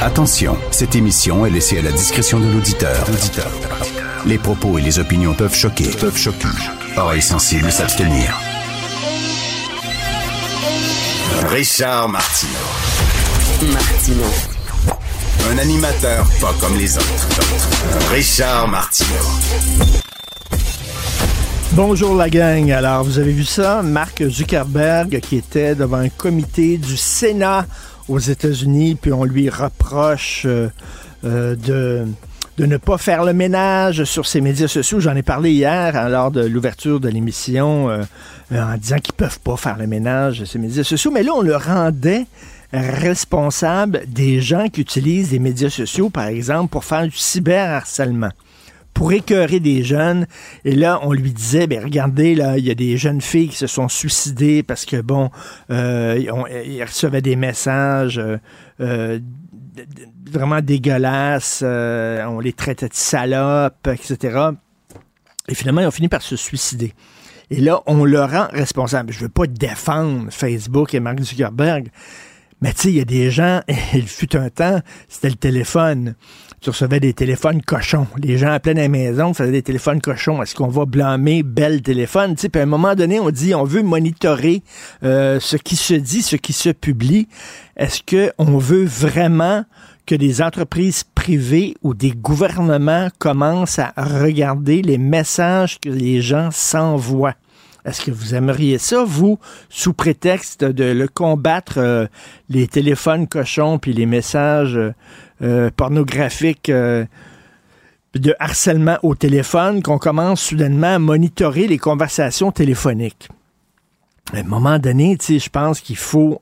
Attention, cette émission est laissée à la discrétion de l'auditeur. Les propos et les opinions peuvent choquer. Peuvent choquer. Oreilles sensibles s'abstenir. Richard Martineau. Martino. Un animateur pas comme les autres. Richard Martineau. Bonjour la gang. Alors, vous avez vu ça? Mark Zuckerberg qui était devant un comité du Sénat aux États-Unis, puis on lui reproche euh, euh, de ne pas faire le ménage sur ses médias sociaux. J'en ai parlé hier lors de l'ouverture de l'émission euh, en disant qu'ils peuvent pas faire le ménage de ses médias sociaux. Mais là, on le rendait responsable des gens qui utilisent les médias sociaux, par exemple, pour faire du cyberharcèlement pour écœurer des jeunes. Et là, on lui disait, ben regardez, là, il y a des jeunes filles qui se sont suicidées parce que, bon, euh, ils recevaient des messages euh, euh, vraiment dégueulasses, on les traitait de salopes, etc. Et finalement, ils ont fini par se suicider. Et là, on le rend responsable. Je veux pas défendre Facebook et Mark Zuckerberg, mais tu sais, il y a des gens, il fut un temps, c'était le téléphone tu recevais des téléphones cochons. Les gens appelaient dans la maison, faisaient des téléphones cochons. Est-ce qu'on va blâmer bel téléphone? Puis à un moment donné, on dit on veut monitorer euh, ce qui se dit, ce qui se publie. Est-ce qu'on veut vraiment que des entreprises privées ou des gouvernements commencent à regarder les messages que les gens s'envoient? Est-ce que vous aimeriez ça, vous, sous prétexte de le combattre, euh, les téléphones cochons puis les messages euh, pornographiques euh, de harcèlement au téléphone, qu'on commence soudainement à monitorer les conversations téléphoniques? À un moment donné, je pense qu'il faut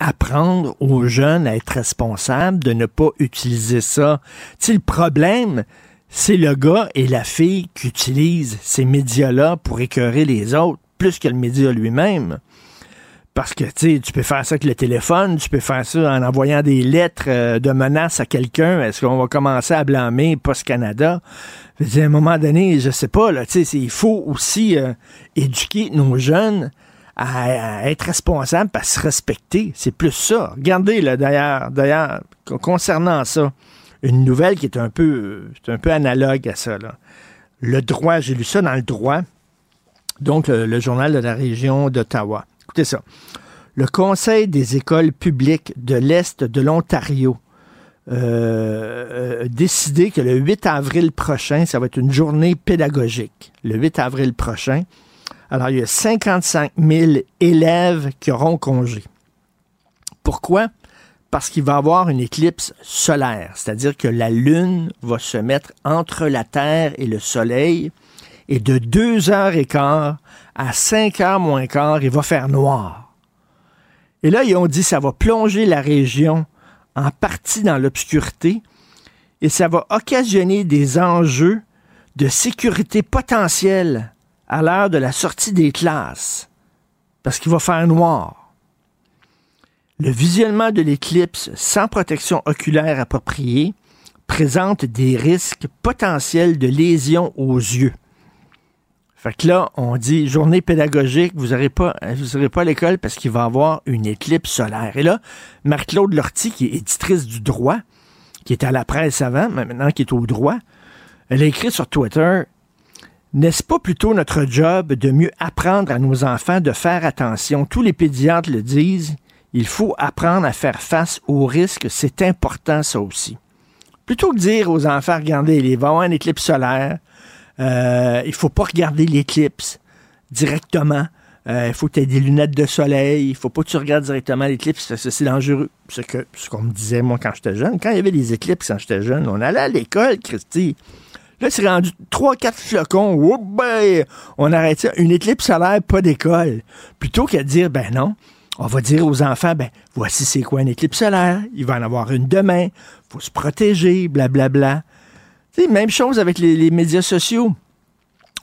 apprendre aux jeunes à être responsables, de ne pas utiliser ça. Le problème, c'est le gars et la fille qui utilisent ces médias-là pour écœurer les autres, plus que le média lui-même. Parce que tu peux faire ça avec le téléphone, tu peux faire ça en envoyant des lettres euh, de menaces à quelqu'un. Est-ce qu'on va commencer à blâmer Post Canada? À un moment donné, je sais pas, là, il faut aussi euh, éduquer nos jeunes à, être responsables, à se respecter. C'est plus ça. Regardez, là, d'ailleurs, d'ailleurs, concernant ça, une nouvelle qui est un peu, un peu analogue à ça. Le droit, j'ai lu ça dans le droit, donc le, journal de la région d'Ottawa. Écoutez ça. Le Conseil des écoles publiques de l'Est de l'Ontario euh, a décidé que le 8 avril prochain, ça va être une journée pédagogique. Le 8 avril prochain. Alors, il y a 55 000 élèves qui auront congé. Pourquoi? parce qu'il va y avoir une éclipse solaire, c'est-à-dire que la Lune va se mettre entre la Terre et le Soleil, et de 2 heures et quart à 5 heures moins quart, il va faire noir. Et là, ils ont dit ça va plonger la région en partie dans l'obscurité, et ça va occasionner des enjeux de sécurité potentielle à l'heure de la sortie des classes, parce qu'il va faire noir. Le visionnement de l'éclipse sans protection oculaire appropriée présente des risques potentiels de lésions aux yeux. Fait que là, on dit journée pédagogique, vous n'aurez pas, à l'école parce qu'il va y avoir une éclipse solaire. Et là, Marc-Claude Lortie, qui est éditrice du droit, qui était à la presse avant, maintenant qui est au droit, elle a écrit sur Twitter N'est-ce pas plutôt notre job de mieux apprendre à nos enfants de faire attention? Tous les pédiatres le disent. Il faut apprendre à faire face aux risques. C'est important, ça aussi. Plutôt que de dire aux enfants, regardez, il va y avoir une éclipse solaire, euh, il faut pas regarder l'éclipse directement. Euh, il faut que tu aies des lunettes de soleil. Il faut pas que tu regardes directement l'éclipse c'est dangereux. Ce que ce qu'on me disait, moi, quand j'étais jeune. Quand il y avait des éclipses quand j'étais jeune, on allait à l'école, Christy. Là, c'est rendu 3-4 flocons. Ben, on arrête ça. Une éclipse solaire, pas d'école. Plutôt qu'à dire, ben non, on va dire aux enfants, ben, voici c'est quoi une éclipse solaire, il va en avoir une demain, faut se protéger, blablabla. Sais, même chose avec les, les médias sociaux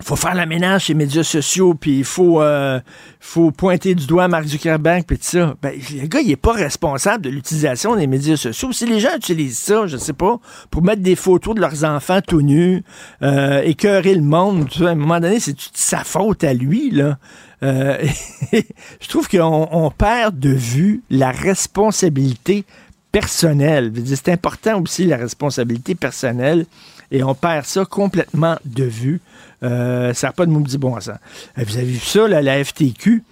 faut faire la ménage les médias sociaux, puis il faut, euh, faut pointer du doigt Mark Zuckerberg, puis tout ça. Ben, le gars, il n'est pas responsable de l'utilisation des médias sociaux. Si les gens utilisent ça, je sais pas, pour mettre des photos de leurs enfants tout nus, euh, écœurer le monde, tout ça, à un moment donné, c'est sa faute à lui, là. Euh, je trouve qu'on on perd de vue la responsabilité personnelle. C'est important aussi la responsabilité personnelle et on perd ça complètement de vue. Euh, ça n'a pas de maudit bon sens. Euh, vous avez vu ça, là, la FTQ?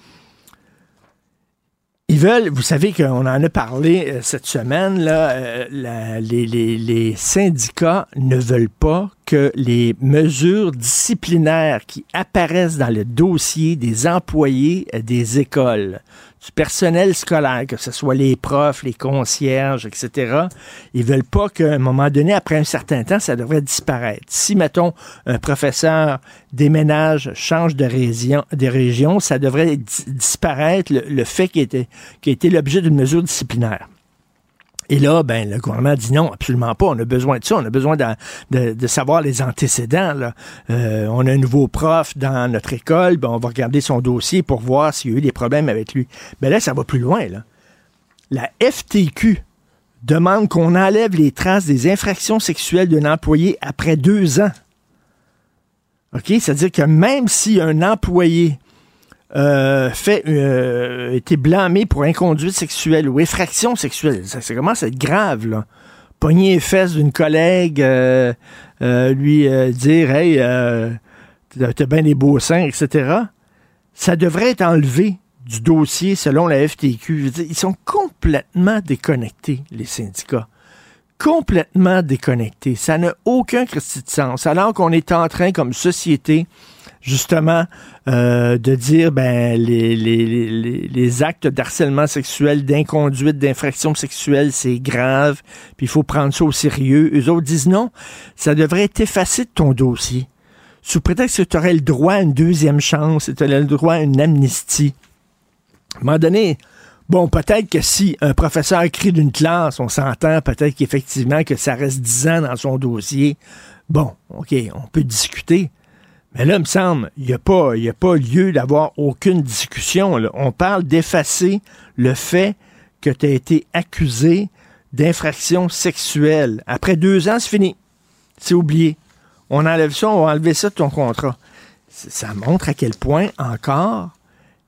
Ils veulent, vous savez qu'on en a parlé euh, cette semaine, là, euh, les, syndicats ne veulent pas que les mesures disciplinaires qui apparaissent dans le dossier des employés des écoles, du personnel scolaire, que ce soit les profs, les concierges, etc., ils veulent pas qu'à un moment donné, après un certain temps, ça devrait disparaître. Si, mettons, un professeur déménage, change de région, ça devrait di- disparaître le, fait qu'il était, était l'objet d'une mesure disciplinaire. Et là, ben, le gouvernement dit non, absolument pas. On a besoin de ça. On a besoin de, savoir les antécédents. Euh, on a un nouveau prof dans notre école. Ben, on va regarder son dossier pour voir s'il y a eu des problèmes avec lui. Ben là, ça va plus loin. La FTQ demande qu'on enlève les traces des infractions sexuelles d'un employé après deux ans. OK? C'est-à-dire que même si un employé euh, fait euh, été blâmé pour inconduite sexuelle ou effraction sexuelle. Ça, commence à être grave, là. Pogner les fesses d'une collègue, euh, euh, lui euh, dire Hey, t'as bien des beaux seins, etc. Ça devrait être enlevé du dossier selon la FTQ. Ils sont complètement déconnectés, les syndicats complètement déconnectés. Ça n'a aucun Christi de sens. Alors qu'on est en train, comme société, justement, euh, de dire ben les, les, les, les actes d'harcèlement sexuel, d'inconduite, d'infraction sexuelle, c'est grave, puis il faut prendre ça au sérieux. Eux autres disent non, ça devrait être effacé de ton dossier. Sous prétexte que tu aurais le droit à une deuxième chance, tu aurais le droit à une amnistie. À un moment donné, Bon, peut-être que si un professeur écrit d'une classe, on s'entend peut-être qu'effectivement que ça reste 10 ans dans son dossier. Bon, OK, on peut discuter. Mais là, il me semble, il n'y a, pas- y a pas lieu d'avoir aucune discussion. On parle d'effacer le fait que tu as été accusé d'infraction sexuelle. Après deux ans, c'est fini. C'est oublié. On enlève ça, on va enlever ça de ton contrat. Ça montre à quel point encore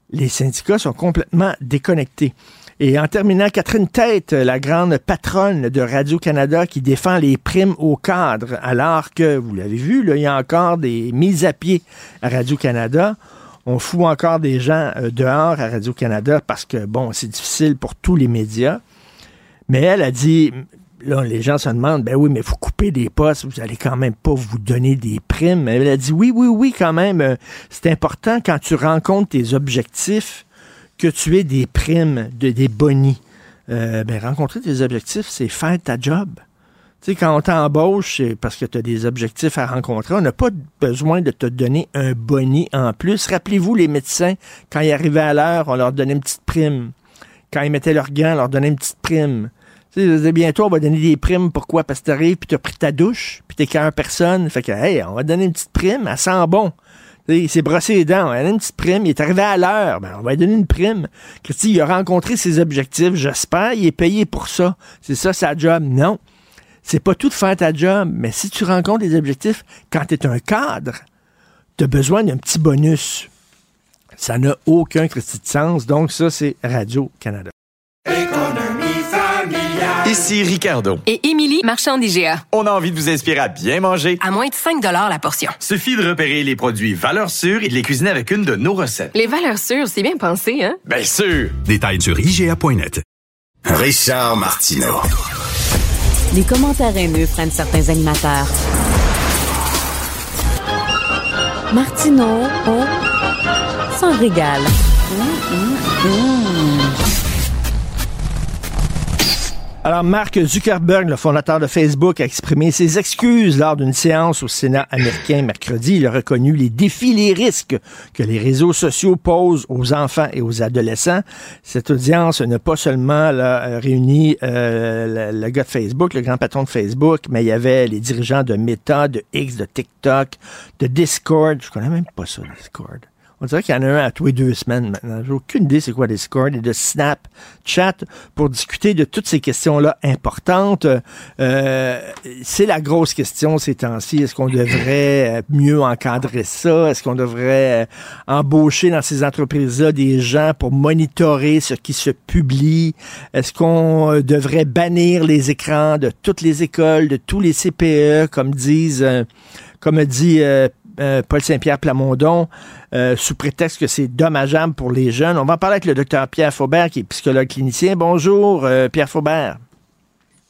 les syndicats sont complètement déconnectés. Et en terminant, Catherine Tête, la grande patronne de Radio-Canada qui défend les primes aux cadres, alors que, vous l'avez vu, il y a encore des mises à pied à Radio-Canada. On fout encore des gens euh, dehors à Radio-Canada parce que, bon, c'est difficile pour tous les médias. Mais elle a dit, là, les gens se demandent, ben oui, mais vous coupez des postes, vous allez quand même pas vous donner des primes. Elle a dit, oui, oui, oui, quand même, euh, c'est important quand tu rencontres tes objectifs que tu aies des primes, de, des bonis. Euh, ben, rencontrer tes objectifs, c'est faire ta job. Tu sais, quand on t'embauche, c'est parce que tu as des objectifs à rencontrer. On n'a pas besoin de te donner un boni en plus. Rappelez-vous, les médecins, quand ils arrivaient à l'heure, on leur donnait une petite prime. Quand ils mettaient leurs gants, on leur donnait une petite prime. Tu sais, bientôt, on va donner des primes. Pourquoi? Parce que t'arrives, puis t'as pris ta douche, puis t'es qu'un personne. Fait que, hey, on va donner une petite prime, elle sent bon. Il s'est brossé les dents, on a une petite prime, il est arrivé à l'heure, ben, on va lui donner une prime. Christy, il a rencontré ses objectifs, j'espère, il est payé pour ça. C'est ça sa job. Non. C'est pas tout de faire ta job, mais si tu rencontres des objectifs quand tu es un cadre, tu as besoin d'un petit bonus. Ça n'a aucun Christy de sens, donc ça, c'est Radio-Canada. Ici Ricardo. Et Émilie, marchand d'IGA. On a envie de vous inspirer à bien manger. À moins de 5 la portion. Suffit de repérer les produits valeurs sûres et de les cuisiner avec une de nos recettes. Les valeurs sûres, c'est bien pensé, hein? Bien sûr! Détails sur IGA.net. Richard Martineau. Les commentaires haineux prennent certains animateurs. Martineau, on s'en régale. Alors, Mark Zuckerberg, le fondateur de Facebook, a exprimé ses excuses lors d'une séance au Sénat américain mercredi. Il a reconnu les défis, les risques que les réseaux sociaux posent aux enfants et aux adolescents. Cette audience n'a pas seulement réuni euh, le, le, gars de Facebook, le grand patron de Facebook, mais il y avait les dirigeants de Meta, de X, de TikTok, de Discord. Je connais même pas ça, Discord. On dirait qu'il y en a un à tous les deux semaines maintenant. J'ai aucune idée c'est quoi Discord et de Snapchat pour discuter de toutes ces questions-là importantes. Euh, c'est la grosse question ces temps-ci. Est-ce qu'on devrait mieux encadrer ça? Est-ce qu'on devrait embaucher dans ces entreprises-là des gens pour monitorer ce qui se publie? Est-ce qu'on devrait bannir les écrans de toutes les écoles, de tous les CPE, comme disent, euh, comme dit euh, euh, Paul Saint-Pierre Plamondon, euh, sous prétexte que c'est dommageable pour les jeunes. On va en parler avec le docteur Pierre Faubert, qui est psychologue clinicien. Bonjour, euh, Pierre Faubert.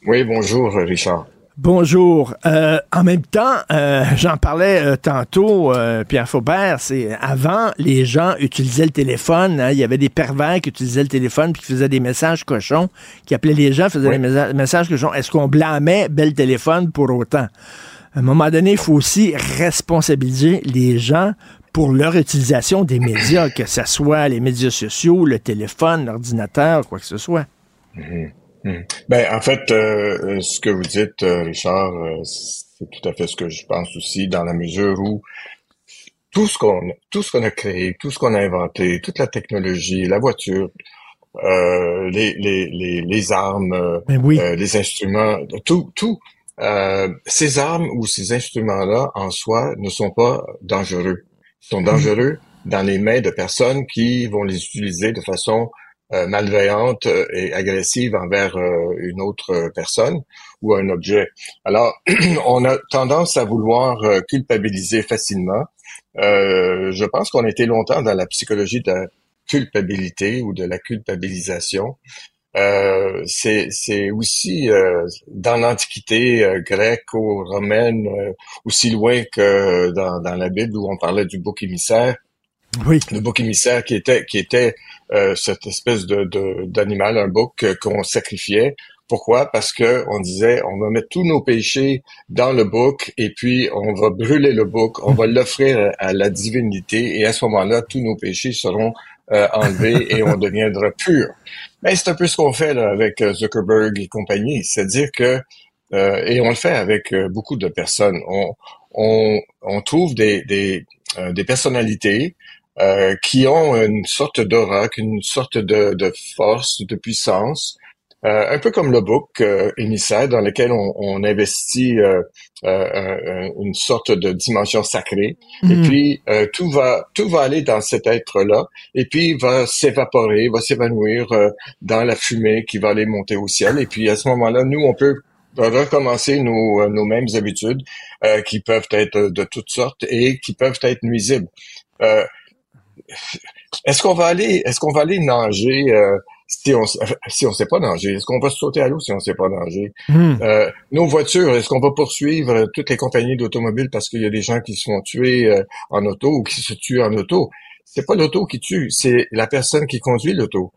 Oui, bonjour, Richard. Bonjour. Euh, en même temps, euh, j'en parlais euh, tantôt, Pierre Faubert, c'est avant, les gens utilisaient le téléphone. Hein, il y avait des pervers qui utilisaient le téléphone puis qui faisaient des messages cochons, qui appelaient les gens, faisaient Oui. des messages cochons. Est-ce qu'on blâmait Bel Téléphone pour autant? À un moment donné, il faut aussi responsabiliser les gens pour leur utilisation des médias, que ce soit les médias sociaux, le téléphone, l'ordinateur, quoi que ce soit. Mhm. Mhm. Ben, en fait, euh, ce que vous dites, euh, Richard, euh, c'est tout à fait ce que je pense aussi, dans la mesure où tout ce qu'on tout ce qu'on a créé, tout ce qu'on a inventé, toute la technologie, la voiture, euh, les, les, les, les armes, euh, Ben oui. euh, les instruments, tout, tout. Euh, ces armes ou ces instruments-là, en soi, ne sont pas dangereux. Ils sont dangereux dans les mains de personnes qui vont les utiliser de façon euh, malveillante euh, et agressive envers une autre personne ou un objet. Alors, on a tendance à vouloir culpabiliser facilement. Euh, je pense qu'on été longtemps dans la psychologie de la culpabilité ou de la culpabilisation. Euh, c'est aussi euh, dans l'Antiquité euh, grecque ou romaine, euh, aussi loin que dans, dans la Bible où on parlait du bouc émissaire Oui. le bouc émissaire qui était qui était euh, cette espèce de de- d'animal, un bouc euh, qu'on sacrifiait. Pourquoi? Parce que on disait on va mettre tous nos péchés dans le bouc et puis on va brûler le bouc, on va l'offrir à la divinité et à ce moment-là tous nos péchés seront euh, enlevés et on deviendra pur. Mais c'est un peu ce qu'on fait là, avec euh, Zuckerberg et compagnie, c'est-à-dire que euh, et on le fait avec euh, beaucoup de personnes. On on, on trouve des des, euh, des personnalités euh, qui ont une sorte d'aura, une sorte de, de force, de puissance, un peu comme le book euh, émissaire dans lequel on, on investit euh, euh, un- un- une sorte de dimension sacrée. Et Mhm. puis euh, tout va tout va aller dans cet être-là, et puis il va s'évaporer, va s'évanouir euh, dans la fumée qui va aller monter au ciel. Et puis à ce moment-là, nous on peut recommencer nos, euh, nos mêmes habitudes euh, qui peuvent être de toutes sortes et qui peuvent être nuisibles. Euh, est-ce qu'on va aller, est-ce qu'on va aller nager euh, si on si on sait pas nager Est-ce qu'on va sauter à l'eau si on sait pas nager Mhm. Euh, Nos voitures, est-ce qu'on va poursuivre euh, toutes les compagnies d'automobiles parce qu'il y a des gens qui se font tuer euh, en auto ou qui se tuent en auto? C'est pas l'auto qui tue, c'est la personne qui conduit l'auto.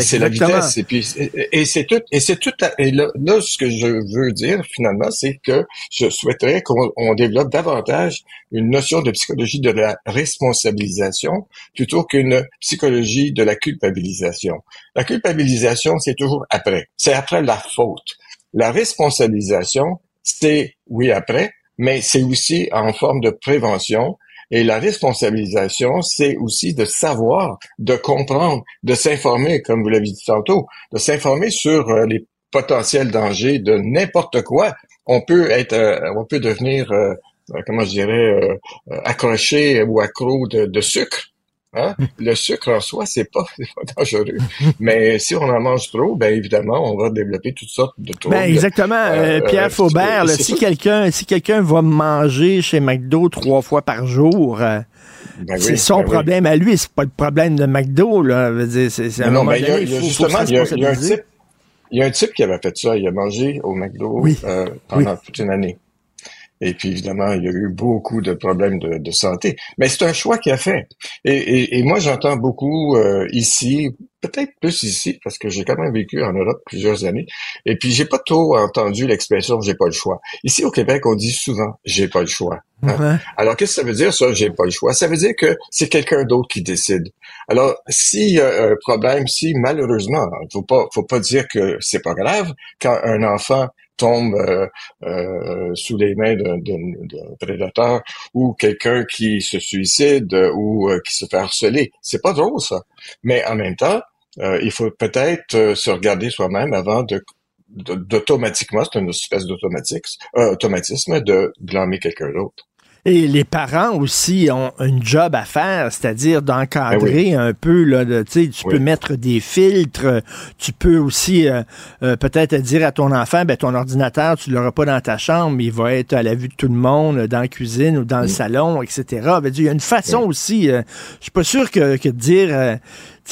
C'est la vitesse. Et puis et, et c'est tout. Et c'est tout. à- et là, là, ce que je veux dire finalement, c'est que je souhaiterais qu'on on développe davantage une notion de psychologie de la responsabilisation plutôt qu'une psychologie de la culpabilisation. La culpabilisation, c'est toujours après. C'est après la faute. La responsabilisation, c'est oui après, mais c'est aussi en forme de prévention. Et la responsabilisation, c'est aussi de savoir, de comprendre, de s'informer, comme vous l'avez dit tantôt, de s'informer sur euh, les potentiels dangers de n'importe quoi. On peut être, euh, on peut devenir, euh, comment je dirais, accroché ou accro de sucre. Hein? Le sucre en soi, c'est pas, pas dangereux. Mais si on en mange trop, ben évidemment, on va développer toutes sortes de troubles. Ben exactement, euh, Euh, Pierre euh, Faubert. là, si quelqu'un, si quelqu'un va manger chez McDo trois fois par jour, euh, Ben c'est oui, son ben oui. problème à lui, c'est pas le problème de McDo. Là, c'est, Non, mais il y a justement, il y a, il y a un type, il y a un type qui avait fait ça. Il a mangé au McDo Oui. euh, pendant toute une année. Et puis évidemment, il y a eu beaucoup de problèmes de, de santé. Mais c'est un choix qu'il a fait. Et, et, et moi, j'entends beaucoup euh, ici, peut-être plus ici, parce que j'ai quand même vécu en Europe plusieurs années. Et puis j'ai pas trop entendu l'expression "j'ai pas le choix". Ici au Québec, on dit souvent "j'ai pas le choix". Hein? Alors qu'est-ce que ça veut dire ça "j'ai pas le choix"? Ça veut dire que c'est quelqu'un d'autre qui décide. Alors s'il y a un problème, si malheureusement, faut pas, faut pas dire que c'est pas grave quand un enfant tombe euh, euh, sous les mains d'un prédateur ou quelqu'un qui se suicide ou euh, qui se fait harceler. C'est pas drôle ça. Mais en même temps, il faut peut-être se regarder soi-même avant de d'automatiquement, c'est une espèce d'automatisme de blâmer quelqu'un d'autre. Et les parents aussi ont un job à faire, c'est-à-dire d'encadrer ben un peu. Là, tu peux mettre des filtres. Tu peux aussi euh, euh, peut-être dire à ton enfant, ben, ton ordinateur, tu l'auras pas dans ta chambre, il va être à la vue de tout le monde, dans la cuisine ou dans le salon, etc. Ben, il y a une façon aussi. Euh, je suis pas sûr que, que de dire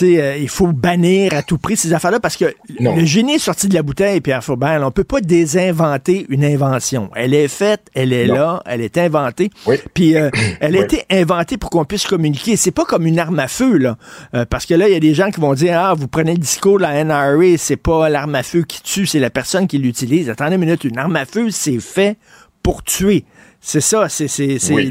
euh, il faut bannir à tout prix ces affaires-là parce que le génie est sorti de la bouteille, Pierre Faubert. on peut pas désinventer une invention. Elle est faite, elle est là, elle est inventée. Puis euh, elle a été inventée pour qu'on puisse communiquer. C'est pas comme une arme à feu, là. Euh, parce que là, il y a des gens qui vont dire Ah, vous prenez le discours de la NRA, c'est pas l'arme à feu qui tue, c'est la personne qui l'utilise. Attendez une minute, une arme à feu, c'est fait pour tuer. C'est ça, c'est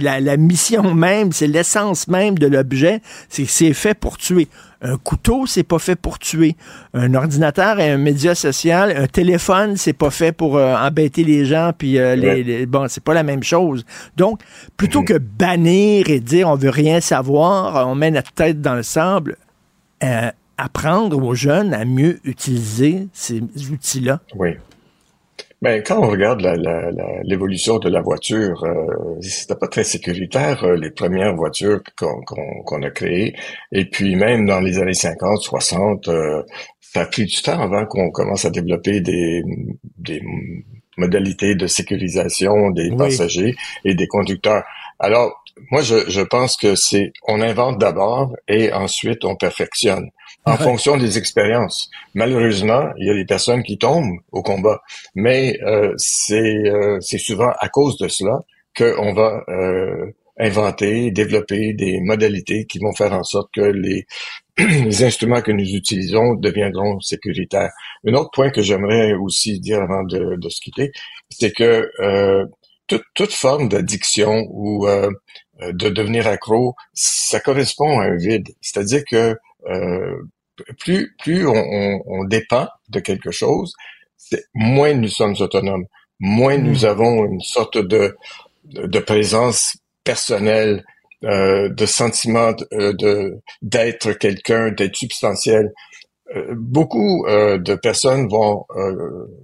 la, la, mission même, c'est l'essence même de l'objet, c'est c'est fait pour tuer. Un couteau, c'est pas fait pour tuer. Un ordinateur et un média social, un téléphone, c'est pas fait pour euh, embêter les gens. Puis euh, les, bon, c'est pas la même chose. Donc, plutôt mm-hmm. que bannir et dire on veut rien savoir, on met notre tête dans le sable. Euh, apprendre aux jeunes à mieux utiliser ces outils-là. Oui. Ben, quand on regarde l'évolution de la voiture, euh, c'était pas très sécuritaire, euh, les premières voitures qu'on a créées. Et puis même dans les années 50, 60, euh, ça a pris du temps avant qu'on commence à développer des, des modalités de sécurisation des passagers et des conducteurs. Alors, moi, je, je pense que c'est on invente d'abord et ensuite on perfectionne en fonction des expériences. Malheureusement, il y a des personnes qui tombent au combat, mais euh, c'est euh, c'est souvent à cause de cela qu'on va euh, inventer, développer des modalités qui vont faire en sorte que les, les instruments que nous utilisons deviendront sécuritaires. Un autre point que j'aimerais aussi dire avant de, de se quitter, c'est que euh, toute, toute forme d'addiction ou euh, de devenir accro, ça correspond à un vide. C'est-à-dire que euh, plus plus on, on, dépend de quelque chose, moins nous sommes autonomes, moins nous hmm. avons une sorte de de présence personnelle, euh, de sentiment euh, de d'être quelqu'un, d'être substantiel. Euh, beaucoup euh, de personnes vont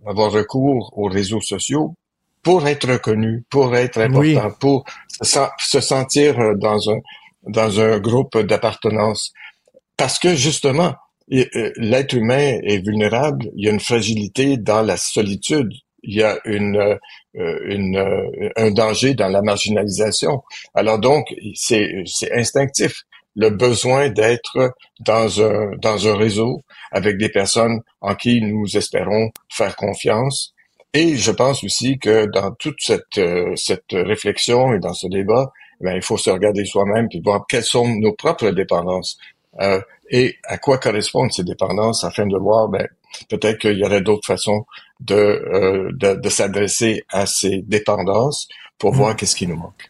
avoir recours aux réseaux sociaux pour être reconnus, pour être important, pour se, se, sentir dans un dans un groupe d'appartenance. Parce que justement, euh, l'être humain est vulnérable, il y a une fragilité dans la solitude, il y a une, euh, une euh, un danger dans la marginalisation. Alors donc, c'est instinctif le besoin d'être dans un dans un réseau avec des personnes en qui nous espérons faire confiance. Et je pense aussi que dans toute cette cette réflexion et dans ce débat, ben, il faut se regarder soi-même puis voir quelles sont nos propres dépendances. Euh, et à quoi correspondent ces dépendances afin de voir, ben, peut-être qu'il y aurait d'autres façons de, euh, de, de s'adresser à ces dépendances pour mmh. voir qu'est-ce qui nous manque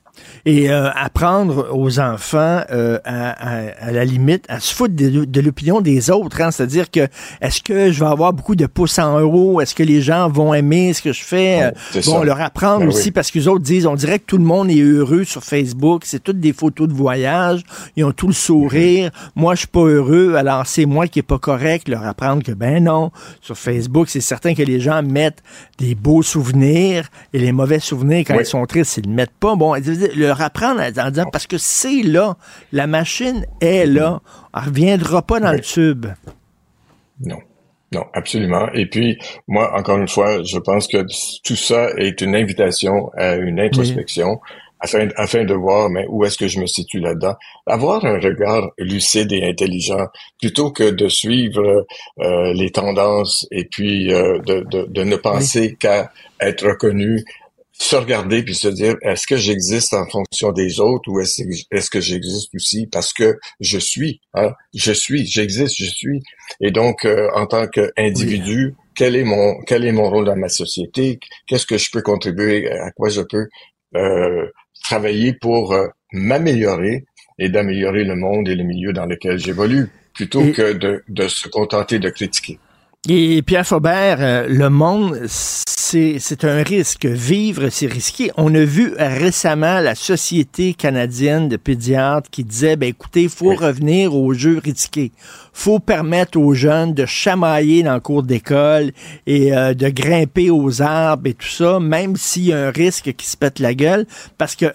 et euh, apprendre aux enfants euh, à, à, la limite à se foutre de, l'opinion des autres. Hein? C'est-à-dire que est-ce que je vais avoir beaucoup de pouces en euros? Est-ce que les gens vont aimer ce que je fais? bon, leur apprendre ben aussi parce que les autres disent on dirait que tout le monde est heureux sur Facebook. C'est toutes des photos de voyage. Ils ont tout le sourire. Moi, je suis pas heureux. Alors, c'est moi qui est pas correct. Leur apprendre que ben non. Sur Facebook, c'est certain que les gens mettent des beaux souvenirs et les mauvais souvenirs quand ils sont tristes, ils ne mettent pas. Bon, leur apprendre en disant parce que c'est là, la machine est là, elle reviendra pas dans le tube. Non. Non, absolument. Et puis, moi, encore une fois, je pense que tout ça est une invitation à une introspection afin, afin de voir mais où est-ce que je me situe là-dedans. Avoir un regard lucide et intelligent plutôt que de suivre euh, les tendances et puis euh, de, de, de, ne penser qu'à être reconnu se regarder puis se dire est-ce que j'existe en fonction des autres ou est-ce est-ce que j'existe aussi parce que je suis hein? je suis j'existe je suis. Et donc euh, en tant qu'individu quel est mon quel est mon rôle dans ma société? Qu'est-ce que je peux contribuer? À quoi je peux euh, travailler pour euh, m'améliorer et d'améliorer le monde et le milieu dans lequel j'évolue plutôt que de, de se contenter de critiquer? Et Pierre Faubert, euh, le monde, c'est un risque. Vivre, c'est risqué. On a vu récemment la Société canadienne de pédiatres qui disait, ben écoutez, il faut revenir aux jeux risqués. faut permettre aux jeunes de chamailler dans le cours d'école et euh, de grimper aux arbres et tout ça, même s'il y a un risque qui se pète la gueule, parce que euh,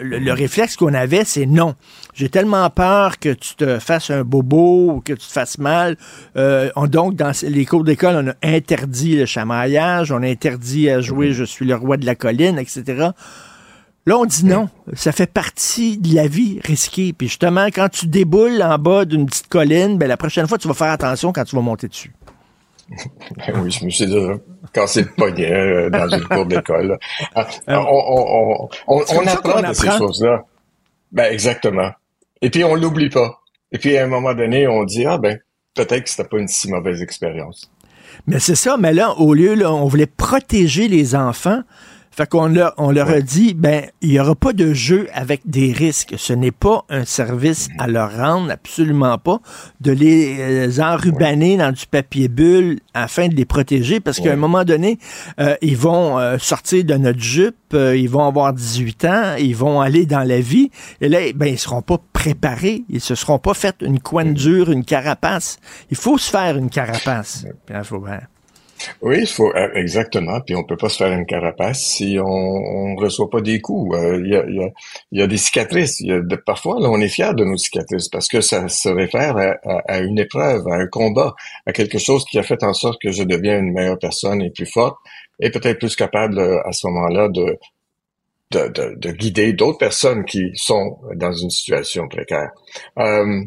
le, réflexe qu'on avait, c'est non. J'ai tellement peur que tu te fasses un bobo ou que tu te fasses mal. donc, dans les cours d'école, on a interdit le chamaillage, on a interdit à jouer Je suis le roi de la colline, etc. Là, on dit non. Ça fait partie de la vie risquée. Puis justement, quand tu déboules en bas d'une petite colline, ben, la prochaine fois, tu vas faire attention quand tu vas monter dessus. Ben oui, je me suis déjà cassé le poignet euh, dans une cour d'école. Ah, euh, on, on, on, apprend de ces choses-là. Ben exactement. Et puis on l'oublie pas. Et puis à un moment donné, on dit ah ben peut-être que c'était pas une si mauvaise expérience. Mais c'est ça, mais là, au lieu, là, on voulait protéger les enfants. Fait qu'on leur, on leur a dit, ben, il n'y aura pas de jeu avec des risques. Ce n'est pas un service à leur rendre, absolument pas, de les euh, enrubaner dans du papier bulle afin de les protéger, parce qu'à un moment donné, euh, ils vont euh, sortir de notre jupe, ils vont avoir 18 ans, ils vont aller dans la vie, et là, ben, ils seront pas préparés, ils se seront pas fait une coine dure, une carapace. Il faut se faire une carapace. Oui, il faut euh, exactement. Puis on peut pas se faire une carapace si on, on reçoit pas des coups. Euh, il y, a, y, y, a, des cicatrices. Y a de, parfois, là, on est fier de nos cicatrices parce que ça se réfère à, à, une épreuve, à un combat, à quelque chose qui a fait en sorte que je deviens une meilleure personne et plus forte et peut-être plus capable euh, à ce moment-là de de, de, de, guider d'autres personnes qui sont dans une situation précaire. Euh,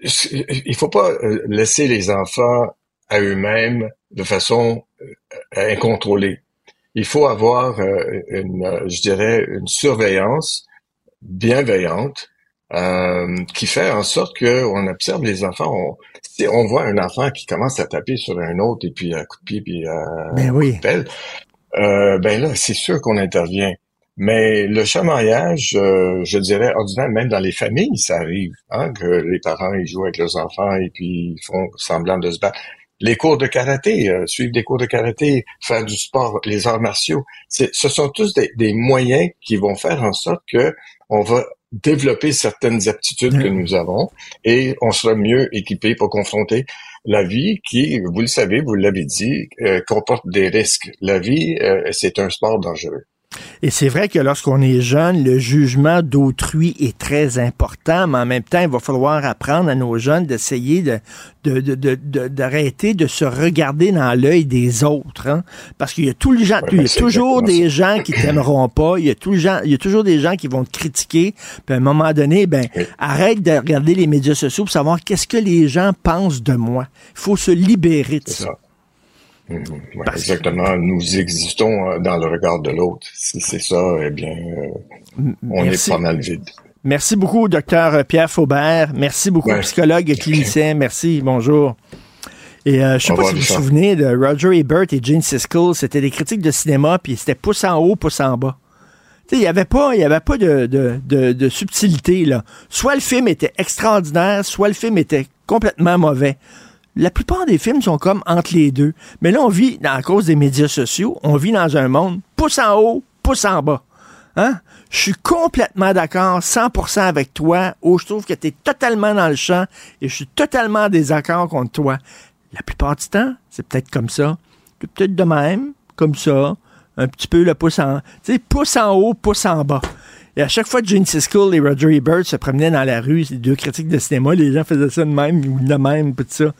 il faut pas laisser les enfants à eux-mêmes de façon euh, incontrôlée. Il faut avoir euh, une, euh, je dirais, une surveillance bienveillante euh, qui fait en sorte qu'on observe les enfants. On, si on voit un enfant qui commence à taper sur un autre et puis à coup de pied puis à ben oui. pelle, euh, ben là, c'est sûr qu'on intervient. Mais le chamaillage, je dirais, ordinaire, même dans les familles, ça arrive, hein, que les parents ils jouent avec leurs enfants et puis ils font semblant de se battre les cours de karaté, euh, suivre des cours de karaté, faire du sport, les arts martiaux, ce sont tous des, moyens qui vont faire en sorte que on va développer certaines aptitudes que nous avons et on sera mieux équipé pour confronter la vie qui, vous le savez, vous l'avez dit, euh, comporte des risques. La vie, euh, c'est un sport dangereux. Et c'est vrai que lorsqu'on est jeune, le jugement d'autrui est très important, mais en même temps, il va falloir apprendre à nos jeunes d'essayer de, d'arrêter de, se regarder dans l'œil des autres. Hein. Parce qu'il y a, tout le gens, il y a toujours des gens qui t'aimeront pas, il y, a tout le gens, il y a toujours des gens qui vont te critiquer. Puis à un moment donné, ben, arrête de regarder les médias sociaux pour savoir qu'est-ce que les gens pensent de moi. Il faut se libérer de ça. Exactement. Nous existons euh, dans le regard de l'autre. Si c'est ça, eh bien, euh, on est pas mal vide. Merci beaucoup, docteur Pierre Faubert. Merci beaucoup, psychologue et clinicien. Merci, bonjour. Et euh, je sais pas si vous vous souvenez de Roger Ebert et Gene Siskel, c'était des critiques de cinéma, puis c'était pouce en haut, pouce en bas. Il n'y avait pas, y avait pas de, de, de, de, subtilité. Là. Soit le film était extraordinaire, soit le film était complètement mauvais la plupart des films sont comme entre les deux. Mais là, on vit, à cause des médias sociaux, on vit dans un monde pouce en haut, pouce en bas. Hein? Je suis complètement d'accord, 100% avec toi, où je trouve que tu es totalement dans le champ et je suis totalement en désaccord contre toi. La plupart du temps, c'est peut-être comme ça. Peut-être de même, comme ça, un petit peu le pouce en... Tu sais, pouce en haut, pouce en bas. Et à chaque fois que Gene Siskel et Roger Ebert se promenaient dans la rue, les deux critiques de cinéma, les gens faisaient ça de même ou de même, tout ça.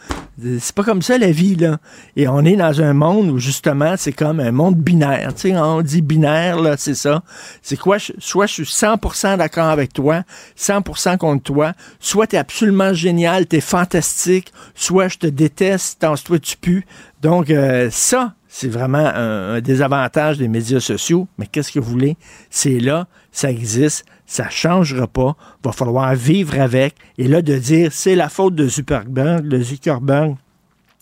C'est pas comme ça la vie, là. Et on est dans un monde où justement, c'est comme un monde binaire. Tu sais, on dit binaire, là, c'est ça. C'est quoi? Soit je suis 100% d'accord avec toi, 100% contre toi, soit t'es absolument génial, t'es fantastique, soit je te déteste, t'en toi tu pues. Donc, euh, ça, C'est vraiment un, un désavantage des médias sociaux, mais qu'est-ce que vous voulez? C'est là, ça existe, ça changera pas, va falloir vivre avec. Et là, de dire c'est la faute de Zuckerberg, de Zuckerberg,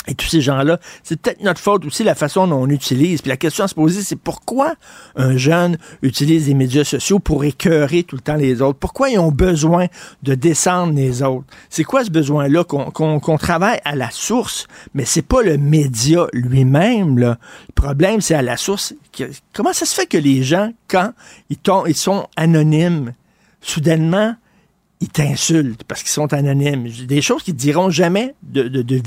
et tous ces gens-là, c'est peut-être notre faute aussi la façon dont on utilise. Puis la question à se poser, c'est pourquoi un jeune utilise les médias sociaux pour écœurer tout le temps les autres? Pourquoi ils ont besoin de descendre les autres? C'est quoi ce besoin-là? Qu'on qu'on travaille à la source, mais c'est pas le média lui-même. Le problème, c'est à la source. Comment ça se fait que les gens, quand ils sont anonymes, soudainement, ils t'insultent parce qu'ils sont anonymes. Des choses qu'ils diront jamais de, de.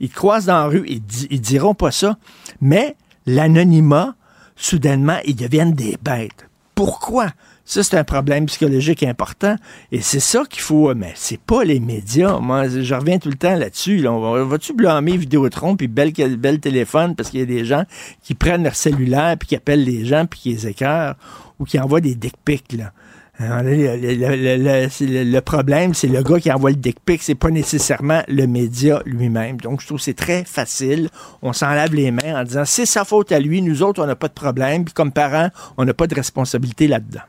Ils croisent dans la rue, ils, di- diront pas ça. Mais l'anonymat, soudainement, ils deviennent des bêtes. Pourquoi? Ça, c'est un problème psychologique important. Et c'est ça qu'il faut. Mais c'est pas les médias. Moi, je reviens tout le temps là-dessus. là. Vas-tu blâmer Vidéotron puis belle, belle téléphone parce qu'il y a des gens qui prennent leur cellulaire puis qui appellent les gens puis qui les écœurent ou qui envoient des dick pics, là? Alors, Le, problème, c'est le gars qui envoie le dick pic, c'est pas nécessairement le média lui-même. Donc, je trouve que c'est très facile. On s'en lave les mains en disant c'est sa faute à lui, nous autres, on n'a pas de problème. Puis comme parents, on n'a pas de responsabilité là-dedans.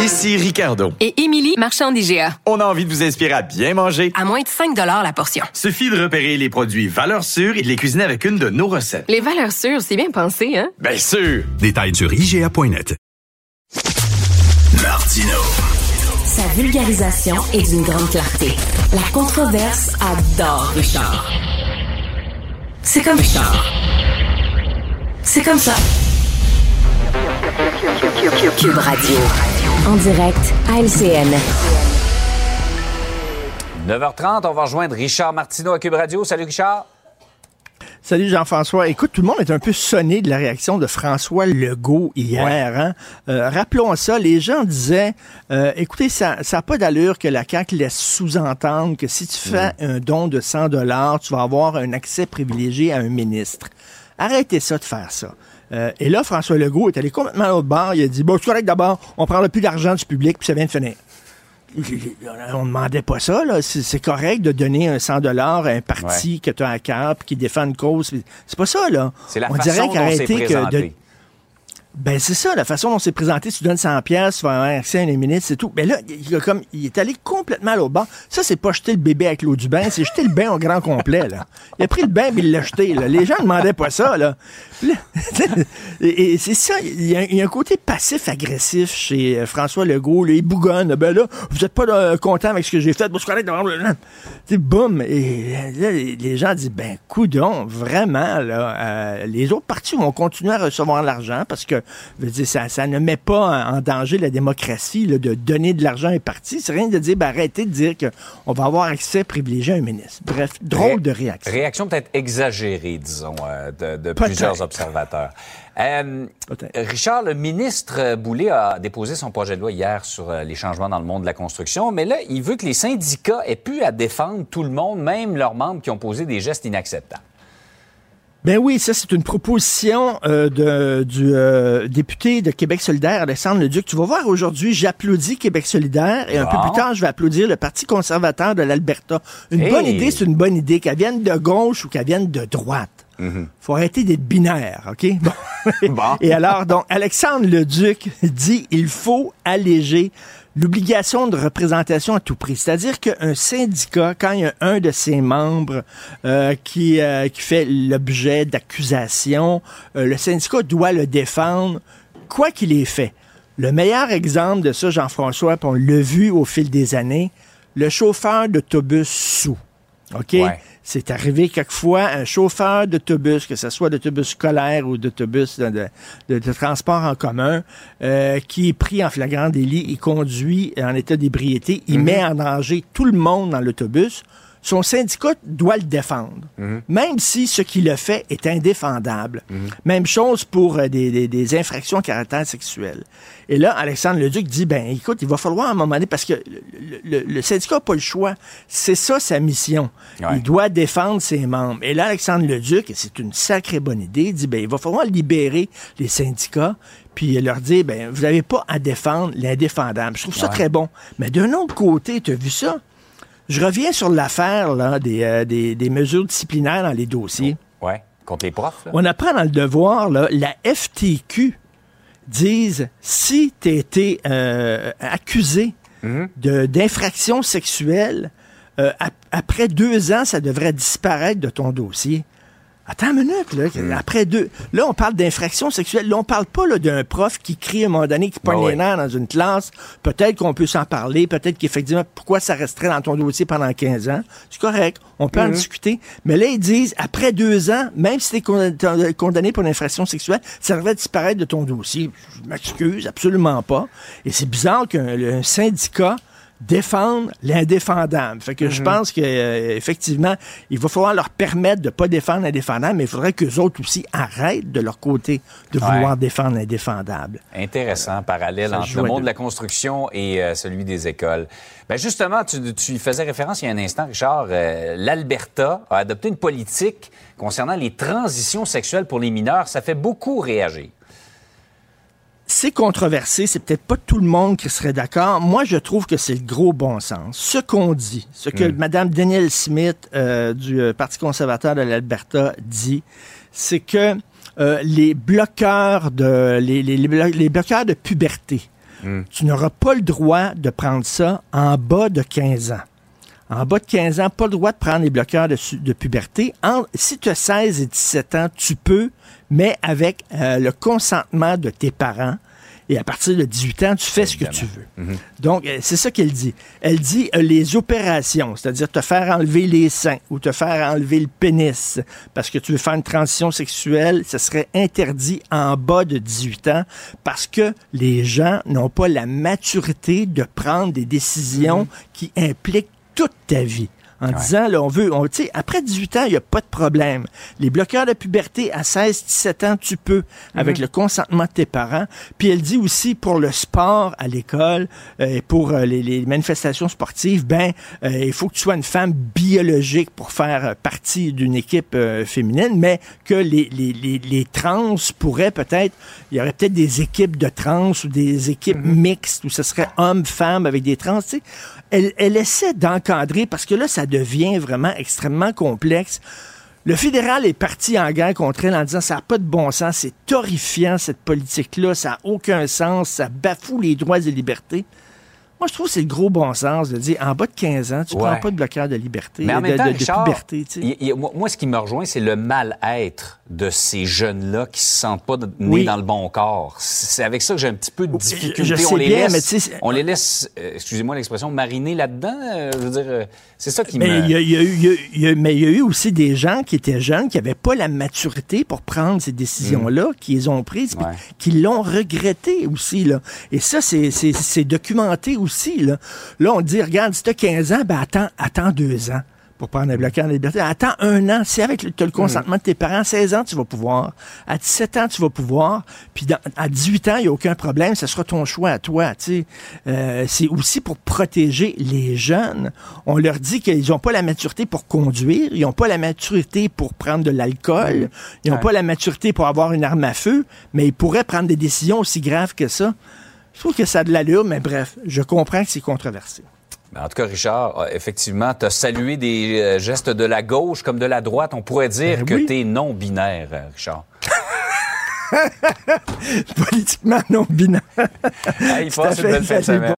Ici Ricardo. Et Émilie, marchand d'IGA. On a envie de vous inspirer à bien manger. À moins de 5 la portion. Suffit de repérer les produits valeurs sûres et de les cuisiner avec une de nos recettes. Les valeurs sûres, c'est bien pensé, hein? Bien sûr! Détails sur IGA.net. Martino. Sa vulgarisation est d'une grande clarté. La controverse adore Richard. C'est comme Richard. C'est comme ça. Cube Radio. En direct à LCN. 9h30, on va rejoindre Richard Martineau à Cube Radio. Salut Richard. Salut Jean-François. Écoute, tout le monde est un peu sonné de la réaction de François Legault hier. hein. Euh, rappelons ça, les gens disaient, euh, écoutez, ça n'a pas d'allure que la CAQ laisse sous-entendre que si tu fais un don de 100 dollars, tu vas avoir un accès privilégié à un ministre. Arrêtez ça de faire ça. Euh, et là, François Legault est allé complètement à l'autre bord. Il a dit, bon, c'est correct d'abord, on prendra plus d'argent du public, puis ça vient de finir. On demandait pas ça, là. C'est correct de donner un 100 dollars à un parti que tu as à cœur qui défend une cause. C'est pas ça, là. C'est la On façon dirait qu'arrêter que de- ben, c'est ça, la façon dont c'est présenté. Tu donnes 100 pièces, tu vas avoir accès à une ministre, c'est tout. Mais là, il, comme, il est allé complètement à l'autre bord. Ça, c'est pas jeter le bébé avec l'eau du bain, c'est jeter le bain au grand complet, là. Il a pris le bain puis il l'a jeté, là. Les gens ne demandaient pas ça, là. Et, et c'est ça, il y, a, il y a un côté passif-agressif chez euh, François Legault, là. Il bougonne. Ben là, vous êtes pas euh, content avec ce que j'ai fait. Bon, c'est boum. Et là, les gens disent, ben, coudon, vraiment, là, euh, les autres partis vont continuer à recevoir l'argent parce que, je veux dire, ça, ça ne met pas en danger la démocratie, là, de donner de l'argent à un parti. C'est rien de dire, ben, arrêtez de dire qu'on va avoir accès privilégié à un ministre. Bref, drôle de réaction. Réaction peut-être exagérée, disons, euh, de, plusieurs observateurs. Euh. Richard, le ministre Boulay a déposé son projet de loi hier sur euh, les changements dans le monde de la construction, mais là, il veut que les syndicats aient pu à défendre tout le monde, même leurs membres qui ont posé des gestes inacceptables. Ben oui, ça c'est une proposition euh, de, du euh, député de Québec solidaire, Alexandre Leduc. Tu vas voir aujourd'hui, j'applaudis Québec solidaire et un peu plus tard, je vais applaudir le Parti conservateur de l'Alberta. Une Hey. bonne idée, c'est une bonne idée, qu'elle vienne de gauche ou qu'elle vienne de droite. Faut arrêter d'être binaire, OK? Bon. Bon. Et alors, donc, Alexandre Leduc dit il faut alléger l'obligation de représentation à tout prix. C'est-à-dire qu'un syndicat, quand il y a un de ses membres euh, qui, euh, qui fait l'objet d'accusations, euh, le syndicat doit le défendre, quoi qu'il ait fait. Le meilleur exemple de ça, Jean-François, on l'a vu au fil des années, le chauffeur d'autobus sous. OK? Ouais. C'est arrivé quelquefois un chauffeur d'autobus, que ce soit d'autobus scolaire ou d'autobus de, de- de- de transport en commun, euh, qui est pris en flagrant délit, il conduit en état d'ébriété, il met en danger tout le monde dans l'autobus. Son syndicat doit le défendre, même si ce qu'il a fait est indéfendable. Même chose pour euh, des, des- des infractions à caractère sexuel. Et là, Alexandre Leduc dit, ben écoute, il va falloir à un moment donné, parce que le, le- le syndicat n'a pas le choix. C'est ça sa mission. Ouais. Il doit défendre ses membres. Et là, Alexandre Leduc, et c'est une sacrée bonne idée, il dit, ben il va falloir libérer les syndicats, puis leur dire, ben vous n'avez pas à défendre l'indéfendable. Je trouve ça Ouais. très bon. Mais d'un autre côté, tu as vu ça? Je reviens sur l'affaire là, des, euh, des, des mesures disciplinaires dans les dossiers. Oui, contre les profs. Là. On apprend dans le devoir, là, la FTQ disent si tu été euh, accusé Mhm. de- d'infraction sexuelle, euh, ap- après deux ans, ça devrait disparaître de ton dossier. Attends une minute, là. Mhm. Après deux. Là, on parle d'infraction sexuelle. Là, on parle pas là, d'un prof qui crie à un moment donné, qui pogne Ah les nerfs dans une classe. Peut-être qu'on peut s'en parler. Peut-être qu'effectivement, pourquoi ça resterait dans ton dossier pendant 15 ans? C'est correct. On peut en Mhm. discuter. Mais là, ils disent, après deux ans, même si tu es condamné pour une infraction sexuelle, ça devrait disparaître de ton dossier. Je m'excuse, absolument pas. Et c'est bizarre qu'un un syndicat défendre l'indéfendable. Fait que je pense que euh, effectivement, il va falloir leur permettre de pas défendre l'indéfendable, mais il faudrait que autres aussi arrêtent de leur côté de Ouais. vouloir défendre l'indéfendable. Intéressant, parallèle Ça entre le monde de la construction et euh, celui des écoles. Ben justement, tu, tu faisais référence il y a un instant, Richard. euh, L'Alberta a adopté une politique concernant les transitions sexuelles pour les mineurs. Ça fait beaucoup réagir. C'est controversé, c'est peut-être pas tout le monde qui serait d'accord. Moi, je trouve que c'est le gros bon sens. Ce qu'on dit, ce que Mme Danielle Smith euh, du euh, Parti conservateur de l'Alberta dit, c'est que euh, les bloqueurs de les, les- les blo- les bloqueurs de puberté, tu n'auras pas le droit de prendre ça en bas de 15 ans. En bas de 15 ans, pas le droit de prendre les bloqueurs de, puberté. En- si tu as 16 et 17 ans, tu peux, mais avec euh, le consentement de tes parents. Et à partir de 18 ans, tu fais ce que tu veux. Donc, euh, c'est ça qu'elle dit. Elle dit euh, les opérations, c'est-à-dire te faire enlever les seins ou te faire enlever le pénis parce que tu veux faire une transition sexuelle, ce serait interdit en bas de 18 ans parce que les gens n'ont pas la maturité de prendre des décisions qui impliquent toute ta vie. En disant, là, on veut, on, tu sais, après 18 ans, il n'y a pas de problème. Les bloqueurs de puberté à 16, 17 ans, tu peux, avec le consentement de tes parents. Puis elle dit aussi pour le sport à l'école euh, et pour euh, les, les manifestations sportives, ben, euh, il faut que tu sois une femme biologique pour faire partie d'une équipe euh, féminine, mais que les, les, les, les trans pourraient peut-être, il y aurait peut-être des équipes de trans ou des équipes mixtes où ce serait hommes-femmes avec des trans, tu sais. Elle, essaie d'encadrer parce que là, ça devient vraiment extrêmement complexe. Le fédéral est parti en guerre contre elle en disant ça n'a pas de bon sens, c'est horrifiant cette politique-là, ça n'a aucun sens, ça bafoue les droits et libertés. Moi, je trouve que c'est le gros bon sens de dire en bas de 15 ans, tu Ouais. prends pas de bloqueur de liberté, Mais en de, même temps, de- de Richard, puberté. tu sais. il- il- moi, ce qui me rejoint, c'est le mal-être de ces jeunes-là qui se sentent pas de- nés Oui. dans le bon corps. C'est avec ça que j'ai un petit peu de difficulté. je sais on les bien, laisse, mais on les laisse, euh, excusez-moi l'expression, mariner là-dedans. euh, je veux dire, euh, c'est ça qui Mais me. y, a, y a eu- y a- y mais il y a eu aussi des gens qui étaient jeunes, qui n'avaient pas la maturité pour prendre ces décisions-là, qui les ont prises, Ouais. qui l'ont regretté aussi. Là. Et ça, c'est documenté aussi. Là. là, on dit, regarde, si tu as 15 ans, ben attends, attends deux ans pour prendre un bloqueur de liberté. Attends un an. Si avec le, t'as le consentement de tes parents, à 16 ans, tu vas pouvoir. À 17 ans, tu vas pouvoir. Puis dans- à 18 ans, il n'y a aucun problème. Ce sera ton choix à toi. tu sais. Euh, c'est aussi pour protéger les jeunes. On leur dit qu'ils n'ont pas la maturité pour conduire. Ils n'ont pas la maturité pour prendre de l'alcool. Ils n'ont Ouais. pas la maturité pour avoir une arme à feu. Mais ils pourraient prendre des décisions aussi graves que ça. Je trouve que ça a de l'allure, mais bref, je comprends que c'est controversé. Ben, En tout cas, Richard, euh, effectivement, tu as salué des euh, gestes de la gauche comme de la droite. On pourrait dire Ben que oui. tu es non-binaire, euh, Richard. Politiquement non binaire. Hey, à passe une belle semaine.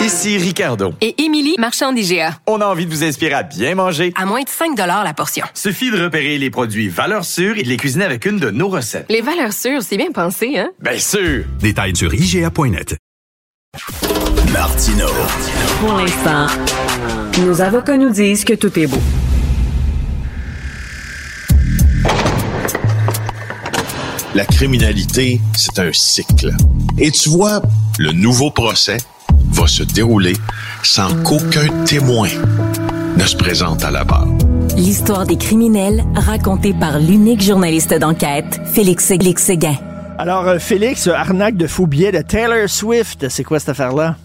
Ici Ricardo. Et Émilie, marchand d'IGA. On a envie de vous inspirer à bien manger. À moins de 5 la portion. Suffit de repérer les produits valeurs sûres et de les cuisiner avec une de nos recettes. Les valeurs sûres, c'est bien pensé, hein? Bien sûr! Détails sur IGA.net. Martino. Pour l'instant, nos avocats nous disent que tout est beau. La criminalité, c'est un cycle. Et tu vois, le nouveau procès va se dérouler sans qu'aucun témoin ne se présente à la barre. L'histoire des criminels racontée par l'unique journaliste d'enquête, Félix Séguin. Alors, euh, Félix, euh, arnaque de faux billets de Taylor Swift, c'est quoi cette affaire-là?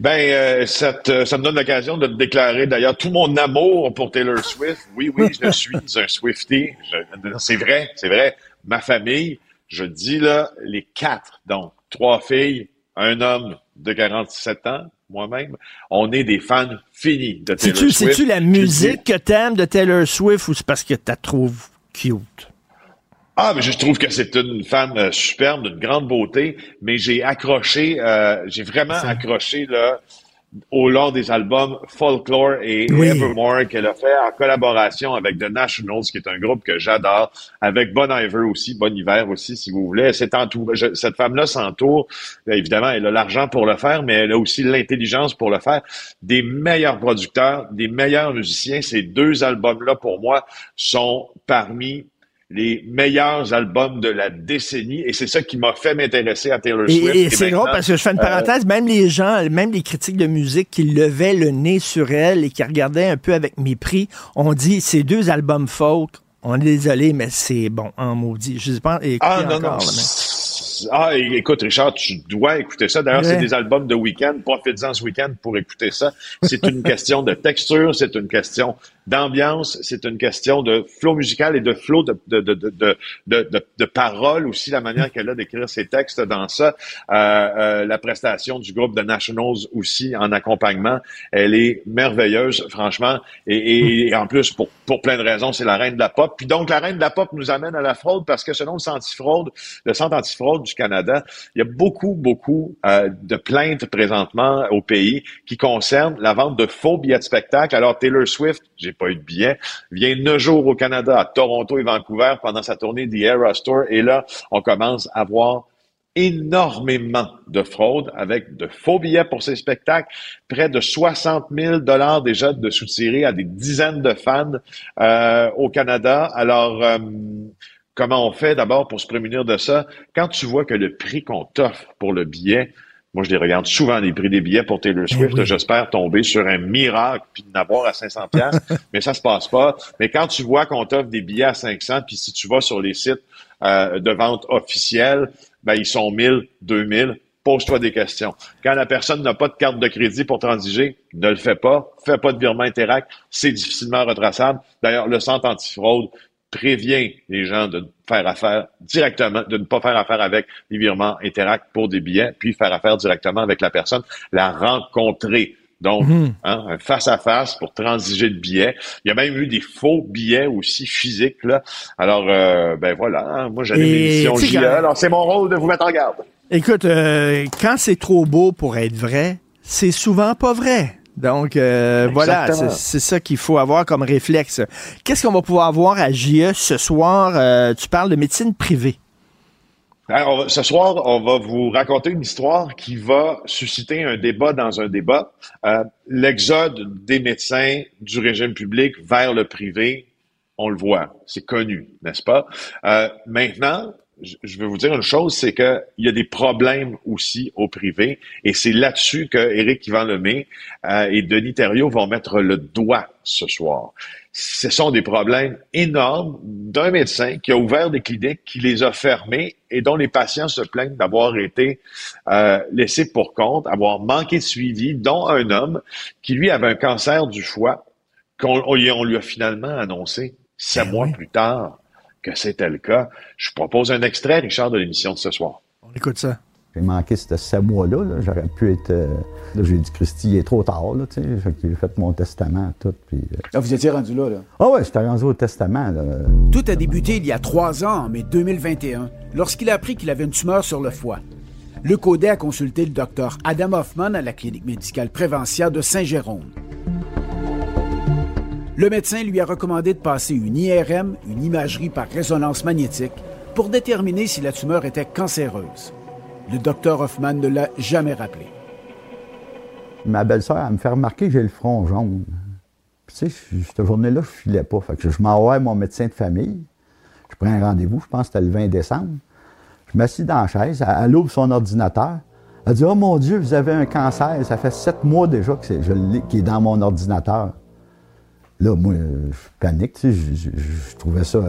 Ben, euh, ça, te- ça me donne l'occasion de te déclarer d'ailleurs tout mon amour pour Taylor Swift. Oui, oui, je suis un Swifty. Je- C'est vrai, c'est vrai. Ma famille, je dis là, les quatre, donc trois filles, un homme, de 47 ans, moi-même, on est des fans finis de Taylor Swift. c'est-tu la musique que t'aimes de Taylor Swift ou c'est parce que t'as trouves cute? Ah, mais je trouve que c'est une femme euh, superbe, d'une grande beauté, mais j'ai accroché, euh, j'ai vraiment accroché là au long des albums Folklore et Oui. Evermore qu'elle a fait en collaboration avec The Nationals, qui est un groupe que j'adore, avec Bon Iver aussi, Bon Hiver aussi, si vous voulez. Je- cette femme-là s'entoure, évidemment, elle a l'argent pour le faire, mais elle a aussi l'intelligence pour le faire. Des meilleurs producteurs, des meilleurs musiciens. Ces deux albums-là, pour moi, sont parmi les meilleurs albums de la décennie et c'est ça qui m'a fait m'intéresser à Taylor Et, Swift. et c'est drôle parce que je fais une euh, parenthèse, même les gens, même les critiques de musique qui levaient le nez sur elle et qui regardaient un peu avec mépris, ont dit ces deux albums folk, on est désolé, mais c'est bon, en maudit. Je sais pas, Ah non, encore, non. là, Ah, écoute, Richard, tu dois écouter ça. D'ailleurs, Ouais. c'est des albums de week-end. Profites-en ce week-end pour écouter ça. C'est une question de texture, c'est une question d'ambiance, c'est une question de flow musical et de flow de, de, de, de, de, paroles aussi, la manière qu'elle a d'écrire ses textes dans ça. Euh, euh, la prestation du groupe de Nationals aussi en accompagnement, elle est merveilleuse, franchement. Et, en plus, pour, pour plein de raisons, c'est la reine de la pop. Puis donc, la reine de la pop nous amène à la fraude parce que selon le Centre fraude, le Centre antifraude du Canada, il y a beaucoup, beaucoup euh, de plaintes présentement au pays qui concernent la vente de faux billets de spectacle. Alors, Taylor Swift, j'ai pas eu de billets, vient neuf jours au Canada, à Toronto et Vancouver pendant sa tournée The Eras Tour. Et là, on commence à voir énormément de fraude avec de faux billets pour ces spectacles, près de 60 000 dollars déjà de soutirés à des dizaines de fans euh, au Canada. Alors, euh, comment on fait d'abord pour se prémunir de ça? Quand tu vois que le prix qu'on t'offre pour le billet, moi, je les regarde souvent, les prix des billets pour Taylor Swift. J'espère tomber sur un miracle puis d'en avoir à 500 pièces, mais ça se passe pas. Mais quand tu vois qu'on t'offre des billets à 500, puis si tu vas sur les sites euh, de vente officiels, ben, ils sont 1000, 2000. Pose-toi des questions. Quand la personne n'a pas de carte de crédit pour transiger, ne le fais pas. Fais pas de virement Interact. C'est difficilement retraçable. D'ailleurs, le centre antifraude prévient les gens de faire affaire directement, de ne pas faire affaire avec les virements Interact pour des billets, puis faire affaire directement avec la personne, la rencontrer. Donc, hein, un face-à-face pour transiger le billet. Il y a même eu des faux billets aussi physiques. Là. Alors, euh, ben voilà, hein, moi l'émission tu sais, JE, quand- alors c'est mon rôle de vous mettre en garde. Écoute, euh, quand c'est trop beau pour être vrai, c'est souvent pas vrai. Donc, euh, voilà, c'est ça qu'il faut avoir comme réflexe. Qu'est-ce qu'on va pouvoir voir à JE ce soir? Euh, tu parles de médecine privée. Alors, on va- ce soir, on va vous raconter une histoire qui va susciter un débat dans un débat. Euh, L'exode des médecins du régime public vers le privé, on le voit, c'est connu, n'est-ce pas? Euh, maintenant, je vais vous dire une chose, c'est qu'il y a des problèmes aussi au privé, et c'est là-dessus que Éric Yvan Lemay euh, et Denis Thériault vont mettre le doigt ce soir. Ce sont des problèmes énormes d'un médecin qui a ouvert des cliniques, qui les a fermées et dont les patients se plaignent d'avoir été euh, laissés pour compte, avoir manqué de suivi, dont un homme qui, lui, avait un cancer du foie, qu'on on lui- a finalement annoncé sept mois plus tard que c'était le cas. Je vous propose un extrait, Richard, de l'émission de ce soir. On écoute ça. J'ai manqué ces sept mois-là. là. J'aurais pu être. euh, Là, j'ai dit, Christy, il est trop tard. Là, j'ai fait mon testament, tout. Puis, euh, Là, vous étiez rendu là, là. Ah ouais, j'étais rendu au testament. Là. Tout a débuté il y a trois ans, en mai 2021, lorsqu'il a appris qu'il avait une tumeur sur le foie. Le Codet a consulté le docteur Adam Hoffman à la clinique médicale Préventia de Saint-Jérôme. Le médecin lui a recommandé de passer une IRM, une imagerie par résonance magnétique, pour déterminer si la tumeur était cancéreuse. Le docteur Hoffman ne l'a jamais rappelé. Ma belle-sœur, elle me fait remarquer que j'ai le front jaune. Puis, tu sais, cette journée-là, je filais pas. Fait que je m'envoie à mon médecin de famille. Je prends un rendez-vous, je pense que c'était le 20 décembre. Je m'assis dans la chaise, elle, ouvre son ordinateur. Elle dit Oh mon Dieu, vous avez un cancer. Ça fait sept mois déjà que est dans mon ordinateur. Là, moi, je panique, tu sais, je, je- je trouvais ça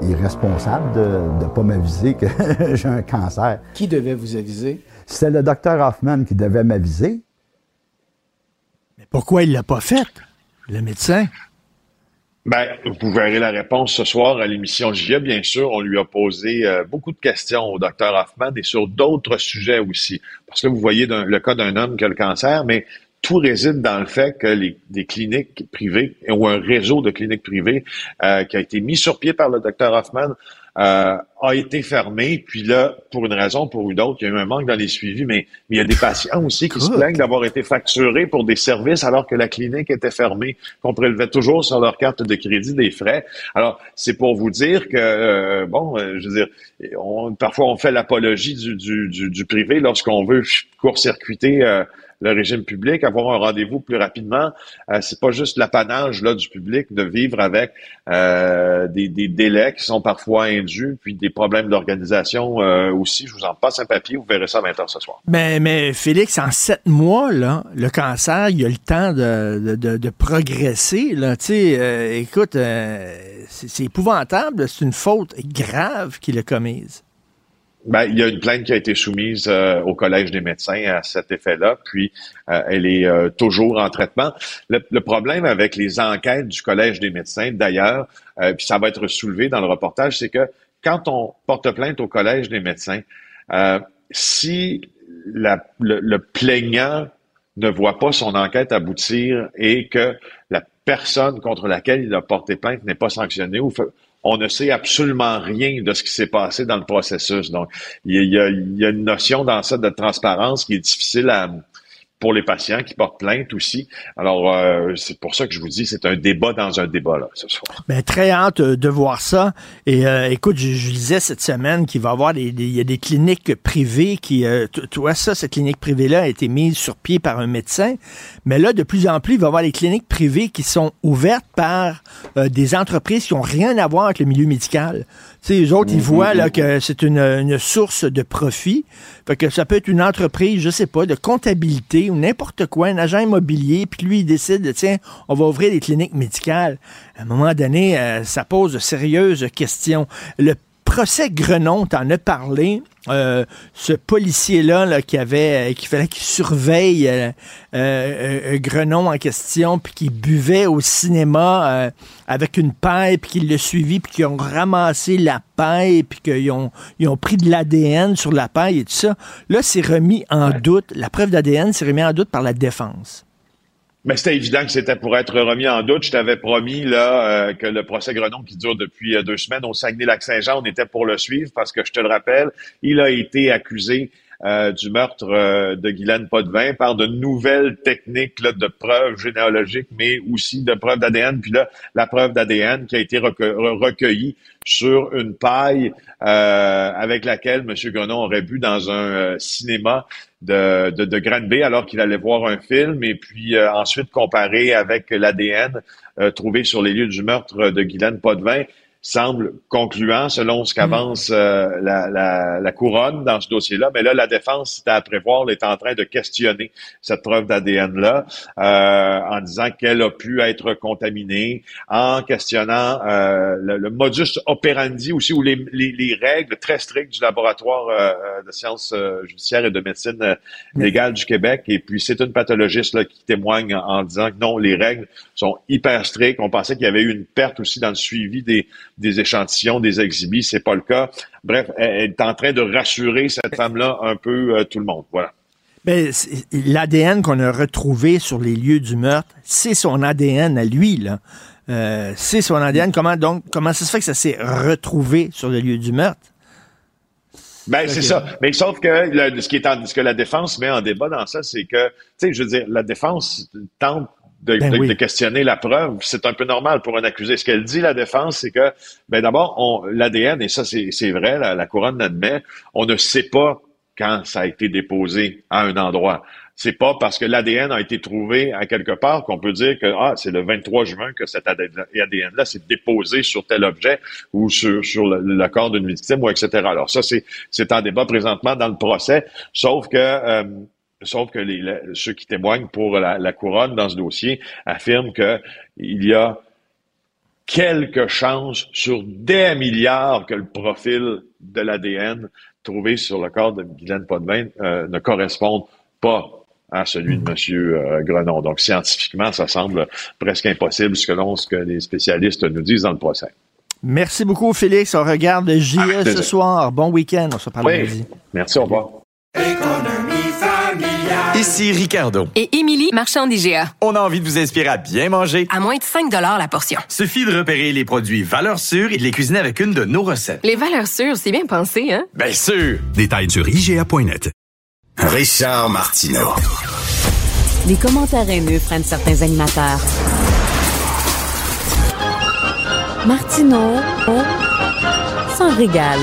irresponsable de ne pas m'aviser que j'ai un cancer. Qui devait vous aviser? C'était le docteur Hoffman qui devait m'aviser. Mais pourquoi il l'a pas fait, le médecin? Ben, vous verrez la réponse ce soir à l'émission JE. Bien sûr, on lui a posé euh, beaucoup de questions au docteur Hoffman et sur d'autres sujets aussi. Parce que vous voyez le cas d'un homme qui a le cancer, mais tout réside dans le fait que les, des cliniques privées ou un réseau de cliniques privées euh, qui a été mis sur pied par le docteur Hoffman euh, a été fermé. Puis là, pour une raison, pour une autre, il y a eu un manque dans les suivis, mais, mais il y a des patients aussi qui se plaignent d'avoir été facturés pour des services alors que la clinique était fermée, qu'on prélevait toujours sur leur carte de crédit des frais. Alors, c'est pour vous dire que, euh, bon, euh, je veux dire, on, parfois on fait l'apologie du, du, du, du, privé lorsqu'on veut court-circuiter le régime public, avoir un rendez-vous plus rapidement. Euh, c'est pas juste l'apanage là du public de vivre avec euh, des, délais qui sont parfois indus, puis des problèmes d'organisation euh, aussi. Je vous en passe un papier, vous verrez ça à 20h ce soir. Mais, mais Félix, en sept mois, là, le cancer, il a le temps de, de, progresser. Là. Euh, écoute, c'est épouvantable. C'est une faute grave qu'il a commise. Ben, il y a une plainte qui a été soumise euh, au Collège des médecins à cet effet-là, puis euh, elle est euh, toujours en traitement. Le, problème avec les enquêtes du Collège des médecins, d'ailleurs, puis ça va être soulevé dans le reportage, c'est que quand on porte plainte au Collège des médecins, si la, le, le plaignant ne voit pas son enquête aboutir et que la personne contre laquelle il a porté plainte n'est pas sanctionnée ou on ne sait absolument rien de ce qui s'est passé dans le processus. Donc, il y, a, une notion dans ça de transparence qui est difficile à, pour les patients qui portent plainte aussi. Alors, euh, c'est pour ça que je vous dis, c'est un débat dans un débat, là, ce soir. Bien, très hâte euh, de voir ça. Et euh, écoute, je, je, disais cette semaine qu'il va y avoir des, il y a des cliniques privées qui, toi, ça, cette clinique privée-là a été mise sur pied par un médecin. Mais là, de plus en plus, il va y avoir des cliniques privées qui sont ouvertes par des entreprises qui n'ont rien à voir avec le milieu médical. Tu sais, eux autres, ils voient là, que c'est une, une, source de profit. Fait que ça peut être une entreprise, je sais pas, de comptabilité ou n'importe quoi, un agent immobilier, puis lui, il décide, tiens, on va ouvrir des cliniques médicales. À un moment donné, euh, ça pose de sérieuses questions. Le procès Grenon, t'en as parlé. Euh, ce policier-là qui avait, euh, qui fallait qu'il surveille euh, Grenon en question, puis qui buvait au cinéma avec une paille, puis qui l'a suivi, puis qui ont ramassé la paille, puis qu'ils ont, ils ont pris de l'ADN sur la paille et tout ça. Là, c'est remis en doute. La preuve d'ADN s'est remis en doute par la défense. Mais c'était évident que c'était pour être remis en doute. Je t'avais promis là euh, que le procès Grenon qui dure depuis euh, deux semaines au Saguenay-Lac-Saint-Jean, on était pour le suivre parce que je te le rappelle, il a été accusé euh, du meurtre de Guylaine Potvin par de nouvelles techniques de preuves généalogiques, mais aussi de preuves d'ADN. Puis là, la preuve d'ADN qui a été recueillie sur une paille avec laquelle M. Grenon aurait bu dans un cinéma de, de, de alors qu'il allait voir un film et puis euh, ensuite comparer avec l'ADN euh, trouvé sur les lieux du meurtre de Guylaine Potvin semble concluant selon ce qu'avance euh, la, la, la, couronne dans ce dossier-là. Mais là, la défense, c'était à prévoir, est en train de questionner cette preuve d'ADN-là euh, en disant qu'elle a pu être contaminée, en questionnant euh, le, modus operandi aussi, ou les, les, les, règles très strictes du laboratoire euh, de sciences judiciaires et de médecine légale du Québec. Et puis, c'est une pathologiste là, qui témoigne en, en disant que non, les règles sont hyper strictes. On pensait qu'il y avait eu une perte aussi dans le suivi des des échantillons, des exhibits. C'est pas le cas. Bref, elle est en train de rassurer cette femme-là un peu euh, tout le monde. Voilà. Ben, l'ADN qu'on a retrouvé sur les lieux du meurtre, c'est son ADN à lui, là. Euh, c'est son ADN. Comment donc, comment ça se fait que ça s'est retrouvé sur le lieu du meurtre? Ben, c'est ça. Mais sauf que ce, qui est ce que la défense met en débat dans ça, c'est que, tu sais, je veux dire, la défense tente ben de, questionner la preuve. C'est un peu normal pour un accusé. Ce qu'elle dit, la défense, c'est que, ben d'abord, l'ADN, et ça c'est vrai, la, couronne l'admet, on ne sait pas quand ça a été déposé à un endroit. C'est pas parce que l'ADN a été trouvé à quelque part qu'on peut dire que ah c'est le 23 juin que cet ADN-là s'est déposé sur tel objet ou sur, sur le, corps d'une victime ou etc. Alors ça c'est c'est en débat présentement dans le procès, sauf que euh, Sauf que les, ceux qui témoignent pour la, couronne dans ce dossier affirment qu'il y a quelques chances sur des milliards que le profil de l'ADN trouvé sur le corps de Guylaine Potvin euh, ne corresponde pas à celui de M. Grenon. Donc, scientifiquement, ça semble presque impossible selon ce que les spécialistes nous disent dans le procès. Merci beaucoup, Félix. On regarde JE Ah, ce soir. Bon week-end. On se parle Oui. lundi. Merci, au revoir. Ici Ricardo. Et Émilie, marchand d'IGA. On a envie de vous inspirer à bien manger. À moins de 5 la portion. Suffit de repérer les produits valeurs sûres et de les cuisiner avec une de nos recettes. Les valeurs sûres, c'est bien pensé, hein? Bien sûr! Détails sur IGA.net. Richard Martineau. Les commentaires haineux prennent certains animateurs. Martineau s'en régale.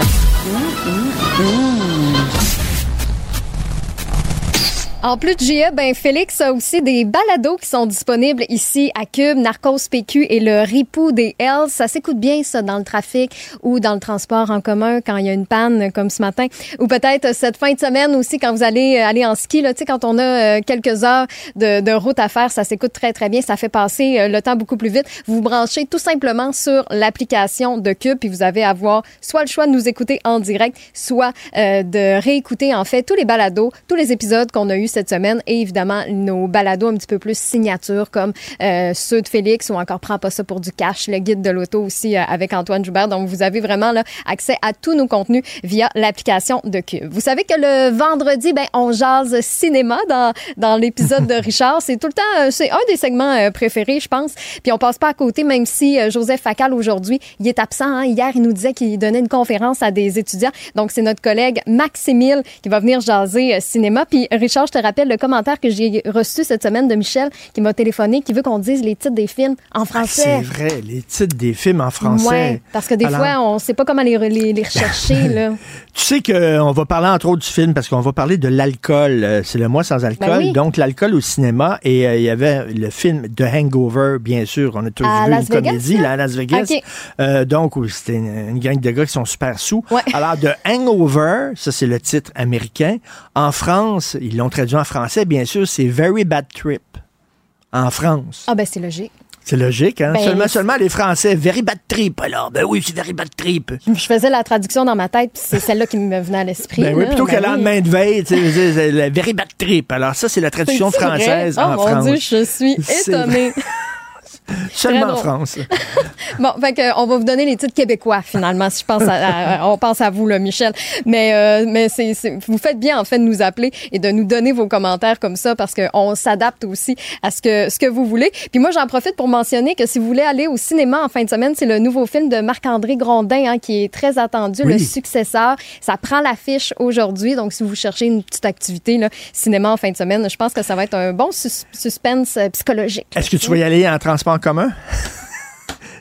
En plus de GA, ben Félix a aussi des balados qui sont disponibles ici à Cube, Narcos PQ et le Ripou des Hells. Ça s'écoute bien ça dans le trafic ou dans le transport en commun quand il y a une panne comme ce matin ou peut-être cette fin de semaine aussi quand vous allez euh, aller en ski là, tu sais quand on a euh, quelques heures de, route à faire, ça s'écoute très très bien, ça fait passer euh, le temps beaucoup plus vite. Vous vous branchez tout simplement sur l'application de Cube puis vous avez à avoir soit le choix de nous écouter en direct, soit de réécouter en fait tous les balados, tous les épisodes qu'on a eu cette semaine et évidemment nos balados un petit peu plus signature comme euh, ceux de Félix ou encore Prends pas ça pour du cash, le guide de l'auto aussi euh, avec Antoine Joubert. Donc vous avez vraiment là, accès à tous nos contenus via l'application de Cube. Vous savez que le vendredi, ben, on jase cinéma dans, dans l'épisode de Richard. C'est tout le temps, euh, c'est un des segments euh, préférés, je pense. Puis on passe pas à côté, même si Joseph Facal aujourd'hui, il est absent. hein. Hier, il nous disait qu'il donnait une conférence à des étudiants. Donc c'est notre collègue Maximile qui va venir jaser cinéma. Puis Richard, je te rappelle le commentaire que j'ai reçu cette semaine de Michel qui m'a téléphoné, qui veut qu'on dise les titres des films en Ah, français. c'est vrai, les titres des films en français. Ouais, parce que des Alors, fois, on sait pas comment les, les, les rechercher. là. Tu sais qu'on va parler entre autres du film parce qu'on va parler de l'alcool. Euh, C'est le mois sans alcool. Ben oui. Donc, l'alcool au cinéma. Et euh, il y avait le film The Hangover, bien sûr. On a tous À vu Las une Vegas, comédie là, à Las Vegas. Euh, donc, c'était une, une gang de gars qui sont super sous. Ouais. Alors, The Hangover, ça c'est le titre américain. En France, ils l'ont traduit en français, bien sûr, c'est Very Bad Trip. En France. Ah ben c'est logique. C'est logique, hein? Ben, seulement, seulement les Français, Very Bad Trip. Alors, ben oui, c'est Very Bad Trip. Je faisais la traduction dans ma tête, puis c'est celle-là qui me venait à l'esprit. Ben oui, plutôt que lendemain de veille, tu sais, le very bad trip. Alors ça, c'est la traduction française oh, en mon France. Dieu, je suis étonnée. Seulement en. France. Bon, fait que, on va vous donner les titres québécois finalement. Si je pense à, à- on pense à vous là, Michel. Mais euh, mais c'est vous faites bien en fait de nous appeler et de nous donner vos commentaires comme ça parce que on s'adapte aussi à ce que ce que vous voulez. Puis moi, j'en profite pour mentionner que si vous voulez aller au cinéma en fin de semaine, c'est le nouveau film de Marc-André Grondin hein, qui est très attendu, Oui. le successeur. Ça prend l'affiche aujourd'hui. Donc si vous cherchez une petite activité là, cinéma en fin de semaine, je pense que ça va être un bon sus- suspense euh, psychologique. Est-ce que tu vas y aller en transport en commun?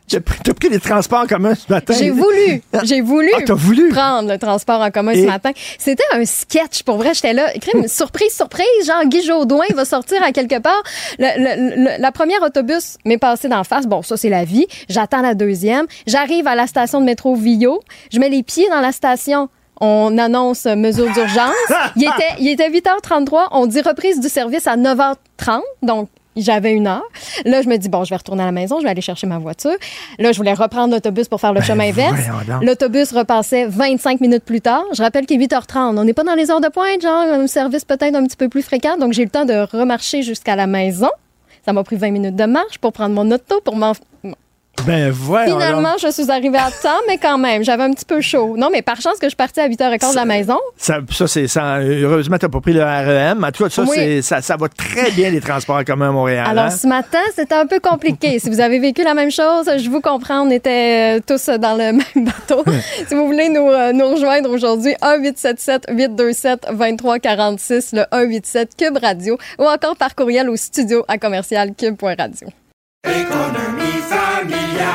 Tu as pris, t'as pris les transports en commun ce matin? J'ai voulu, j'ai voulu, Ah, t'as voulu? prendre le transport en commun Et- ce matin. C'était un sketch, pour vrai, j'étais là. Crime, surprise, surprise, genre Guy Jodoin va sortir à quelque part. Le- le- le- la première autobus m'est passée d'en face. Bon, ça, c'est la vie. J'attends la deuxième. J'arrive à la station de métro Villot. Je mets les pieds dans la station. On annonce mesure d'urgence. Il était, il était 8h33. On dit reprise du service à 9h30. Donc, j'avais une heure. Là, je me dis, bon, je vais retourner à la maison, je vais aller chercher ma voiture. Là, je voulais reprendre l'autobus pour faire le chemin inverse. Ben, voyons donc. L'autobus repassait 25 minutes plus tard. Je rappelle qu'il est 8h30. On n'est pas dans les heures de pointe, genre un service peut-être un petit peu plus fréquent. Donc, j'ai eu le temps de remarcher jusqu'à la maison. Ça m'a pris 20 minutes de marche pour prendre mon auto, pour m'en... Ben voyons Finalement, je suis arrivée à temps, mais quand même, j'avais un petit peu chaud. Non, mais par chance que je partais à 8h15 de la maison. Ça, ça c'est ça. Heureusement, t'as pas pris le REM. En tout cas, ça, Oui. c'est- ça, ça va très bien, les transports en commun à Montréal. Alors, hein? ce matin, c'était un peu compliqué. si vous avez vécu la même chose, je vous comprends, on était euh, tous dans le même bateau. si vous voulez nous, euh, nous rejoindre aujourd'hui, 1-877-827-2346, le 187 Cube Radio, ou encore par courriel au studio à commercial cube.radio.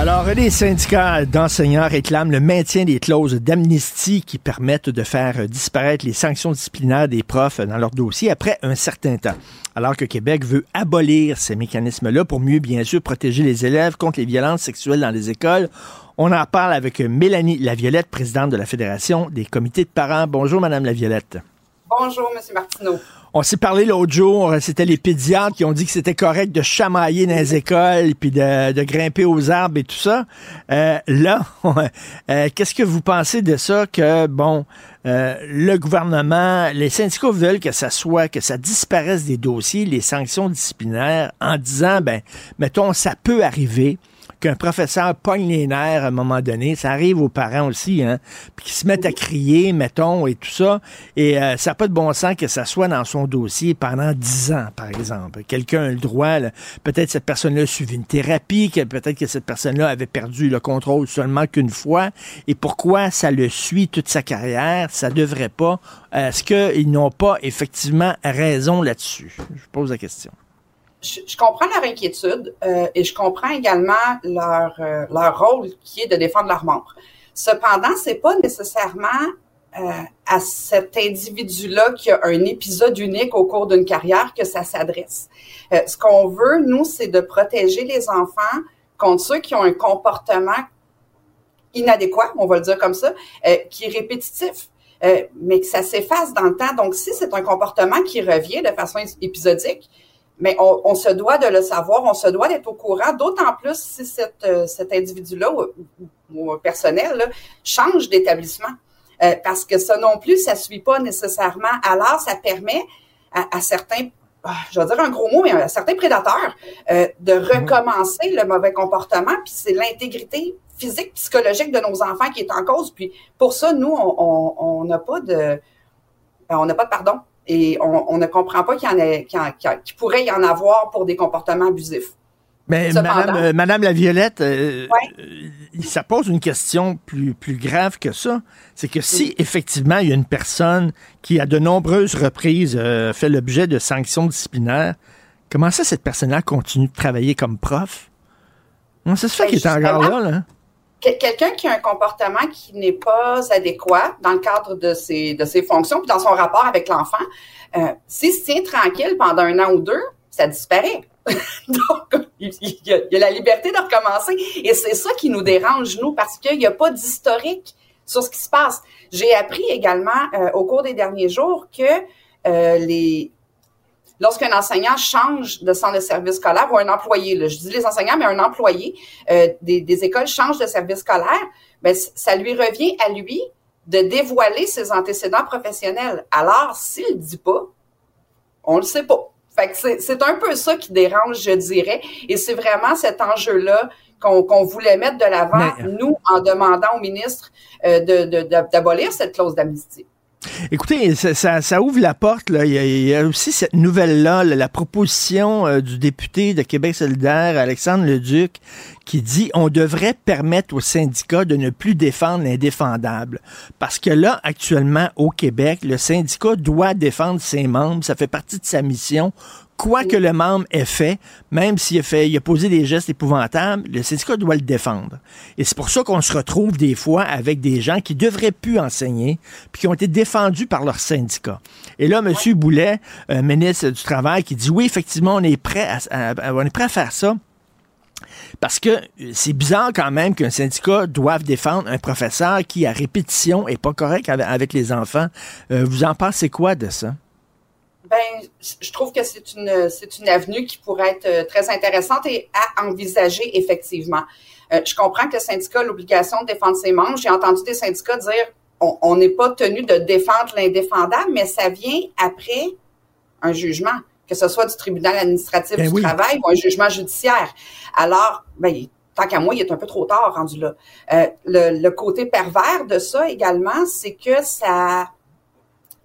Alors, les syndicats d'enseignants réclament le maintien des clauses d'amnistie qui permettent de faire disparaître les sanctions disciplinaires des profs dans leur dossier après un certain temps. Alors que Québec veut abolir ces mécanismes-là pour mieux, bien sûr, protéger les élèves contre les violences sexuelles dans les écoles. On en parle avec Mélanie Laviolette, présidente de la Fédération des comités de parents. Bonjour, Madame Laviolette. Bonjour, M. Martineau. On s'est parlé l'autre jour, c'était les pédiatres qui ont dit que c'était correct de chamailler dans les écoles puis de, grimper aux arbres et tout ça. Euh, là, euh, qu'est-ce que vous pensez de ça que, bon, euh, le gouvernement, les syndicats veulent que ça soit, que ça disparaisse des dossiers, les sanctions disciplinaires, en disant, ben, mettons, ça peut arriver qu'un professeur pogne les nerfs à un moment donné. Ça arrive aux parents aussi, hein, puis qu'ils se mettent à crier, mettons, et tout ça. Et euh, ça n'a pas de bon sens que ça soit dans son dossier pendant dix ans, par exemple. Quelqu'un a le droit, peut-être cette personne-là a suivi une thérapie, peut-être que cette personne-là avait perdu le contrôle seulement qu'une fois. Et pourquoi ça le suit toute sa carrière? Ça devrait pas. Est-ce qu'ils n'ont pas effectivement raison là-dessus? Je pose la question je, comprends leur inquiétude euh, et je comprends également leur, euh, leur rôle qui est de défendre leurs membres. Cependant, c'est pas nécessairement euh, à cet individu-là qui a un épisode unique au cours d'une carrière que ça s'adresse. ce qu'on veut, nous, c'est de protéger les enfants contre ceux qui ont un comportement inadéquat, on va le dire comme ça, qui est répétitif. mais que ça s'efface dans le temps. Donc, si c'est un comportement qui revient de façon épisodique, mais on, se doit de le savoir, on se doit d'être au courant, d'autant plus si cette, euh, cet individu-là ou, ou, personnel là, change d'établissement. Euh, parce que ça non plus, ça suit pas nécessairement. Alors, ça permet à, certains, ah, je vais dire un gros mot, mais à certains prédateurs euh, de recommencer le mauvais comportement. Puis c'est l'intégrité physique, psychologique de nos enfants qui est en cause. Puis pour ça, nous, on n'a pas de, on n'a pas de pardon et on, ne comprend pas qu'il y en ait, qu'il pourrait y en avoir pour des comportements abusifs. Mais Madame, euh, Madame la Violette, euh, euh, ça pose une question plus, plus grave que ça. C'est que si effectivement il y a une personne qui à de nombreuses reprises fait l'objet de sanctions disciplinaires, comment ça cette personne-là continue de travailler comme prof? Comment ça se fait ben, qu'il est encore là? là? Quelqu'un qui a un comportement qui n'est pas adéquat dans le cadre de ses, de ses fonctions, puis dans son rapport avec l'enfant, euh, s'il se tient tranquille pendant un an ou deux, ça disparaît. Donc, il y, a, la liberté de recommencer. Et c'est ça qui nous dérange, nous, parce qu'il n'y a pas d'historique sur ce qui se passe. J'ai appris également euh, au cours des derniers jours que euh, les, lorsqu'un enseignant change de centre de service scolaire ou un employé, là, je dis les enseignants, mais un employé euh, des, des, écoles change de service scolaire, ben, ça lui revient à lui de dévoiler ses antécédents professionnels. Alors, s'il le dit pas, on le sait pas. Fait que c'est un peu ça qui dérange, je dirais. Et c'est vraiment cet enjeu-là qu'on voulait mettre de l'avant, nous, en demandant au ministre euh, d'abolir cette clause d'amnistie. Écoutez, ça, ouvre la porte. Là. Il, y a, aussi cette nouvelle-là, la proposition euh, du député de Québec solidaire, Alexandre Leduc, qui dit on devrait permettre aux syndicats de ne plus défendre l'indéfendable. Parce que là, actuellement, au Québec, le syndicat doit défendre ses membres. Ça fait partie de sa mission quoi que le membre ait fait, même s'il a fait, il a posé des gestes épouvantables, le syndicat doit le défendre. Et c'est pour ça qu'on se retrouve des fois avec des gens qui devraient plus enseigner, puis qui ont été défendus par leur syndicat. Et là, M. Boulet, euh, ministre du Travail, qui dit oui, effectivement, on est prêt à, on est prêt à faire ça. Parce que c'est bizarre quand même qu'un syndicat doive défendre un professeur qui, à répétition, est pas correct avec, les enfants. Euh, vous en pensez quoi de ça? Ben, je trouve que c'est une c'est une avenue qui pourrait être euh, très intéressante et à envisager effectivement. Euh, je comprends que le syndicat a l'obligation de défendre ses membres. J'ai entendu des syndicats dire on n'est pas tenu de défendre l'indéfendable, mais ça vient après un jugement, que ce soit du tribunal administratif ben du travail ou un jugement judiciaire. Alors, ben, tant qu'à moi, il est un peu trop tard rendu là. Euh, le, le côté pervers de ça également, c'est que ça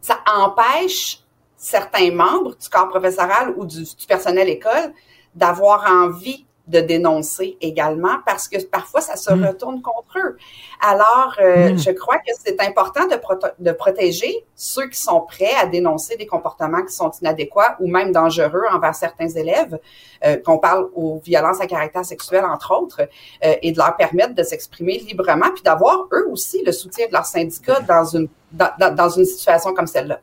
ça empêche certains membres du corps professoral ou du, personnel école d'avoir envie de dénoncer également parce que parfois ça se retourne contre eux. Alors, euh, je crois que c'est important de, de protéger ceux qui sont prêts à dénoncer des comportements qui sont inadéquats ou même dangereux envers certains élèves, euh, qu'on parle aux violences à caractère sexuel entre autres, euh, et de leur permettre de s'exprimer librement, puis d'avoir eux aussi le soutien de leur syndicat dans une dans, dans une situation comme celle-là.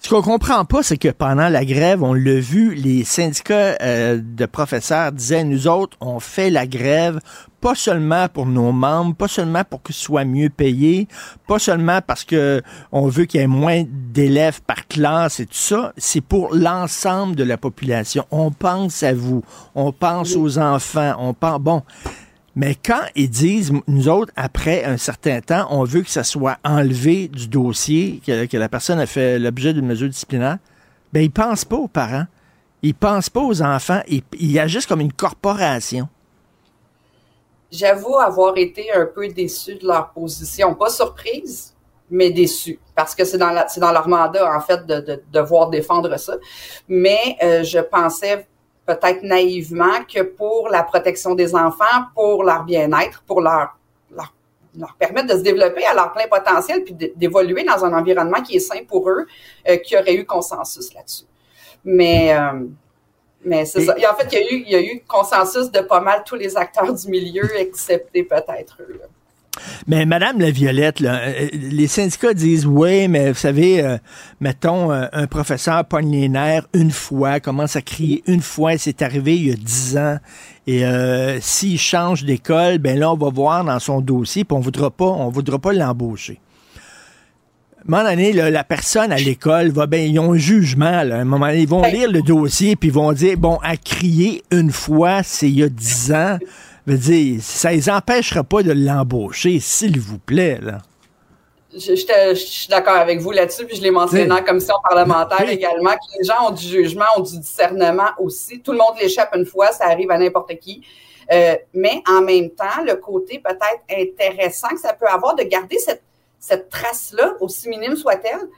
Ce qu'on comprend pas, c'est que pendant la grève, on l'a vu, les syndicats euh, de professeurs disaient, nous autres, on fait la grève pas seulement pour nos membres, pas seulement pour qu'ils soient mieux payés, pas seulement parce que on veut qu'il y ait moins d'élèves par classe et tout ça, c'est pour l'ensemble de la population. On pense à vous, on pense aux enfants, on pense, bon, mais quand ils disent, nous autres, après un certain temps, on veut que ça soit enlevé du dossier, que, la personne a fait l'objet d'une mesure disciplinaire, ben ils pensent pas aux parents. Ils pensent pas aux enfants. Ils, ils agissent comme une corporation. J'avoue avoir été un peu déçu de leur position. Pas surprise, mais déçu. Parce que c'est dans, dans leur mandat, en fait, de, de, devoir défendre ça. Mais euh, je pensais peut-être naïvement que pour la protection des enfants, pour leur bien-être, pour leur, leur, permettre de se développer à leur plein potentiel puis d'évoluer dans un environnement qui est sain pour eux, euh, qu'il y aurait eu consensus là-dessus. Mais euh, mais c'est ça. en fait, il y, a eu, il y a eu consensus de pas mal tous les acteurs du milieu, excepté peut-être eux. Mais Madame la Violette, euh, les syndicats disent oui, mais vous savez, euh, mettons, euh, un professeur pogne les nerfs une fois, commence à crier une fois, c'est arrivé il y a dix ans. Et s'il change d'école, ben là, on va voir dans son dossier, puis on voudra pas, on voudra pas l'embaucher. À un moment donné, la personne à l'école va ben, ils ont un jugement. À un moment donné, ils vont lire le dossier puis ils vont dire bon, à crier une fois, c'est il y a dix ans veux dire, ça les empêchera pas de l'embaucher, s'il vous plaît, là. Je, suis d'accord avec vous là-dessus, puis je l'ai mentionné en commission parlementaire également, que les gens ont du jugement, ont du discernement aussi. Tout le monde l'échappe une fois, ça arrive à n'importe qui. Euh, mais en même temps, le côté peut-être intéressant que ça peut avoir de garder cette, cette trace-là, aussi minime soit-elle,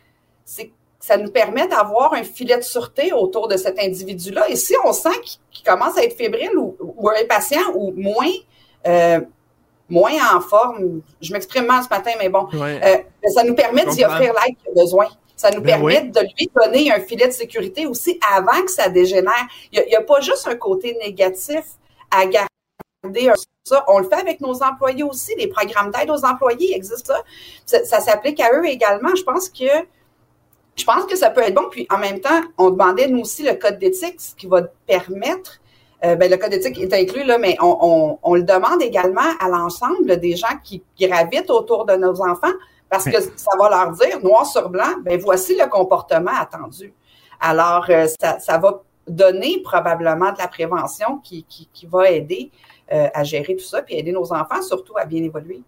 c'est ça nous permet d'avoir un filet de sûreté autour de cet individu-là. Et si on sent qu'il commence à être fébrile ou, ou impatient ou moins, euh, moins en forme, je m'exprime mal ce matin, mais bon, euh, ben, ça nous permet d'y offrir l'aide qu'il a besoin. Ça nous ben permet de lui donner un filet de sécurité aussi avant que ça dégénère. Il n'y a, pas juste un côté négatif à garder ça. On le fait avec nos employés aussi. Les programmes d'aide aux employés existent Ça, ça s'applique à eux également. Je pense que je pense que ça peut être bon. Puis en même temps, on demandait nous aussi le code d'éthique, ce qui va permettre. Euh, ben, le code d'éthique est inclus là, mais on, le demande également à l'ensemble des gens qui gravitent autour de nos enfants, parce que ça va leur dire noir sur blanc, ben voici le comportement attendu. Alors euh, ça, va donner probablement de la prévention qui, va aider euh, à gérer tout ça, puis aider nos enfants surtout à bien évoluer.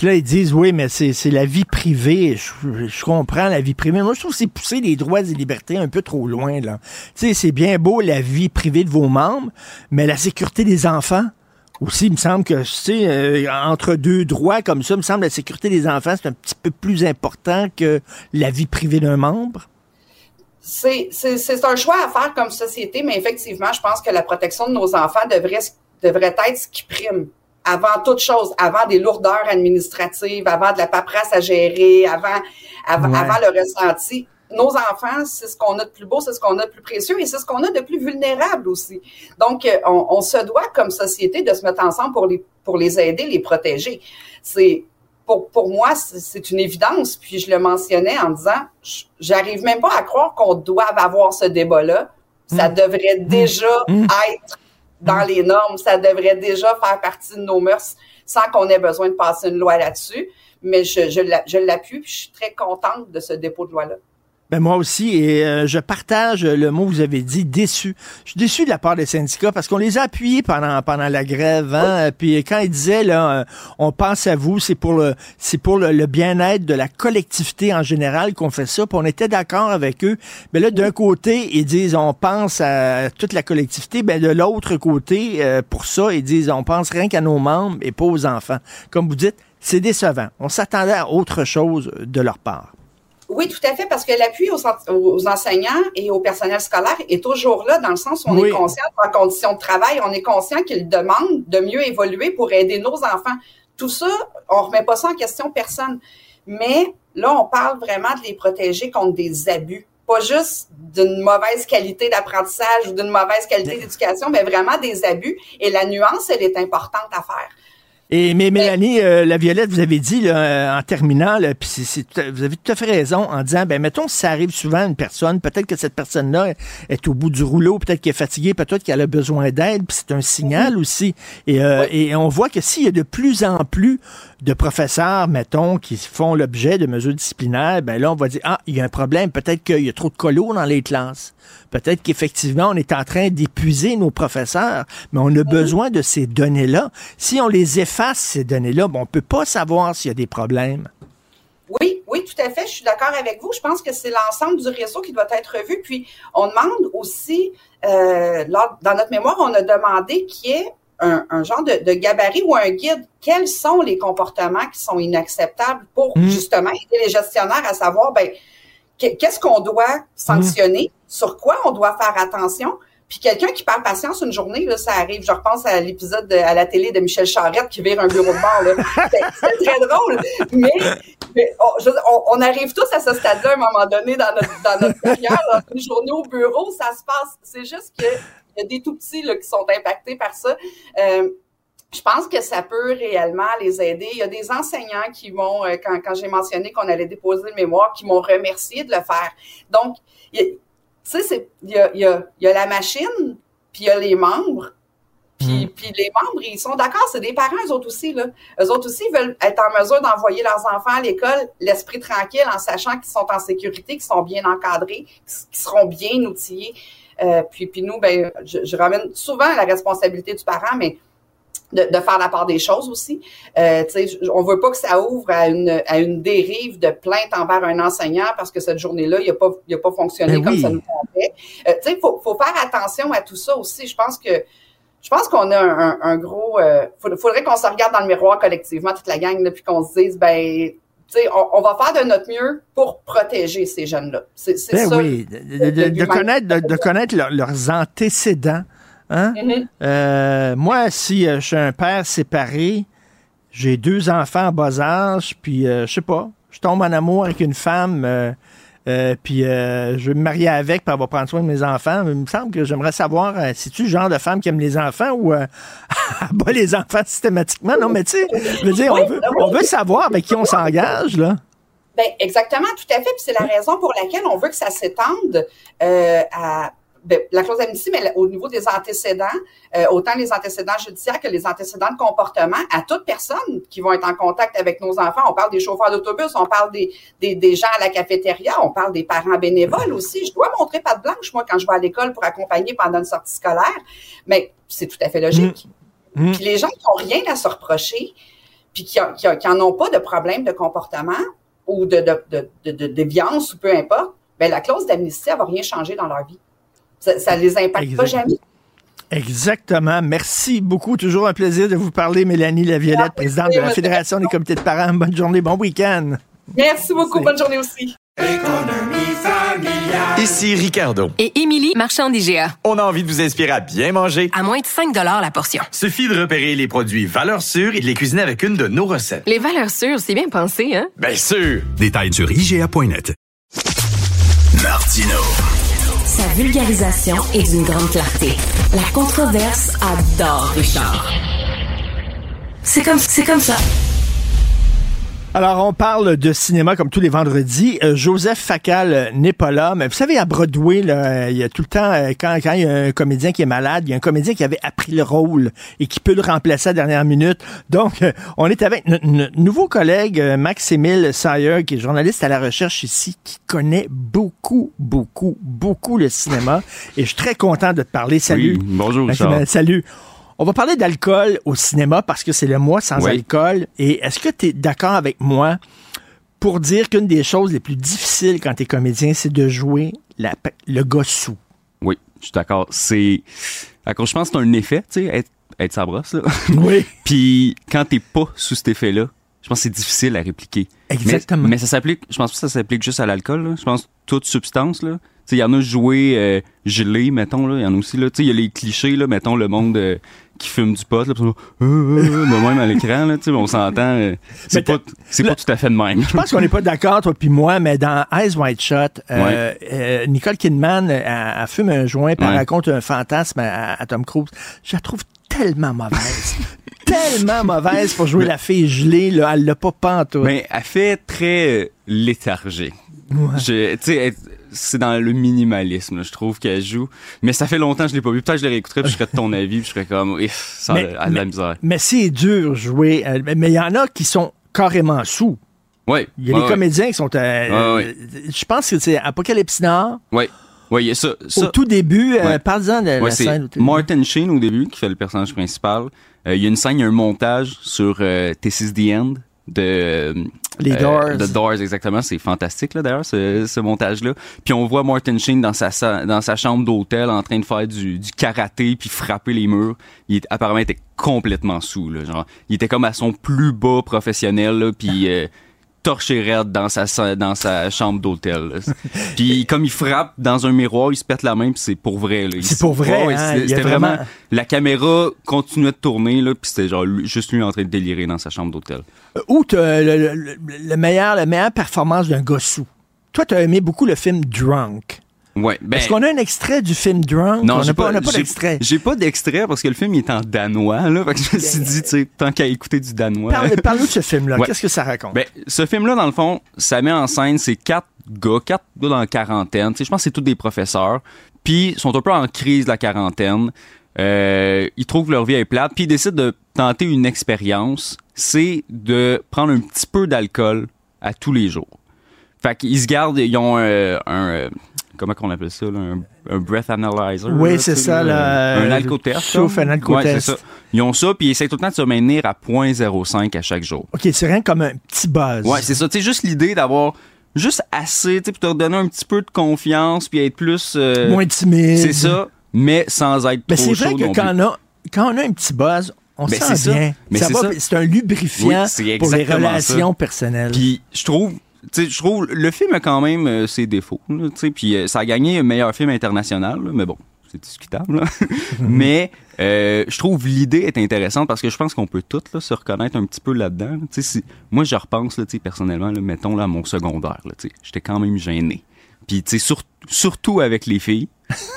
Puis là, ils disent, oui, mais c'est la vie privée. Je, comprends la vie privée. Moi, je trouve que c'est pousser les droits et libertés un peu trop loin, là. Tu sais, c'est bien beau la vie privée de vos membres, mais la sécurité des enfants, aussi, il me semble que, tu sais, euh, entre deux droits comme ça, il me semble la sécurité des enfants, c'est un petit peu plus important que la vie privée d'un membre. C'est un choix à faire comme société, mais effectivement, je pense que la protection de nos enfants devrait, devrait être ce qui prime avant toute chose, avant des lourdeurs administratives, avant de la paperasse à gérer, avant, avant, le ressenti. Nos enfants, c'est ce qu'on a de plus beau, c'est ce qu'on a de plus précieux et c'est ce qu'on a de plus vulnérable aussi. Donc, euh, on, se doit comme société de se mettre ensemble pour les, pour les aider, les protéger. C'est, pour, pour moi, c'est une évidence. Puis je le mentionnais en disant, j'arrive même pas à croire qu'on doive avoir ce débat-là. Ça mmh. devrait mmh. déjà mmh. être dans les normes. Ça devrait déjà faire partie de nos mœurs sans qu'on ait besoin de passer une loi là-dessus. Mais je, je l'appuie, puis je suis très contente de ce dépôt de loi-là. Ben moi aussi, et euh, je partage le mot que vous avez dit, déçu. Je suis déçu de la part des syndicats parce qu'on les a appuyés pendant pendant la grève. Hein? Puis quand ils disaient là, euh, on pense à vous, c'est pour le c'est pour le, bien-être de la collectivité en général qu'on fait ça. Puis on était d'accord avec eux. Mais là, d'un côté, ils disent on pense à toute la collectivité. Ben de l'autre côté, euh, pour ça, ils disent on pense rien qu'à nos membres et pas aux enfants. Comme vous dites, c'est décevant. On s'attendait à autre chose de leur part. Oui, tout à fait, parce que l'appui aux, en- aux enseignants et au personnel scolaire est toujours là, dans le sens où on Oui. est conscient en conditions de travail, on est conscient qu'ils demandent de mieux évoluer pour aider nos enfants. Tout ça, on remet pas ça en question personne. Mais là, on parle vraiment de les protéger contre des abus. Pas juste d'une mauvaise qualité d'apprentissage ou d'une mauvaise qualité d'éducation, mais vraiment des abus. Et la nuance, elle est importante à faire. Et mais Mélanie, euh, la Violette, vous avez dit là, euh, en terminant, là, vous avez tout à fait raison en disant, ben mettons ça arrive souvent à une personne, peut-être que cette personne-là est au bout du rouleau, peut-être qu'elle est fatiguée, peut-être qu'elle a besoin d'aide, puis c'est un signal aussi. Et, euh, et on voit que s'il y a de plus en plus de professeurs, mettons, qui font l'objet de mesures disciplinaires, ben là on va dire, ah, il y a un problème, peut-être qu'il y a trop de colos dans les classes. Peut-être qu'effectivement, on est en train d'épuiser nos professeurs, mais on a besoin de ces données-là. Si on les efface, ces données-là, ben, on ne peut pas savoir s'il y a des problèmes. Oui, oui, tout à fait. Je suis d'accord avec vous. Je pense que c'est l'ensemble du réseau qui doit être revu. Puis, on demande aussi, euh, dans notre mémoire, on a demandé qu'il y ait un, un genre de, de gabarit ou un guide. Quels sont les comportements qui sont inacceptables pour Mm. justement aider les gestionnaires à savoir, ben, que- qu'est-ce qu'on doit sanctionner, sur quoi on doit faire attention? Puis quelqu'un qui perd patience une journée, là, ça arrive. Je repense à l'épisode de- à la télé de Michel Charette qui vire un bureau de bord. là. C'était c'était très drôle. Mais, mais on, je veux dire, on- on arrive tous à ce stade-là à un moment donné dans notre, dans notre carrière. là. Une journée au bureau, ça se passe. C'est juste que il y a des tout petits là, qui sont impactés par ça. Euh, je pense que ça peut réellement les aider. Il y a des enseignants qui vont, euh, quand, quand j'ai mentionné qu'on allait déposer le mémoire, qui m'ont remercié de le faire. Donc, il y a- tu sais, il y a, y, a, il y a la machine, puis il y a les membres. Puis, puis les membres, ils sont d'accord, c'est des parents, eux autres aussi. Là. Eux autres aussi veulent être en mesure d'envoyer leurs enfants à l'école, l'esprit tranquille, en sachant qu'ils sont en sécurité, qu'ils sont bien encadrés, qu'ils seront bien outillés. Euh, puis, puis nous, ben, je, je ramène souvent la responsabilité du parent, mais de, de faire la part des choses aussi. Euh, on veut pas que ça ouvre à une, à une dérive de plainte envers un enseignant parce que cette journée-là, il a pas, il a pas fonctionné Ben comme oui. ça nous convenait. Euh, tu sais, faut, faut faire attention à tout ça aussi. Je pense que je pense qu'on a un, un- un gros. Euh, faudrait, faudrait qu'on se regarde dans le miroir collectivement, toute la gang, là, puis qu'on se dise, ben, on, on va faire de notre mieux pour protéger ces jeunes-là. C'est Ben ça. oui, de, connaître, de, de connaître leur- leurs antécédents. Hein? Mhm. Euh, moi, si euh, je suis un père séparé, j'ai deux enfants en bas âge, puis euh, je sais pas, je tombe en amour avec une femme, euh, puis euh, je vais me marier avec, puis elle va prendre soin de mes enfants. Il me semble que j'aimerais savoir euh, si tu le genre de femme qui aime les enfants ou euh, elle bat les enfants systématiquement. Non, mais tu sais, je veux dire, on veut, on veut savoir avec qui on s'engage, là. Ben, exactement, tout à fait. Puis c'est la raison pour laquelle on veut que ça s'étende euh, à ben, la clause d'amnistie, mais au niveau des antécédents, euh, autant les antécédents judiciaires que les antécédents de comportement, à toute personne qui vont être en contact avec nos enfants. On parle des chauffeurs d'autobus, on parle des, des, des gens à la cafétéria, on parle des parents bénévoles aussi. Je dois montrer patte blanche, moi, quand je vais à l'école pour accompagner pendant une sortie scolaire. Mais c'est tout à fait logique. Mm. Puis les gens qui n'ont rien à se reprocher, puis qui n'en ont pas de problème de comportement ou de, de, de, de, de déviance ou peu importe, ben la clause d'amnistie, elle va rien changer dans leur vie. Ça, ça les impacte pas Exact. jamais. Exactement. Merci beaucoup. Toujours un plaisir de vous parler, Mélanie Laviolette, présidente de la Fédération des comités de parents. Bonne journée, bon week-end. Merci beaucoup. Bonne journée aussi. Ici Ricardo. Et Émilie, marchand d'IGA. On a envie de vous inspirer à bien manger. À moins de 5 la portion. Suffit de repérer les produits valeurs sûres et de les cuisiner avec une de nos recettes. Les valeurs sûres, c'est bien pensé, hein? Bien sûr! Détails sur IGA.net. Martino. Sa vulgarisation est d'une grande clarté. La controverse adore Richard. C'est c'est comme ça. Alors, on parle de cinéma comme tous les vendredis. Euh, Joseph Facal euh, n'est pas là, mais vous savez, à Broadway, là, il y a tout le temps, euh, quand, quand il y a un comédien qui est malade, il y a un comédien qui avait appris le rôle et qui peut le remplacer à la dernière minute. Donc, on est avec notre, notre nouveau collègue, Max-Émile Sayer, qui est journaliste à la recherche ici, qui connaît beaucoup, beaucoup, beaucoup le cinéma. Et je suis très content de te parler. Salut. Oui, bonjour, Richard. Salut. On va parler d'alcool au cinéma parce que c'est le mois sans Oui. alcool. Et est-ce que tu es d'accord avec moi pour dire qu'une des choses les plus difficiles quand tu es comédien, c'est de jouer la, le gars sous? Oui, je suis d'accord. C'est. Je pense que c'est un effet, tu sais, être, être sa brosse, là. Oui. Puis quand t'es pas sous cet effet-là, je pense que c'est difficile à répliquer. Exactement. Mais, mais ça s'applique, je pense pas que ça s'applique juste à l'alcool. Je pense toute substance. Là. Tu sais, Il y en a joué euh, gelé, mettons. là. Il y en a aussi. là. Tu sais, Il y a les clichés, là, mettons, le monde euh, qui fume du pot. Là, puis ça, euh, euh, euh, mais même à l'écran, là, tu sais, on s'entend. euh, c'est pas, c'est pas tout à fait de même. Je pense qu'on n'est pas d'accord, toi puis moi, mais dans Eyes Wide Shut, euh, euh, Nicole Kidman, elle, elle fume un joint, puis elle Ouais. raconte un fantasme à, à Tom Cruise. Je la trouve tellement mauvaise. tellement mauvaise pour jouer la fille gelée, là. Elle l'a pas pantoute. Mais elle fait très euh, léthargique. Je- Tu sais, elle- c'est dans le minimalisme, là, je trouve qu'elle joue. Mais ça fait longtemps que je l'ai pas vu. Peut-être que je le réécouterais, puis je serais de ton avis, puis je serais comme, ça a Mais- elle a de la misère. Mais c'est dur jouer. euh, mais il y en a qui sont carrément sous. Ouais. Il y a des ouais. comédiens qui sont. euh, ouais. Je pense que c'est Apocalypse Nord. Ouais. Ouais, il y a ça. ça. Au tout début, euh, Ouais. parle-en de la Ouais, scène. Martin Sheen au début qui fait le personnage principal. Euh, Il y a une scène, il y a un montage sur euh, This is the End de euh, Les Doors. The Doors exactement, c'est fantastique là d'ailleurs ce, ce montage là. Puis on voit Martin Sheen dans sa sa- dans sa chambre d'hôtel en train de faire du, du karaté puis frapper les murs. Il est, apparemment il était complètement sous là, genre il était comme à son plus bas professionnel là puis euh, torché raide dans sa dans sa chambre d'hôtel. Puis comme il frappe dans un miroir, il se pète la main puis c'est pour vrai C'est pour vrai, Ouais, hein, c'était- vraiment- vraiment la caméra continuait de tourner là puis c'était genre juste lui en train de délirer dans sa chambre d'hôtel. Ou t'as le, le- le- le meilleur, la meilleure performance d'un gars sous? Toi, tu as aimé beaucoup le film Drunk. Ouais, ben Est-ce qu'on a un extrait du film Drunk? non, on n'a pas, d'extrait. J'ai pas d'extrait parce que le film il est en danois là, fait que je me suis dit tu sais tant qu'à écouter du danois. Parle- Parle-nous de ce film-là. Ouais. Qu'est-ce que ça raconte? Ben, ce film-là, dans le fond, ça met en scène ces quatre gars, quatre gars dans la quarantaine. Je pense que c'est tous des professeurs. Puis, ils sont un peu en crise de la quarantaine. Euh, ils trouvent que leur vie est plate. Puis, ils décident de tenter une expérience. C'est de prendre un petit peu d'alcool à tous les jours. Fait qu'ils se gardent, ils ont euh, un... euh, comment qu'on appelle ça, là, un, un breath analyzer. Oui, c'est ça, là, là, un euh, alcotest. un alcotest. Ouais, c'est ça. Ils ont ça, puis ils essaient tout le temps de se maintenir à 0.05 à chaque jour. OK, c'est rien comme un petit buzz. Ouais, c'est ça. Tu sais, juste l'idée d'avoir juste assez, tu sais, pour te redonner un petit peu de confiance, puis être plus. euh, Moins timide. C'est ça, mais sans être Mais trop c'est vrai chaud que quand on, a, quand on a un petit buzz, on Ben, sent bien. Mais Ça ça. C'est un lubrifiant Oui, pour les relations ça. personnelles. Puis je trouve, je trouve le film a quand même euh, ses défauts, puis euh, ça a gagné un meilleur film international, là, mais bon, c'est discutable. là. mais euh, je trouve l'idée est intéressante parce que je pense qu'on peut tous là, se reconnaître un petit peu là-dedans. là. Si- moi, je repense, là, personnellement, mettons là, à mon secondaire, j'étais quand même gêné. Puis, tu sais, sur- surtout avec les filles,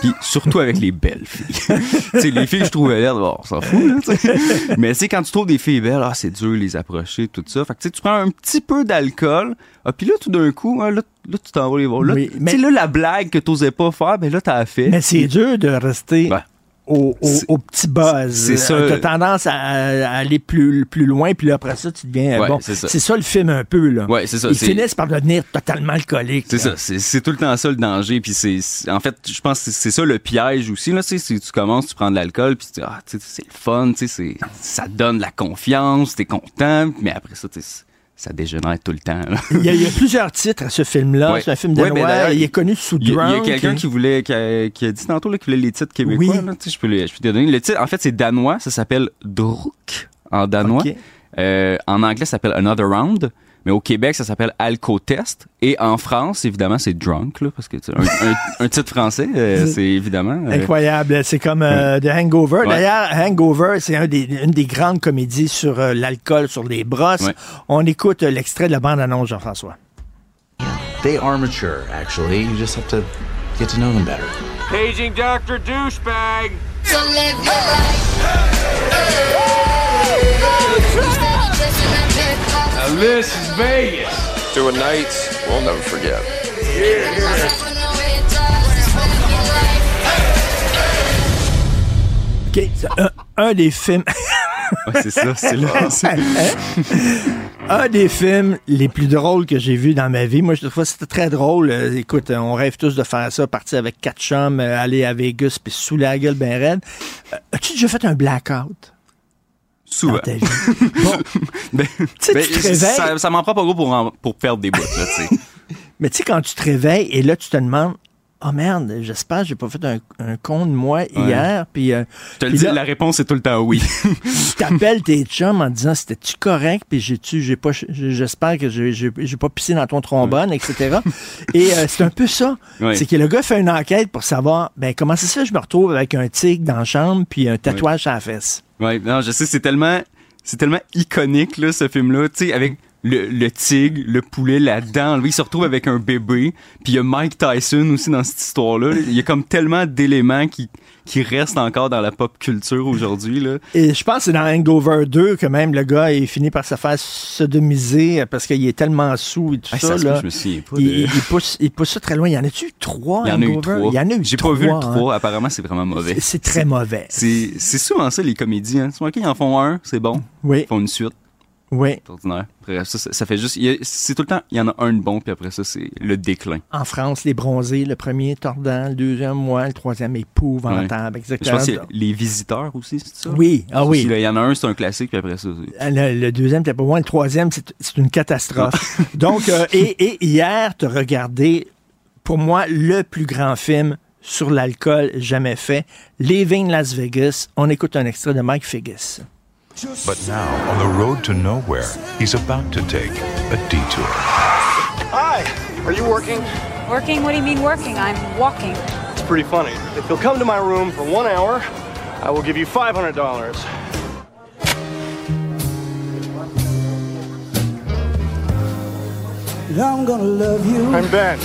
puis surtout avec les belles filles. tu sais, les filles, je trouvais belles, bon, on s'en fout, là, tu sais. Mais, tu sais, quand tu trouves des filles belles, ah, c'est dur de les approcher, tout ça. Fait que, tu sais, tu prends un petit peu d'alcool, ah, puis là, tout d'un coup, hein, là, là, tu t'en vas les voir. Là, Oui, tu mais- sais, là, la blague que t'osais pas faire, ben là, t'as fait. Mais c'est dur de rester au, au- petit buzz. c'est ça. Tu as tendance à, à aller plus, plus loin, puis là, après ça, tu deviens. Ouais, bon, c'est ça. le film un peu. Là. Ouais, c'est ça, Ils finissent par devenir totalement alcooliques. C'est ça, c'est tout le temps ça le danger. Puis c'est, en fait, je pense que c'est ça le piège aussi. Là, tu tu commences, tu prends de l'alcool, puis tu dis, ah, c'est le fun, tu sais, c'est- ça te donne de la confiance, t'es content, mais après ça, tu sais, ça dégénère tout le temps. Il y, a, il y a plusieurs titres à ce film-là. Ouais. C'est un film danois. il est connu sous a, il y a Drunk. quelqu'un qui voulait, qui a, qui a dit tantôt là, qu'il voulait les titres québécois. Oui. là, je peux les, je peux te donner. Le titre, en fait, c'est danois. Ça s'appelle Druk en danois. Euh, en anglais, ça s'appelle Another Round. Mais au Québec, ça s'appelle Alcotest. Et en France, évidemment, c'est Drunk, là, parce que tu sais, un, un- un titre français, euh, c'est évidemment. euh, Incroyable. C'est comme euh, The Hangover. Ouais. D'ailleurs, Hangover, c'est un des- une des grandes comédies sur euh, l'alcool, sur les brosses. Ouais. On écoute euh, l'extrait de la bande-annonce, Jean-François. They are mature, actually. You just have to get to know them better. Paging Dr. Douchebag. Now this is Vegas. Two a night we'll never forget. OK, c'est un, un des films... Ouais, c'est ça, c'est là. c'est- Hein? un des films les plus drôles que j'ai vu dans ma vie. Moi, je trouve que c'était très drôle. Euh, écoute, euh, on rêve tous de faire ça, partir avec quatre chums, euh, aller à Vegas, puis sous la gueule ben raide. Euh, As-tu déjà fait un blackout? Souvent. Dans ta vie? Bon. Ben, ben, tu te réveilles- ça, ça m'en prend pas gros pour, en- pour perdre des bouts, là, tu sais. Mais tu sais, quand tu te réveilles et là, tu te demandes, oh merde, j'espère que j'ai pas fait un, un con de moi hier. Puis, euh, Je te le dis, là, la réponse est tout le temps oui. t'appelles tes chums en disant c'était-tu correct, puis j'ai-tu, j'ai pas, j'espère que j'ai, pas pissé dans ton trombone, etc. Et euh, c'est un peu ça. Ouais. C'est que le gars fait une enquête pour savoir, ben, comment ça se fait je me retrouve avec un tigre dans la chambre puis un tatouage à la fesse. Ouais, non, je sais, c'est tellement, c'est tellement iconique, là, ce film-là. Tu sais, avec le, le tigre, le poulet, la dent. Lui, il se retrouve avec un bébé. Puis il y a Mike Tyson aussi dans cette histoire-là. Il y a comme tellement d'éléments qui, qui restent encore dans la pop culture aujourd'hui. Et je pense que c'est dans Hangover 2 que même le gars il finit par se faire sodomiser parce qu'il est tellement sous et tout ça. ça se peut, là. je me souviens pas il, de- il pousse, il pousse ça très loin. Il y en a-tu trois Il y en a eu trois. Il y en a eu J'ai pas vu le trois, hein. 3. Apparemment, c'est vraiment mauvais. C'est- très mauvais. C'est souvent ça, les comédies. Hein. Souvent, OK, ils en font un, c'est bon. Oui. Ils font une suite. Oui. C'est ordinaire. Après ça, ça, fait juste. C'est tout le temps, il y en a un de bon, puis après ça, c'est le déclin. En France, les bronzés, le premier tordant, le deuxième moi, le troisième épouvantable. Ouais. Exactement. Je pense a les visiteurs aussi, c'est ça? Oui, ah oui. Il y en a un, c'est un classique, puis après ça. c'est- Le, le deuxième, t'es pas loin. Le troisième, c'est c'est une catastrophe. Donc, euh, et, et hier, tu as regardé, pour moi, le plus grand film sur l'alcool jamais fait, Leaving Las Vegas. On écoute un extrait de Mike Figgis. But now, on the road to nowhere, he's about to take a detour. Hi, are you working? Working? What do you mean working? I'm walking. It's pretty funny. If you'll come to my room for one hour, I will give you $500. I'm gonna love you. I'm Ben.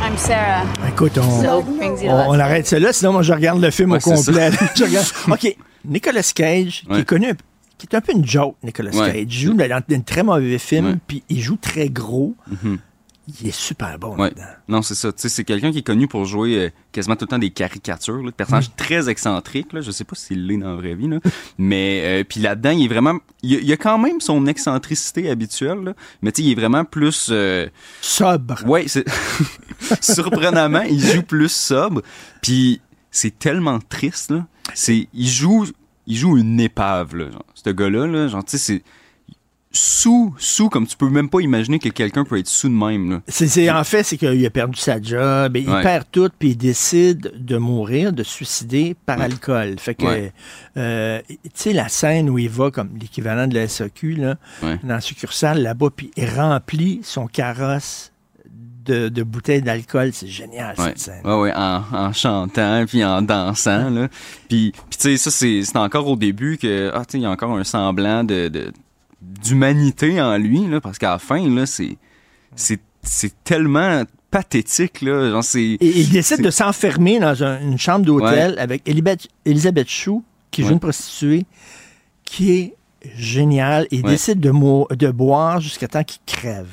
I'm Sarah. Écoute, on, So brings you on, on arrête là, sinon moi je regarde le film Ouais, au complet. Je regarde- OK, Nicolas Cage, qui Ouais. est connu, un- qui est un peu une joke, Nicolas Ouais. Cage. Il joue dans un très mauvais film, puis il joue très gros. Mhm. Il est super bon Ouais. là-dedans. Non, c'est ça. Tu sais, c'est quelqu'un qui est connu pour jouer euh, quasiment tout le temps des caricatures, là, de personnages très excentriques. Là. Je sais pas s'il l'est dans la vraie vie, là. mais euh, puis là-dedans, il est vraiment, il a, il y a quand même son excentricité habituelle, là. mais tu sais, il est vraiment plus euh, sobre. Ouais, surprenamment, il joue plus sobre. Puis c'est tellement triste là. C'est, il joue, il joue une épave là. Genre, ce gars-là, là, genre, tu sais, c'est sous, sous, comme tu peux même pas imaginer que quelqu'un peut être sous de même. Là. C'est, en fait, c'est qu'il a perdu sa job, et il Ouais. perd tout, puis il décide de mourir, de suicider par Ouais. alcool. Fait que, Ouais. euh, tu sais, la scène où il va comme l'équivalent de la SAQ, là, dans la succursale là-bas, puis il remplit son carrosse de, de bouteilles d'alcool, c'est génial Ouais, scène. ouais, en, en chantant puis en dansant là. Puis, puis tu sais ça c'est encore au début que ah tu il y a encore un semblant de d'humanité en lui là parce qu'à la fin là c'est c'est c'est tellement pathétique là, genre c'est Et il décide de s'enfermer dans un- une chambre d'hôtel avec Elisabeth, Elisabeth Chou, qui joue Ouais. une prostituée, qui est géniale. Il Ouais. décide de, de boire jusqu'à temps qu'il crève.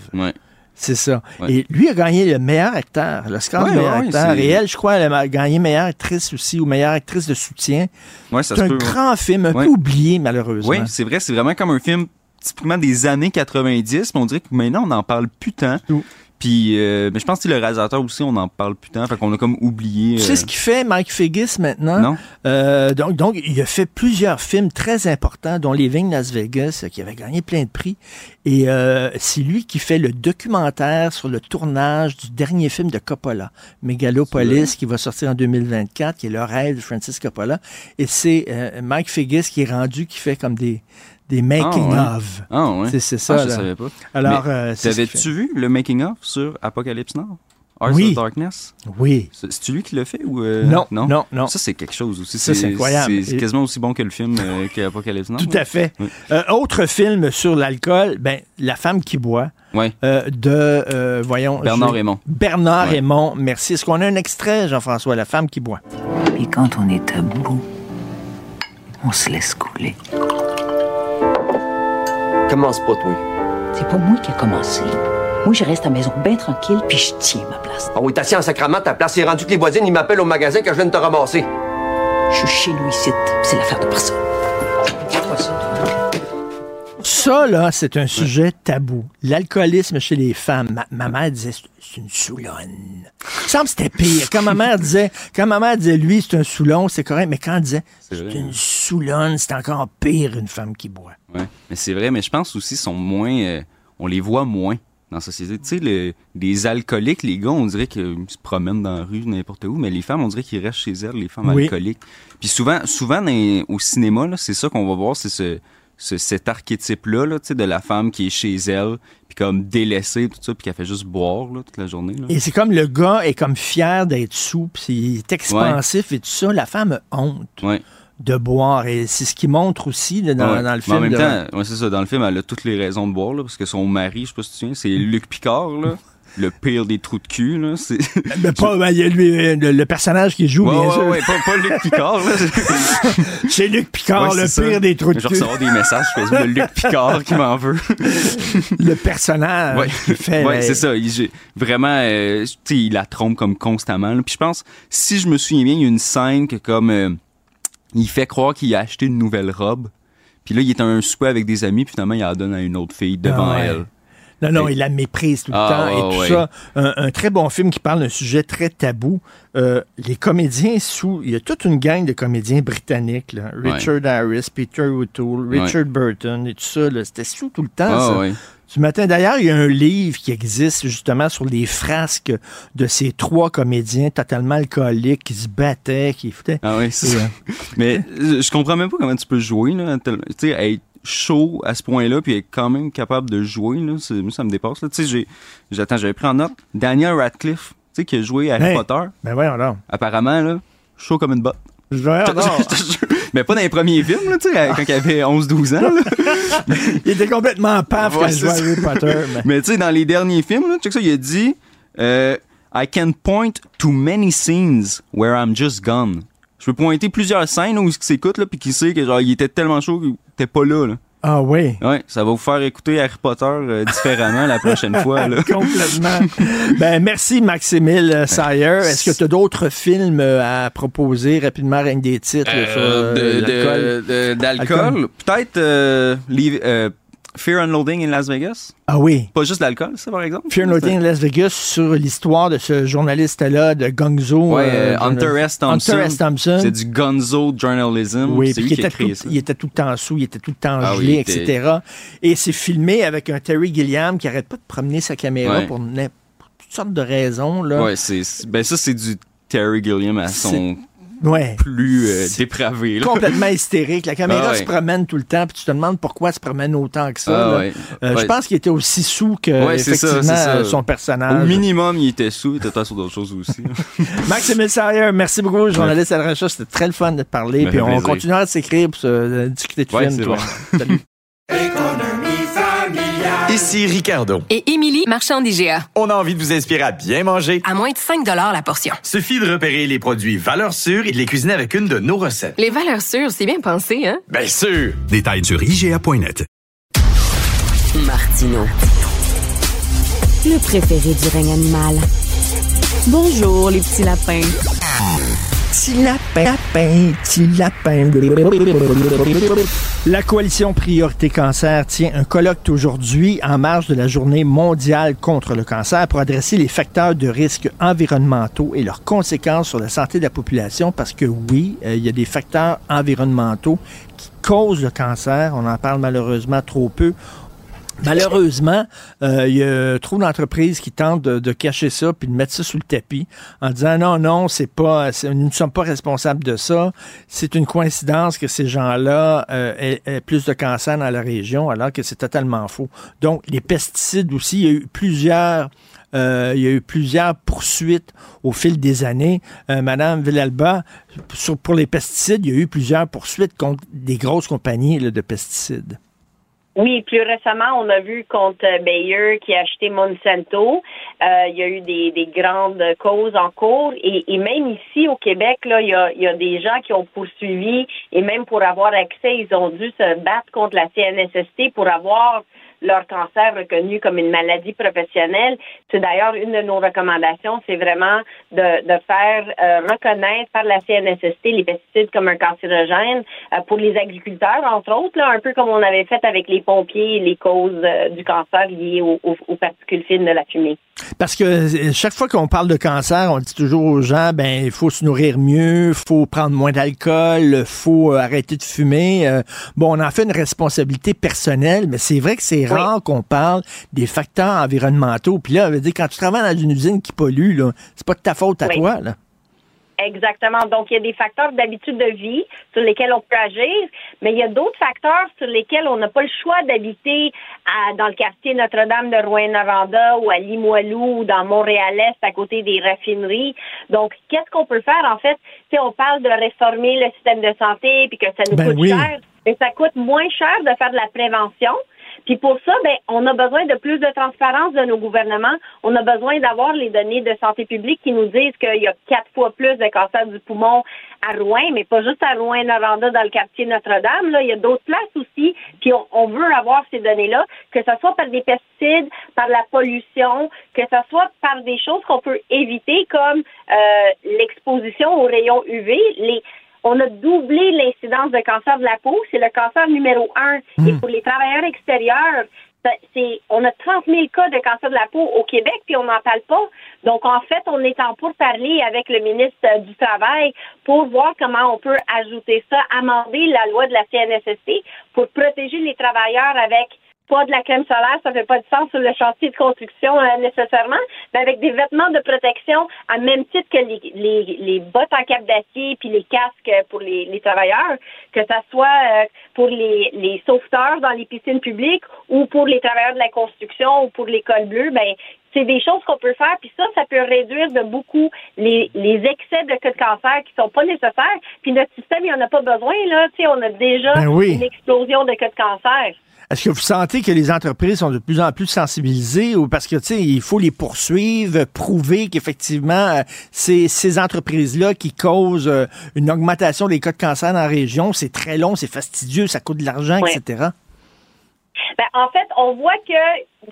Ouais. C'est ça. Ouais. Et lui a gagné le meilleur acteur, l'Oscar Ouais, du meilleur ouais, acteur. Et elle, je crois, elle a gagné meilleure actrice aussi, ou meilleure actrice de soutien. Ouais, c'est un peut, ouais. grand film, un Ouais. peu oublié, malheureusement. Oui, c'est vrai, c'est vraiment comme un film typiquement des années 90, mais on dirait que maintenant on n'en parle plus tant. Puis euh, mais je pense que le réalisateur aussi on n'en parle plus tant, fait qu'on a comme oublié Tu sais euh, ce qu'il fait, Mike Figgis, maintenant? Non. Euh, donc, donc, il a fait plusieurs films très importants, dont Living Las Vegas, euh, qui avait gagné plein de prix. Et euh, c'est lui qui fait le documentaire sur le tournage du dernier film de Coppola, Megalopolis, qui va sortir en 2024, qui est le rêve de Francis Coppola. Et c'est euh, Mike Figgis qui est rendu, qui fait comme des, des making Ah, ouais. of. Ah ouais. C'est, c'est ça. Ah, je là. savais pas. Alors, euh, t'avais-tu vu le making of sur Apocalypse Now? Hearts Oui. of Darkness? Oui. C'est- C'est-tu lui qui l'a fait ou euh, Non, non, non. Ça c'est quelque chose aussi. Ça, c'est incroyable. C'est Et- quasiment aussi bon que le film euh, qu'Apocalypse Now. Tout à fait. Oui. Euh, autre film sur l'alcool, ben, La femme qui boit. Ouais. euh, de, euh, voyons. Bernard je- Raymond. Bernard Ouais. Raymond, merci. Est-ce qu'on a un extrait, Jean-François, La femme qui boit? Et quand on est à bout, on se laisse couler. Commence pas, toi. C'est pas moi qui ai commencé. Moi, je reste à la maison bien tranquille, puis je tiens ma place. Ah oui, t'as assis en sacrament, ta place est rendue que les voisines, ils m'appellent au magasin que je viens de te ramasser. Je suis chez nous ici, c'est l'affaire de personne. Ça, là, c'est un sujet tabou. L'alcoolisme chez les femmes. Ma, ma mère disait, c'est une soulonne. Il me semble que c'était pire. Quand ma mère disait, quand ma mère disait, lui, c'est un soulon, c'est correct. Mais quand elle disait, C'est une soulonne, c'est encore pire, une femme qui boit. Ouais. Mais c'est vrai, mais je pense aussi sont moins. euh, on les voit moins. dans la société. Tu sais, le- les alcooliques, les gars, on dirait qu'ils se promènent dans la rue, n'importe où, mais les femmes, on dirait qu'ils restent chez elles, les femmes Oui. alcooliques. Puis souvent, souvent les- au cinéma, c'est ça qu'on va voir, c'est ce, ce- cet archétype-là, là, tu sais, de la femme qui est chez elle, puis comme délaissée, tout ça, puis qui a fait juste boire là, toute la journée. Là. Et c'est comme le gars est comme fier d'être sous, puis il est expansif et tout ça. La femme a honte Ouais. De boire. Et c'est ce qui montre aussi là, dans, Ouais. dans le Mais film. en même de- temps, ouais, c'est ça. Dans le film, elle a toutes les raisons de boire, là, parce que son mari, je sais pas si tu te souviens, c'est Luc Picard, là, le pire des trous de cul. Là, c'est... Mais pas, ben, il y a lui, euh, le, le personnage qui joue, Ouais, bien ouais, sûr. ouais, pas, pas Luc Picard. Là. C'est Luc Picard, le pire des trous de Je cul. recevoir des messages Facebook de Luc Picard qui m'en veut. Le personnage Ouais, qui fait. ouais euh, c'est ça. Il, vraiment, euh, tu sais, il la trompe comme constamment. là. Puis je pense, si je me souviens bien, il y a une scène que comme euh, il fait croire qu'il a acheté une nouvelle robe. Puis là, il est à un souper avec des amis, puis finalement, il la donne à une autre fille devant Ah ouais. elle. Non, non, il la méprise tout le Ah, temps et tout ouais. ça. Un, un très bon film qui parle d'un sujet très tabou. Euh, les comédiens sous. Il y a toute une gang de comédiens britanniques. là. Ouais. Richard Harris, Peter O'Toole, Richard Burton et tout ça. C'était sous tout le temps. Ah, ça. Du matin. D'ailleurs, il y a un livre qui existe justement sur les frasques de ces trois comédiens totalement alcooliques qui se battaient, qui foutaient. Ah oui, c'est ça. euh, Mais je comprends même pas comment tu peux jouer, là. Tu sais, être chaud à ce point-là, puis être quand même capable de jouer, là. Moi, ça me dépasse, là. Tu sais, j'attends, j'avais pris en note Daniel Radcliffe, tu sais, qui a joué Harry Hey, Potter. Ben voyons donc. Apparemment, là, chaud comme une botte. Voyons donc. Mais pas dans les premiers films, là, tu sais, quand il avait 11-12 ans, là. Il était complètement paf Ouais, quand il. Harry Potter. mais- Mais tu sais, dans les derniers films, là, check ça, il a dit euh, I can point to many scenes where I'm just gone. Je peux pointer plusieurs scènes où il s'écoute, là, puis qu'il sait que genre, il était tellement chaud qu'il était pas là, là. Ah oui. Ouais, ça va vous faire écouter Harry Potter euh, différemment la prochaine fois, là. Complètement. ben, merci, Maximile euh, Sayer. Est-ce que tu as d'autres films euh, à proposer rapidement, rien que des titres là, sur euh, de- l'alcool? de- de- d'alcool? Alcool. Peut-être euh, euh, Fear and Loathing in Las Vegas? Ah oui. Pas juste l'alcool, ça, par exemple? Fear and Loathing in Las Vegas sur l'histoire de ce journaliste-là de Gongzo. Ouais, euh, euh, Hunter S. Thompson. Hunter S. Thompson. C'est du gonzo journalism. Oui, c'est puis lui qui qui a était créé tout, ça. il était tout le temps sous, il était tout le temps Ah oui, gelé, il était- etc. Et c'est filmé avec un Terry Gilliam qui arrête pas de promener sa caméra Ouais. pour, toutes sortes de raisons. Là. Ouais, c'est- ben ça, c'est du Terry Gilliam à son Ouais. plus euh, dépravé. là. complètement hystérique. La caméra Ah ouais. se promène tout le temps, puis tu te demandes pourquoi elle se promène autant que ça. Ah ouais. Euh, Je pense qu'il était aussi sous que Ouais, c'est ça, effectivement ça. euh, son personnage. Au minimum, il était sous, il était sur d'autres choses aussi. Maxime Sayer, merci beaucoup, journaliste à la recherche. C'était très le fun de te parler. Puis on plaisir. continuera de s'écrire pour se discuter de Ouais, films, toi. Salut. Ici Ricardo. Et Émilie, marchand d'IGA. On a envie de vous inspirer à bien manger. À moins de 5 la portion. Suffit de repérer les produits valeurs sûres et de les cuisiner avec une de nos recettes. Les valeurs sûres, c'est bien pensé, hein? Bien sûr! Détails sur IGA.net. Martino. Le préféré du règne animal. Bonjour, les petits lapins. Petit lapin, La coalition Priorité Cancer tient un colloque aujourd'hui en marge de la journée mondiale contre le cancer pour adresser les facteurs de risque environnementaux et leurs conséquences sur la santé de la population parce que oui, euh, il y a des facteurs environnementaux qui causent le cancer. On en parle malheureusement trop peu. Malheureusement, euh, il y a trop d'entreprises qui tentent de, cacher ça puis de mettre ça sous le tapis en disant non, non, c'est pas, nous ne sommes pas responsables de ça. C'est une coïncidence que ces gens-là euh, aient, plus de cancer dans la région, alors que c'est totalement faux. Donc, les pesticides aussi, il y a eu plusieurs. euh, y a eu plusieurs poursuites au fil des années. Madame Villalba, pour les pesticides, il y a eu plusieurs poursuites contre des grosses compagnies là, de pesticides. Oui, plus récemment, on a vu contre euh, Bayer qui a acheté Monsanto. Euh, il y a eu des, des grandes causes en cours. Et, et même ici au Québec, là, il y, a, il y a des gens qui ont poursuivi et même pour avoir accès, ils ont dû se battre contre la CNSST pour avoir leur cancer reconnu comme une maladie professionnelle. C'est d'ailleurs une de nos recommandations, c'est vraiment de, de faire euh, reconnaître par la CNSST les pesticides comme un cancérogène euh, pour les agriculteurs, entre autres, là, un peu comme on avait fait avec les pompiers et les causes euh, du cancer liées aux, aux- aux particules fines de la fumée. Parce que euh, chaque fois qu'on parle de cancer, on dit toujours aux gens, ben il faut se nourrir mieux, faut prendre moins d'alcool, faut euh, arrêter de fumer. Euh, bon, on en fait une responsabilité personnelle, mais c'est vrai que c'est rare qu'on parle des facteurs environnementaux. Puis là, ça veut dire, quand tu travailles dans une usine qui pollue, là, c'est pas de ta faute à Oui. toi, là. Exactement. Donc, il y a des facteurs d'habitude de vie sur lesquels on peut agir, mais il y a d'autres facteurs sur lesquels on n'a pas le choix d'habiter à- dans le quartier Notre-Dame de Rouen-Noranda ou à Limoilou ou dans Montréal-Est à côté des raffineries. Donc, qu'est-ce qu'on peut faire? En fait, sais, on parle de réformer le système de santé puis que ça nous Ben coûte oui. cher, mais ça coûte moins cher de faire de la prévention. Puis pour ça, ben, on a besoin de plus de transparence de nos gouvernements. On a besoin d'avoir les données de santé publique qui nous disent qu'il y a quatre fois plus de cancer du poumon à Rouen, mais pas juste à Rouen-Noranda dans le quartier Notre-Dame. Là, il y a d'autres places aussi. Puis on, on veut avoir ces données-là, que ce soit par des pesticides, par la pollution, que ce soit par des choses qu'on peut éviter comme euh, l'exposition aux rayons UV. Les on a doublé l'incidence de cancer de la peau. C'est le cancer numéro un. Et pour les travailleurs extérieurs, c'est, on a 30 000 cas de cancer de la peau au Québec, puis on n'en parle pas. Donc, en fait, on est en pourparlers avec le ministre euh, du Travail pour voir comment on peut ajouter ça, amender la loi de la CNSST pour protéger les travailleurs avec pas de la crème solaire, ça fait pas de sens sur le chantier de construction euh, nécessairement, mais avec des vêtements de protection à même titre que les, les, les bottes en cap d'acier puis les casques pour les, les travailleurs, que ça soit euh, pour les, les sauveteurs dans les piscines publiques ou pour les travailleurs de la construction ou pour l'école bleue, ben c'est des choses qu'on peut faire, puis ça, ça peut réduire de beaucoup les, les excès de cas de cancer qui sont pas nécessaires. Puis notre système, il en a pas besoin, là. Tu sais, on a déjà Ben oui. une explosion de cas de cancer. Est-ce que vous sentez que les entreprises sont de plus en plus sensibilisées ou parce que, tu sais, il faut les poursuivre, prouver qu'effectivement, euh, c'est ces entreprises-là qui causent euh, une augmentation des cas de cancer dans la région, c'est très long, c'est fastidieux, ça coûte de l'argent, etc. Ben, en fait, on voit qu'il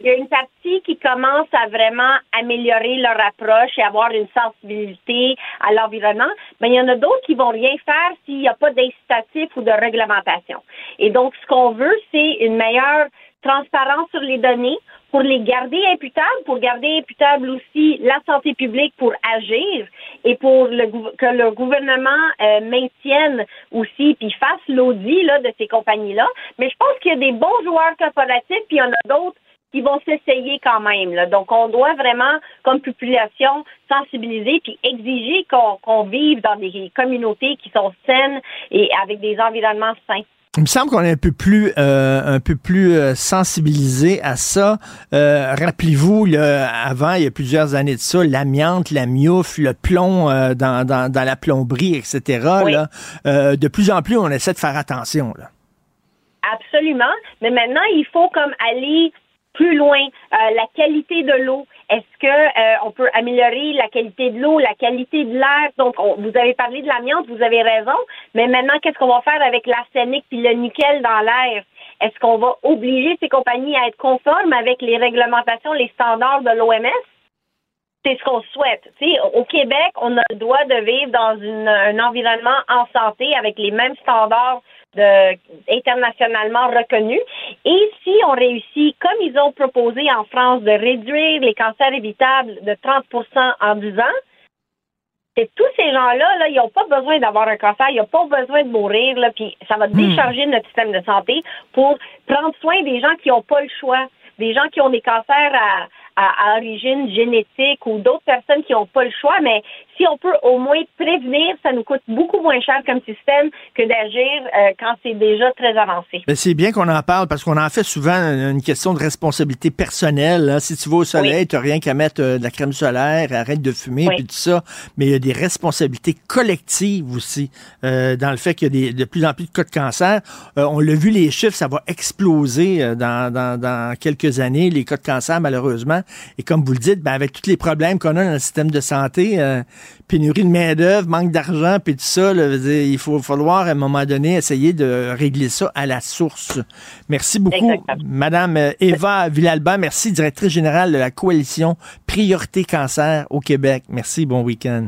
y a une partie qui commence à vraiment améliorer leur approche et avoir une sensibilité à l'environnement. Mais il y en a d'autres qui vont rien faire s'il n'y a pas d'incitatif ou de réglementation. Et donc, ce qu'on veut, c'est une meilleure transparence sur les données pour les garder imputables, pour garder imputable aussi la santé publique pour agir et pour le, que le gouvernement euh, maintienne aussi puis fasse l'audit là, de ces compagnies-là. Mais je pense qu'il y a des bons joueurs corporatifs puis il y en a d'autres qui vont s'essayer quand même. Là. Donc, on doit vraiment, comme population, sensibiliser puis exiger qu'on qu'on vive dans des communautés qui sont saines et avec des environnements sains. Il me semble qu'on est un peu plus, euh, un peu plus euh, sensibilisé à ça. Euh, Rappelez-vous, avant, il y a plusieurs années de ça, l'amiante, la mioufle, le plomb euh, dans, dans, dans la plomberie, etc. Là, Euh, de plus en plus, on essaie de faire attention. Là. Absolument. Mais maintenant, il faut comme aller plus loin. Euh, la qualité de l'eau. Est-ce que euh, on peut améliorer la qualité de l'eau, la qualité de l'air? Donc, on- vous avez parlé de l'amiante, vous avez raison. Mais maintenant, qu'est-ce qu'on va faire avec l'arsenic puis le nickel dans l'air? Est-ce qu'on va obliger ces compagnies à être conformes avec les réglementations, les standards de l'OMS? c'est ce qu'on souhaite. Au Québec, on a le droit de vivre dans un environnement en santé avec les mêmes standards de, internationalement reconnus. Et si on réussit, comme ils ont proposé en France, de réduire les cancers évitables de 30% en 10 ans, c'est tous ces gens-là, là, ils n'ont pas besoin d'avoir un cancer, ils n'ont pas besoin de mourir, là, puis ça va décharger notre système de santé pour prendre soin des gens qui n'ont pas le choix, des gens qui ont des cancers à, à, à origine génétique ou d'autres personnes qui n'ont pas le choix, mais si on peut au moins prévenir, ça nous coûte beaucoup moins cher comme système que d'agir euh, quand c'est déjà très avancé. Ben, c'est bien qu'on en parle parce qu'on en fait souvent une question de responsabilité personnelle. hein. Si tu vas au soleil, tu n'as rien qu'à mettre euh, de la crème solaire, arrête de fumer, Oui. puis tout ça. Mais il y a des responsabilités collectives aussi euh, dans le fait qu'il y a des, de plus en plus de cas de cancer. Euh, on l'a vu, les chiffres, ça va exploser euh, dans, dans, dans quelques années, les cas de cancer, malheureusement. Et comme vous le dites, ben, avec tous les problèmes qu'on a dans le système de santé, euh, pénurie de main-d'œuvre, manque d'argent, puis tout ça, là, veut dire, il faut falloir à un moment donné essayer de régler ça à la source. Merci beaucoup, Exactement. Madame euh, Eva Villalba. Merci, directrice générale de la coalition Priorité Cancer au Québec. Merci, bon week-end.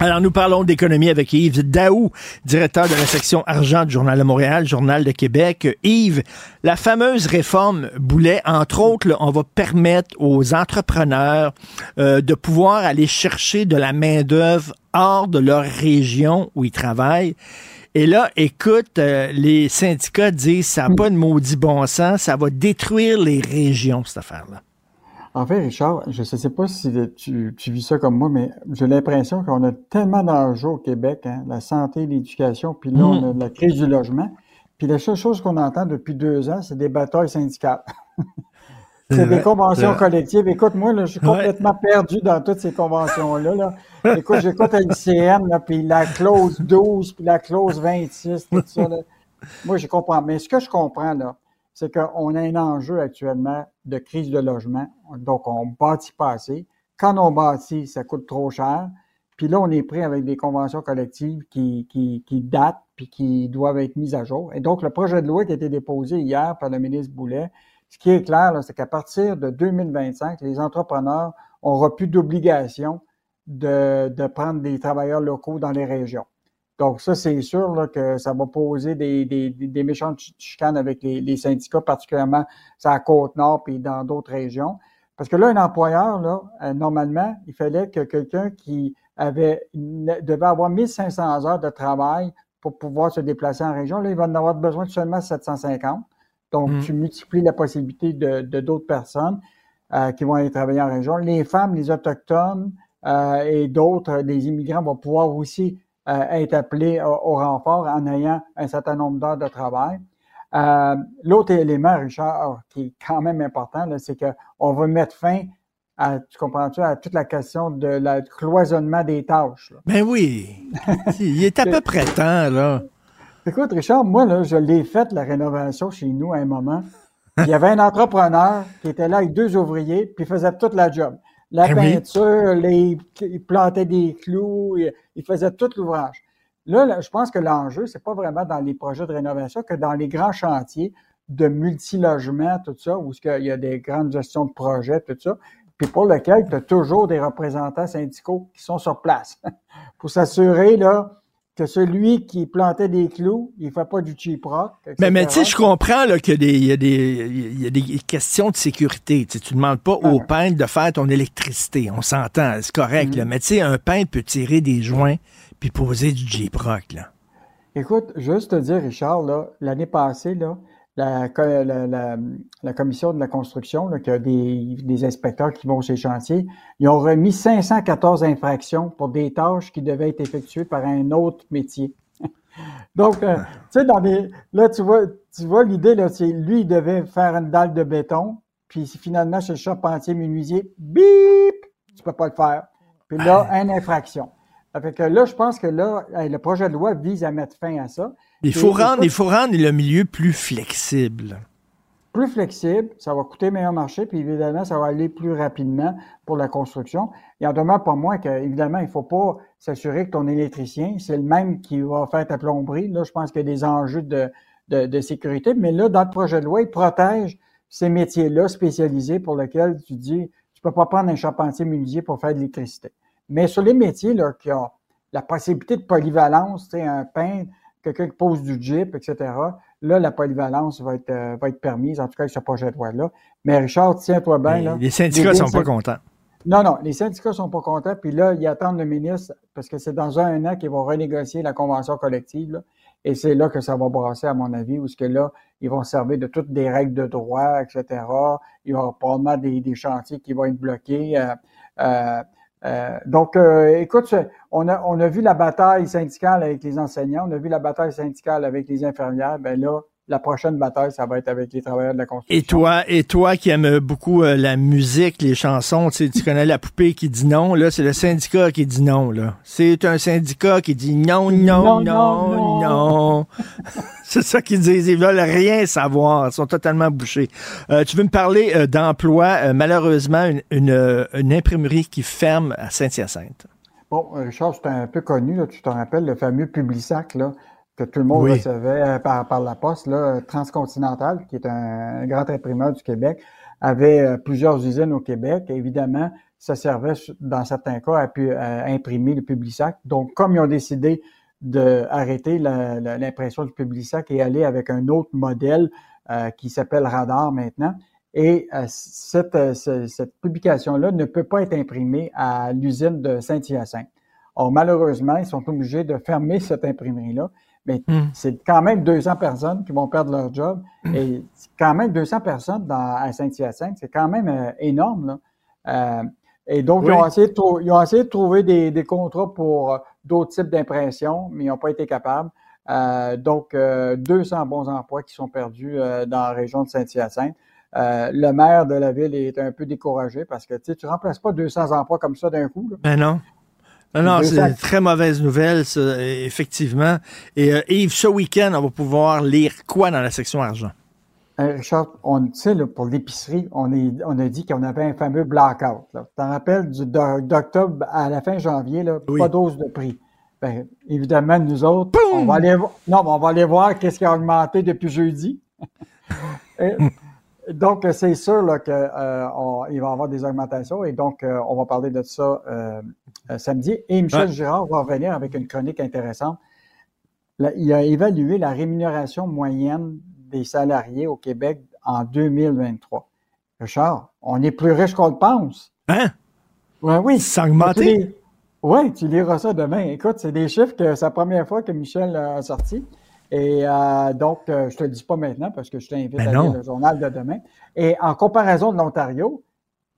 Alors, nous parlons d'économie avec Yves Daou, directeur de la section argent du Journal de Montréal, Journal de Québec. Yves, la fameuse réforme Boulet, entre autres, on va permettre aux entrepreneurs euh, de pouvoir aller chercher de la main-d'œuvre hors de leur région où ils travaillent. Et là, écoute, euh, les syndicats disent ça n'a pas de maudit bon sens, ça va détruire les régions, cette affaire-là. En fait, Richard, je ne sais pas si tu, tu vis ça comme moi, mais j'ai l'impression qu'on a tellement d'enjeux au Québec, hein, la santé, l'éducation, puis là, on a la crise du logement. Puis la seule chose qu'on entend depuis deux ans, c'est des batailles syndicales. C'est des conventions collectives. Écoute, moi, là, je suis complètement perdu dans toutes ces conventions-là. Là. Écoute, j'écoute là, puis la clause 12, puis la clause 26, tout ça. Là. Moi, je comprends. Mais ce que je comprends, là, c'est qu'on a un enjeu actuellement de crise de logement. Donc, on bâtit pas assez. Quand on bâtit, ça coûte trop cher. Puis là, on est pris avec des conventions collectives qui, qui, datent puis qui doivent être mises à jour. Et donc, le projet de loi qui a été déposé hier par le ministre Boulet, ce qui est clair, c'est qu'à partir de 2025, les entrepreneurs n'auront plus d'obligation de, de prendre des travailleurs locaux dans les régions. Donc, ça, c'est sûr là, que ça va poser des, des, méchantes ch- chicanes avec les, les syndicats, particulièrement sur la Côte-Nord et dans d'autres régions. Parce que là, un employeur, là, euh, normalement, il fallait que quelqu'un qui avait devait avoir 1500 heures de travail pour pouvoir se déplacer en région, là, il va en avoir besoin de seulement 750. Donc, Mm. tu multiplies la possibilité de de d'autres personnes euh, qui vont aller travailler en région. Les femmes, les autochtones euh, et d'autres, les immigrants vont pouvoir aussi être appelés au, au renfort en ayant un certain nombre d'heures de travail. Euh, L'autre élément, Richard, qui est quand même important, c'est qu'on va mettre fin à, tu comprends-tu, à toute la question de la cloisonnement des tâches. là. Ben oui. Il est à peu près temps, là. Écoute, Richard, moi, là, je l'ai fait, la rénovation chez nous à un moment. Il y avait un entrepreneur qui était là avec deux ouvriers, puis il faisait toute la job. La oui? peinture, les, il plantait des clous, il, il faisait tout l'ouvrage. Là, là, je pense que l'enjeu, c'est pas vraiment dans les projets de rénovation que dans les grands chantiers de multilogement, tout ça, où il y a des grandes gestions de projets, tout ça, puis pour lequel tu as toujours des représentants syndicaux qui sont sur place pour s'assurer là, que celui qui plantait des clous, il ne fait pas du cheap rock. Mais, mais tu sais, je comprends qu'il y a des- y, y a questions de sécurité. Tu ne demandes pas au peintre de faire ton électricité. On s'entend, c'est correct. Mm. là. Mais tu sais, un peintre peut tirer des joints puis poser du J-Proc. Là. Écoute, juste te dire, Richard, l'année passée, là, la, co- la, la- la commission de la construction, là, qui a des, des inspecteurs qui vont sur les chantiers, ils ont remis 514 infractions pour des tâches qui devaient être effectuées par un autre métier. Donc, euh, tu sais, dans des, là, tu vois, tu vois l'idée, là, c'est lui, il devait faire une dalle de béton, puis finalement, chez le charpentier menuisier, bip, tu peux pas le faire. Puis là, une infraction. Fait que là, je pense que là, le projet de loi vise à mettre fin à ça. Il faut, rendre, écoute, il faut rendre le milieu plus flexible. plus flexible, ça va coûter meilleur marché, puis évidemment, ça va aller plus rapidement pour la construction. Il en demeure pas moins que, évidemment, il faut pas s'assurer que ton électricien, c'est le même qui va faire ta plomberie. Là, je pense qu'il y a des enjeux de, de, de sécurité, mais là, dans le projet de loi, il protège ces métiers-là spécialisés pour lesquels tu dis, tu peux pas prendre un charpentier menuisier pour faire de l'électricité. Mais sur les métiers là, qui ont la possibilité de polyvalence, un peintre, quelqu'un qui pose du Jeep, etc., là, la polyvalence va être, euh, va être permise, en tout cas avec ce projet de loi-là. Mais Richard, tiens-toi bien. Là. les syndicats sont pas contents. Non, non, les syndicats sont pas contents. Puis là, ils attendent le ministre parce que c'est dans un an qu'ils vont renégocier la convention collective. là. Et c'est là que ça va brasser, à mon avis, où ce que là, ils vont se servir de toutes des règles de droit, etc. Il y aura probablement des, des chantiers qui vont être bloqués. euh, euh, euh, donc, euh, écoute, on a, on a vu la bataille syndicale avec les enseignants, on a vu la bataille syndicale avec les infirmières. Ben là, la prochaine bataille, ça va être avec les travailleurs de la construction. Et toi, et toi qui aimes beaucoup euh, la musique, les chansons, tu, sais, tu connais la poupée qui dit non, là, c'est le syndicat qui dit non, là. C'est un syndicat qui dit non, non, non, non. non. c'est ça qu'ils disent. Ils veulent rien savoir. Ils sont totalement bouchés. Euh, tu veux me parler euh, d'emploi, malheureusement, une, une, une, imprimerie qui ferme à Saint-Hyacinthe. Bon, Richard, c'est un peu connu, là, tu te rappelles, le fameux Publisac, là que tout le monde oui. recevait par, par la poste, là, Transcontinental, qui est un grand imprimeur du Québec, avait plusieurs usines au Québec. Évidemment, ça servait, dans certains cas, à, pu, à imprimer le Publisac. Donc, comme ils ont décidé d'arrêter l'impression du Publisac et aller avec un autre modèle euh, qui s'appelle Radar maintenant, et euh, cette, cette publication-là ne peut pas être imprimée à l'usine de Saint-Hyacinthe. Or, malheureusement, ils sont obligés de fermer cette imprimerie-là mais mm. c'est quand même 200 personnes qui vont perdre leur job. Mm. Et quand même 200 personnes dans, à Saint-Hyacinthe, c'est quand même euh, énorme. Là. Euh, et donc, oui. ils, ont essayé de ils, ont essayé de trouver des, des contrats pour euh, d'autres types d'impressions, mais ils n'ont pas été capables. Euh, donc, 200 bons emplois qui sont perdus dans la région de Saint-Hyacinthe. le maire de la ville est un peu découragé parce que tu ne remplaces pas 200 emplois comme ça d'un coup. Là. Ben non. Non, non, c'est une très mauvaise nouvelle, ça, effectivement. Et euh, Yves, ce week-end, on va pouvoir lire quoi dans la section argent? Euh, Richard, on sait, pour l'épicerie, on, on a dit qu'on avait un fameux blackout. Tu t'en rappelles d'octobre à la fin janvier, là, oui. pas d'ose de prix. Ben, évidemment, nous autres, on va aller, non, on va aller voir qu'est-ce qui a augmenté depuis jeudi. Et, donc, c'est sûr qu'il euh, va y avoir des augmentations et donc, euh, on va parler de ça samedi. Et Michel Ouais. Girard va revenir avec une chronique intéressante. Là, il a évalué la rémunération moyenne des salariés au Québec en 2023. Richard, on est plus riche qu'on le pense. Hein? Ouais, oui. Ça a augmenté? Oui, tu liras ça demain. Écoute, c'est des chiffres que c'est la première fois que Michel a sorti. Et euh, donc, euh, je te le dis pas maintenant parce que je t'invite Ben à lire le journal de demain. Et en comparaison de l'Ontario,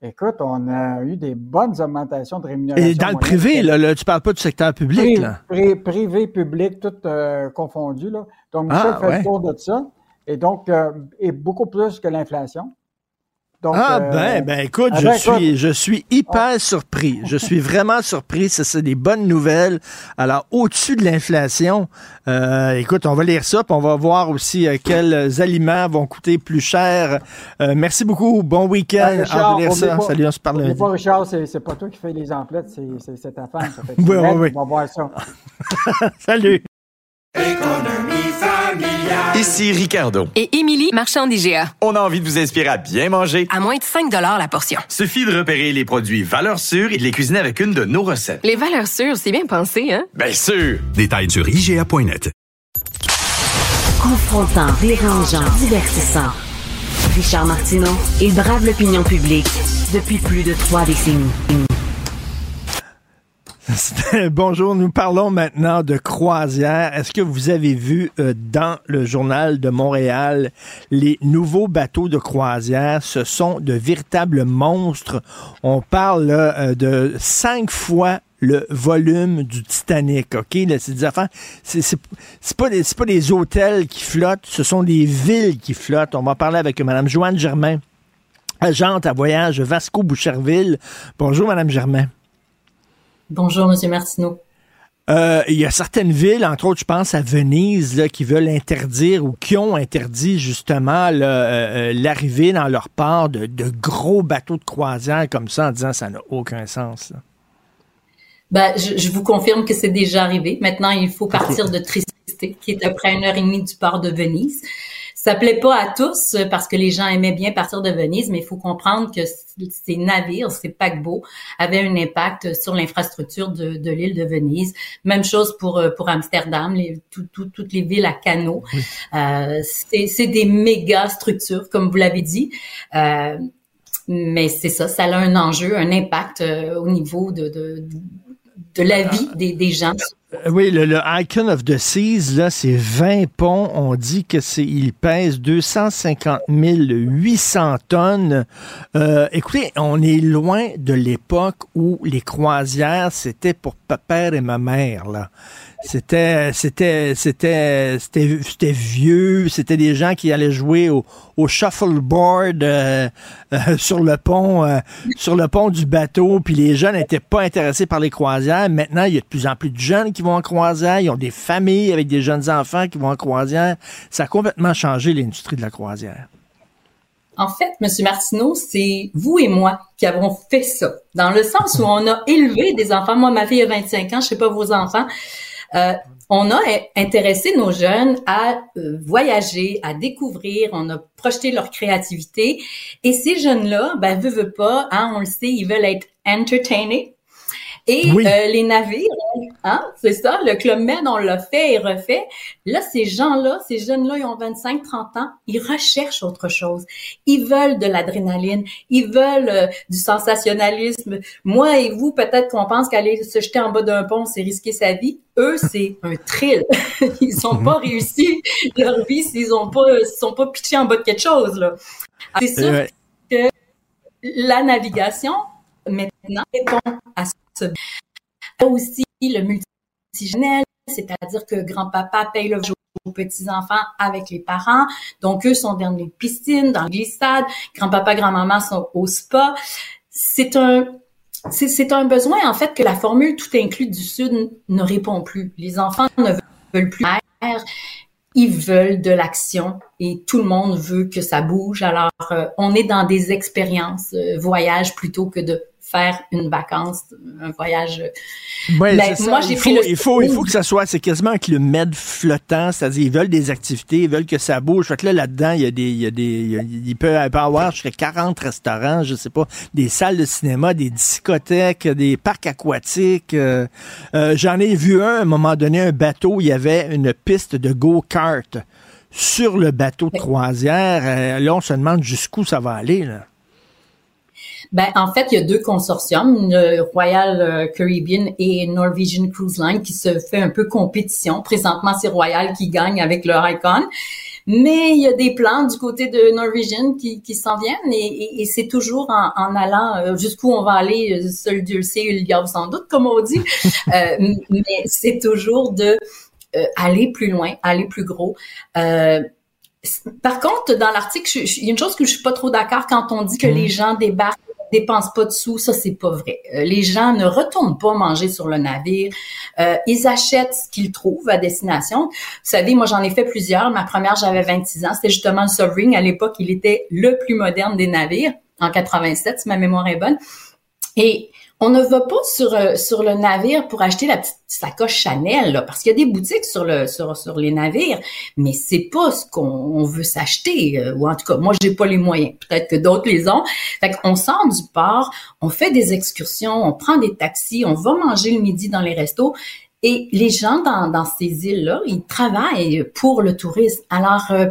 écoute, on a eu des bonnes augmentations de rémunération. Et dans le privé, là, là, tu parles pas du secteur public, Pri- là. pri- privé, public, tout euh, confondu. Là. Donc, Michel Ah, fait ouais. le tour de ça. Et donc, euh, et beaucoup plus que l'inflation. Donc, ah euh, ben, ben écoute, ah je, ben, suis, je suis hyper surpris. Je suis vraiment surpris. Ça, c'est des bonnes nouvelles. Alors, au-dessus de l'inflation, euh, écoute, on va lire ça, puis on va voir aussi euh, quels aliments vont coûter plus cher. Euh, merci beaucoup. Bon week-end. Hey, On va lire ça. pas- Salut, on se parle pas, Richard, c'est c'est pas toi qui fais les emplettes, c'est c'est- c'est ta femme. Ça fait Oui, oui, oui. On va voir ça. Salut. Ici Ricardo. Et Émilie, marchand d'IGA. On a envie de vous inspirer à bien manger. À moins de 5 la portion. Suffit de repérer les produits valeurs sûres et de les cuisiner avec une de nos recettes. Les valeurs sûres, c'est bien pensé, hein? Bien sûr! Détails sur IGA.net. Confrontant, dérangeant, divertissant. Richard Martineau, il brave l'opinion publique depuis plus de trois décennies. Bonjour, nous parlons maintenant de croisière. Est-ce que vous avez vu euh, dans le journal de Montréal les nouveaux bateaux de croisière? Ce sont de véritables monstres. On parle euh, de cinq fois le volume du Titanic, OK? C'est des affaires, c'est, pas des, pas des hôtels qui flottent, ce sont des villes qui flottent. On va parler avec Mme Joanne Germain, agente à voyage Vasco Boucherville. Bonjour, Mme Germain. Bonjour, Monsieur Martineau. Euh, il y a certaines villes, entre autres, je pense à Venise, là, qui veulent interdire ou qui ont interdit justement euh, euh, l'arrivée dans leur port de, de gros bateaux de croisière comme ça en disant ça n'a aucun sens. là. Ben, je, je vous confirme que c'est déjà arrivé. Maintenant, il faut partir de Triste, qui est à peu près une heure et demie du port de Venise. Ça plaît pas à tous euh, parce que les gens aimaient bien partir de Venise, mais il faut comprendre que ces navires, ces paquebots, avaient un impact sur l'infrastructure de, de l'île de Venise. Même chose pour euh, pour Amsterdam, les, tout- tout- toutes les villes à canaux. Euh, c'est c'est des méga structures, comme vous l'avez dit. Euh, mais c'est ça, ça a un enjeu, un impact euh, au niveau de, de, de la vie des, des gens. Euh, oui, le, Icon of the Seas, là, c'est 20 ponts. On dit que c'est, il pèse 250 800 tonnes. Euh, écoutez, on est loin de l'époque où les croisières, c'était pour papa et ma mère, là. C'était, vieux. C'était des gens qui allaient jouer au, shuffleboard euh, euh, sur le pont, euh, sur le pont du bateau. Puis les jeunes n'étaient pas intéressés par les croisières. Maintenant, il y a de plus en plus de jeunes qui vont en croisière. Ils ont des familles avec des jeunes enfants qui vont en croisière. Ça a complètement changé l'industrie de la croisière. En fait, M. Martineau, c'est vous et moi qui avons fait ça. Dans le sens où on a élevé des enfants. Moi, ma fille a 25 ans, je sais pas vos enfants. Euh, on a intéressé nos jeunes à euh, voyager, à découvrir, on a projeté leur créativité. Et ces jeunes-là, ben, veut, veut pas, hein, on le sait, ils veulent être entertainés, et euh, les navires, hein, c'est ça, le Club Med, on l'a fait et refait. Là, ces gens-là, ces jeunes-là, ils ont 25, 30 ans, ils recherchent autre chose. Ils veulent de l'adrénaline, ils veulent euh, du sensationnalisme. Moi et vous, peut-être qu'on pense qu'aller se jeter en bas d'un pont, c'est risquer sa vie. Eux, c'est un thrill. ils sont pas réussi leur vie s'ils ont pas, sont pas pitchés en bas de quelque chose, là. C'est sûr que la navigation, maintenant, répond à aussi le multigénérationnel, c'est-à-dire que grand-papa paye le aux petits-enfants avec les parents. Donc, eux sont dans les piscines, dans les glissades. Grand-papa, grand-maman sont au spa. C'est un, besoin, en fait, que la formule tout inclus du Sud ne répond plus. Les enfants ne veulent plus faire. Ils veulent de l'action et tout le monde veut que ça bouge. Alors, euh, on est dans des expériences, euh, voyage plutôt que de faire une vacance, un voyage. Ben, moi, j'ai pris il faut, il faut que ça soit, c'est quasiment un club med flottant, c'est-à-dire ils veulent des activités, ils veulent que ça bouge. Fait que là, là-dedans, il y a des, il y a des, il peut, y avoir jusqu'à 40 restaurants, je sais pas, des salles de cinéma, des discothèques, des parcs aquatiques. Euh, euh, j'en ai vu un, à un moment donné, un bateau, il y avait une piste de go-kart sur le bateau de croisière. Euh, là, on se demande jusqu'où ça va aller, là. Ben, en fait, il y a deux consortiums, le Royal euh, Caribbean et Norwegian Cruise Line, qui se fait un peu compétition. Présentement, c'est Royal qui gagne avec leur Icon. Mais il y a des plans du côté de Norwegian qui, qui s'en viennent et, et, c'est toujours en, en allant euh, jusqu'où on va aller, euh, seul Dieu le sait, il y a sans doute, comme on dit. euh, mais c'est toujours de aller plus loin, aller plus gros. Euh, par contre, dans l'article, il y a une chose que je suis pas trop d'accord quand on dit que mmh. les gens débarquent dépensent pas de sous, ça c'est pas vrai. Euh, les gens ne retournent pas manger sur le navire. Euh, ils achètent ce qu'ils trouvent à destination. Vous savez, moi j'en ai fait plusieurs. Ma première, j'avais 26 ans. C'était justement le Sovereign. À l'époque, il était le plus moderne des navires en 87, si ma mémoire est bonne. Et on ne va pas sur euh, sur le navire pour acheter la petite sacoche Chanel là, parce qu'il y a des boutiques sur le sur sur les navires, mais c'est pas ce qu'on veut s'acheter euh, ou en tout cas moi j'ai pas les moyens, peut-être que d'autres les ont. Fait qu'on sort du port, on fait des excursions, on prend des taxis, on va manger le midi dans les restos. Et les gens dans, dans ces îles-là, ils travaillent pour le tourisme. Alors, euh,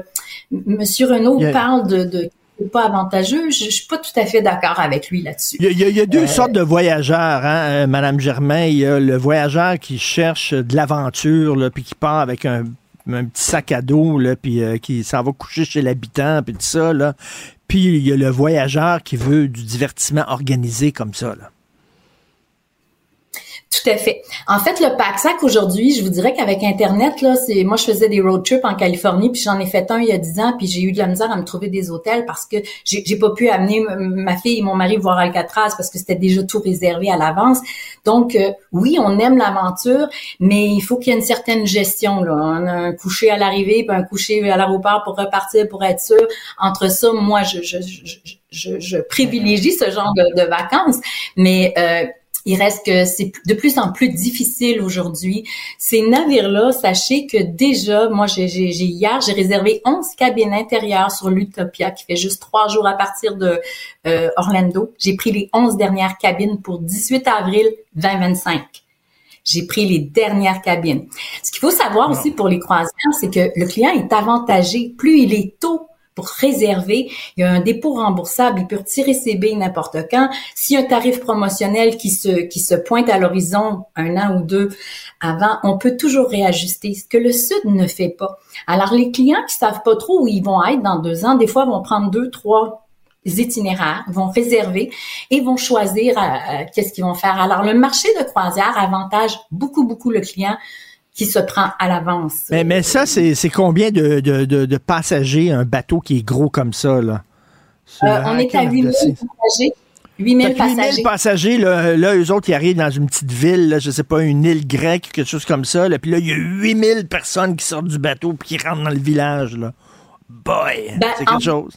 Monsieur Renault parle de, de pas avantageux. Je, suis pas tout à fait d'accord avec lui là-dessus. Il y a, deux euh, sortes de voyageurs, hein, euh, Madame Germain. Il y a le voyageur qui cherche de l'aventure, puis qui part avec un, petit sac à dos, là, puis euh, qui s'en va coucher chez l'habitant, puis tout ça. Là. Puis il y a le voyageur qui veut du divertissement organisé comme ça. Là. Tout à fait. En fait, le pack-sac aujourd'hui, je vous dirais qu'avec Internet, là, c'est moi je faisais des road trips en Californie, puis j'en ai fait un il y a dix ans, puis j'ai eu de la misère à me trouver des hôtels parce que j'ai pas pu amener ma fille et mon mari voir Alcatraz parce que c'était déjà tout réservé à l'avance. Donc euh, oui, on aime l'aventure, mais il faut qu'il y ait une certaine gestion. Là. On a un coucher à l'arrivée, puis un coucher à l'aéroport pour repartir pour être sûr. Entre ça, moi, je, je, je, privilégie ce genre de, de vacances, mais euh, il reste que c'est de plus en plus difficile aujourd'hui. Ces navires-là, sachez que déjà, moi, j'ai, hier, j'ai réservé 11 cabines intérieures sur l'Utopia qui fait juste trois jours à partir de euh, Orlando. J'ai pris les 11 dernières cabines pour 18 avril 2025 j'ai pris les dernières cabines. Ce qu'il faut savoir aussi pour les croisières, c'est que le client est avantagé. Plus il est tôt pour réserver. Il y a un dépôt remboursable. Il peut retirer ses billes n'importe quand. S'il y a un tarif promotionnel qui se, qui se pointe à l'horizon un an ou deux avant, on peut toujours réajuster, ce que le Sud ne fait pas. Alors, les clients qui savent pas trop où ils vont être dans deux ans, des fois, vont prendre deux, trois itinéraires, vont réserver et vont choisir euh, qu'est-ce qu'ils vont faire. Alors, le marché de croisière avantage beaucoup, beaucoup le client qui se prend à l'avance. Mais, mais ça, c'est combien de, de, de, de passagers un bateau qui est gros comme ça, là? Euh, on est à Hackett 8000 de Sea. passagers. 8000 Fait que 8000 passagers. passagers, là, là, eux autres, ils arrivent dans une petite ville, là, je sais pas, une île grecque, quelque chose comme ça, là, puis là, il y a 8000 personnes qui sortent du bateau puis qui rentrent dans le village, là. Boy! Ben, c'est quelque en- chose.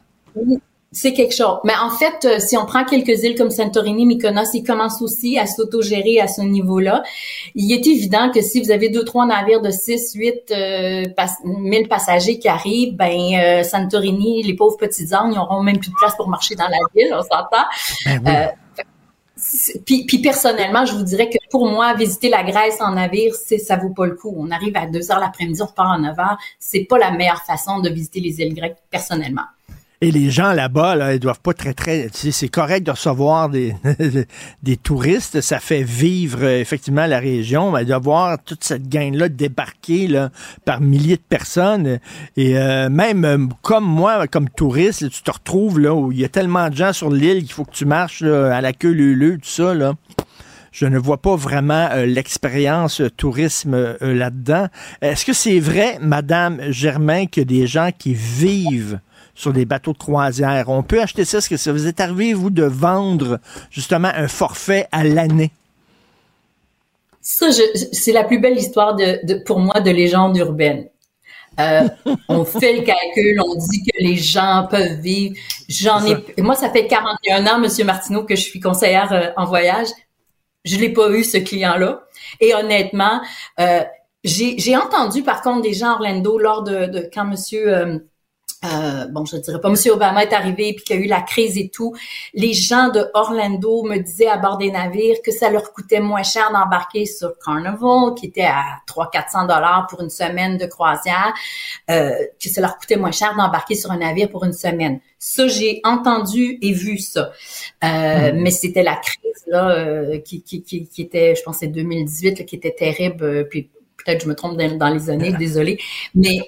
C'est quelque chose. Mais en fait, euh, si on prend quelques îles comme Santorini, Mykonos, ils commencent aussi à s'autogérer à ce niveau-là. Il est évident que si vous avez deux, trois navires de 6, 8 euh, pas- 1000 passagers qui arrivent, ben euh, Santorini, les pauvres petites ânes, ils n'auront même plus de place pour marcher dans la ville, on s'entend. Euh, c'est- puis, puis personnellement, je vous dirais que pour moi, visiter la Grèce en navire, c'est ça vaut pas le coup. On arrive à 2 heures l'après-midi, on repart à 9 heures. C'est pas la meilleure façon de visiter les îles grecques, personnellement. Et les gens là-bas, là, ils doivent pas très, très. C'est correct de recevoir des, des touristes. Ça fait vivre euh, effectivement la région. Mais de voir toute cette gang-là débarquer là, par milliers de personnes. Et euh, même euh, comme moi, comme touriste, tu te retrouves là où il y a tellement de gens sur l'île qu'il faut que tu marches là, à la queue leu tout ça. Là. Je ne vois pas vraiment euh, l'expérience tourisme là-dedans. Est-ce que c'est vrai, Madame Germain, que des gens qui vivent sur des bateaux de croisière, on peut acheter ça? Est-ce que ça vous est arrivé, vous, de vendre justement un forfait à l'année? Ça, je- c'est la plus belle histoire de, de- pour moi de légende urbaine. Euh, on fait le calcul, on dit que les gens peuvent vivre. J'en ai, moi, ça fait 41 ans, Monsieur Martineau, que je suis conseillère euh, en voyage. Je l'ai pas eu ce client-là. Et honnêtement, euh, j'ai entendu par contre des gens Orlando lors de, de quand Monsieur euh, bon, je dirais pas, Monsieur Obama est arrivé puis qu'il y a eu la crise et tout. Les gens de Orlando me disaient à bord des navires que ça leur coûtait moins cher d'embarquer sur Carnival, qui était à 300-400 dollars pour une semaine de croisière, euh, que ça leur coûtait moins cher d'embarquer sur un navire pour une semaine. Ça, j'ai entendu et vu ça. Euh, Mais c'était la crise là euh, qui, qui, qui, qui était, je pense, c'est 2018 là, qui était terrible. euh, puis peut-être je me trompe dans, dans les années, désolé. Mais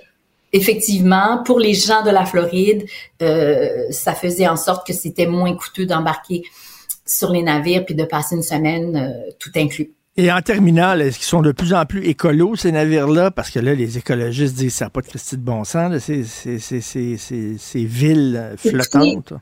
effectivement, pour les gens de la Floride, euh, ça faisait en sorte que c'était moins coûteux d'embarquer sur les navires puis de passer une semaine euh, tout inclus. Et en terminant, est-ce qu'ils sont de plus en plus écolos, ces navires-là? Parce que là, les écologistes disent que ça n'a pas de Christie de bon sens, là, ces, ces, ces, ces, villes flottantes.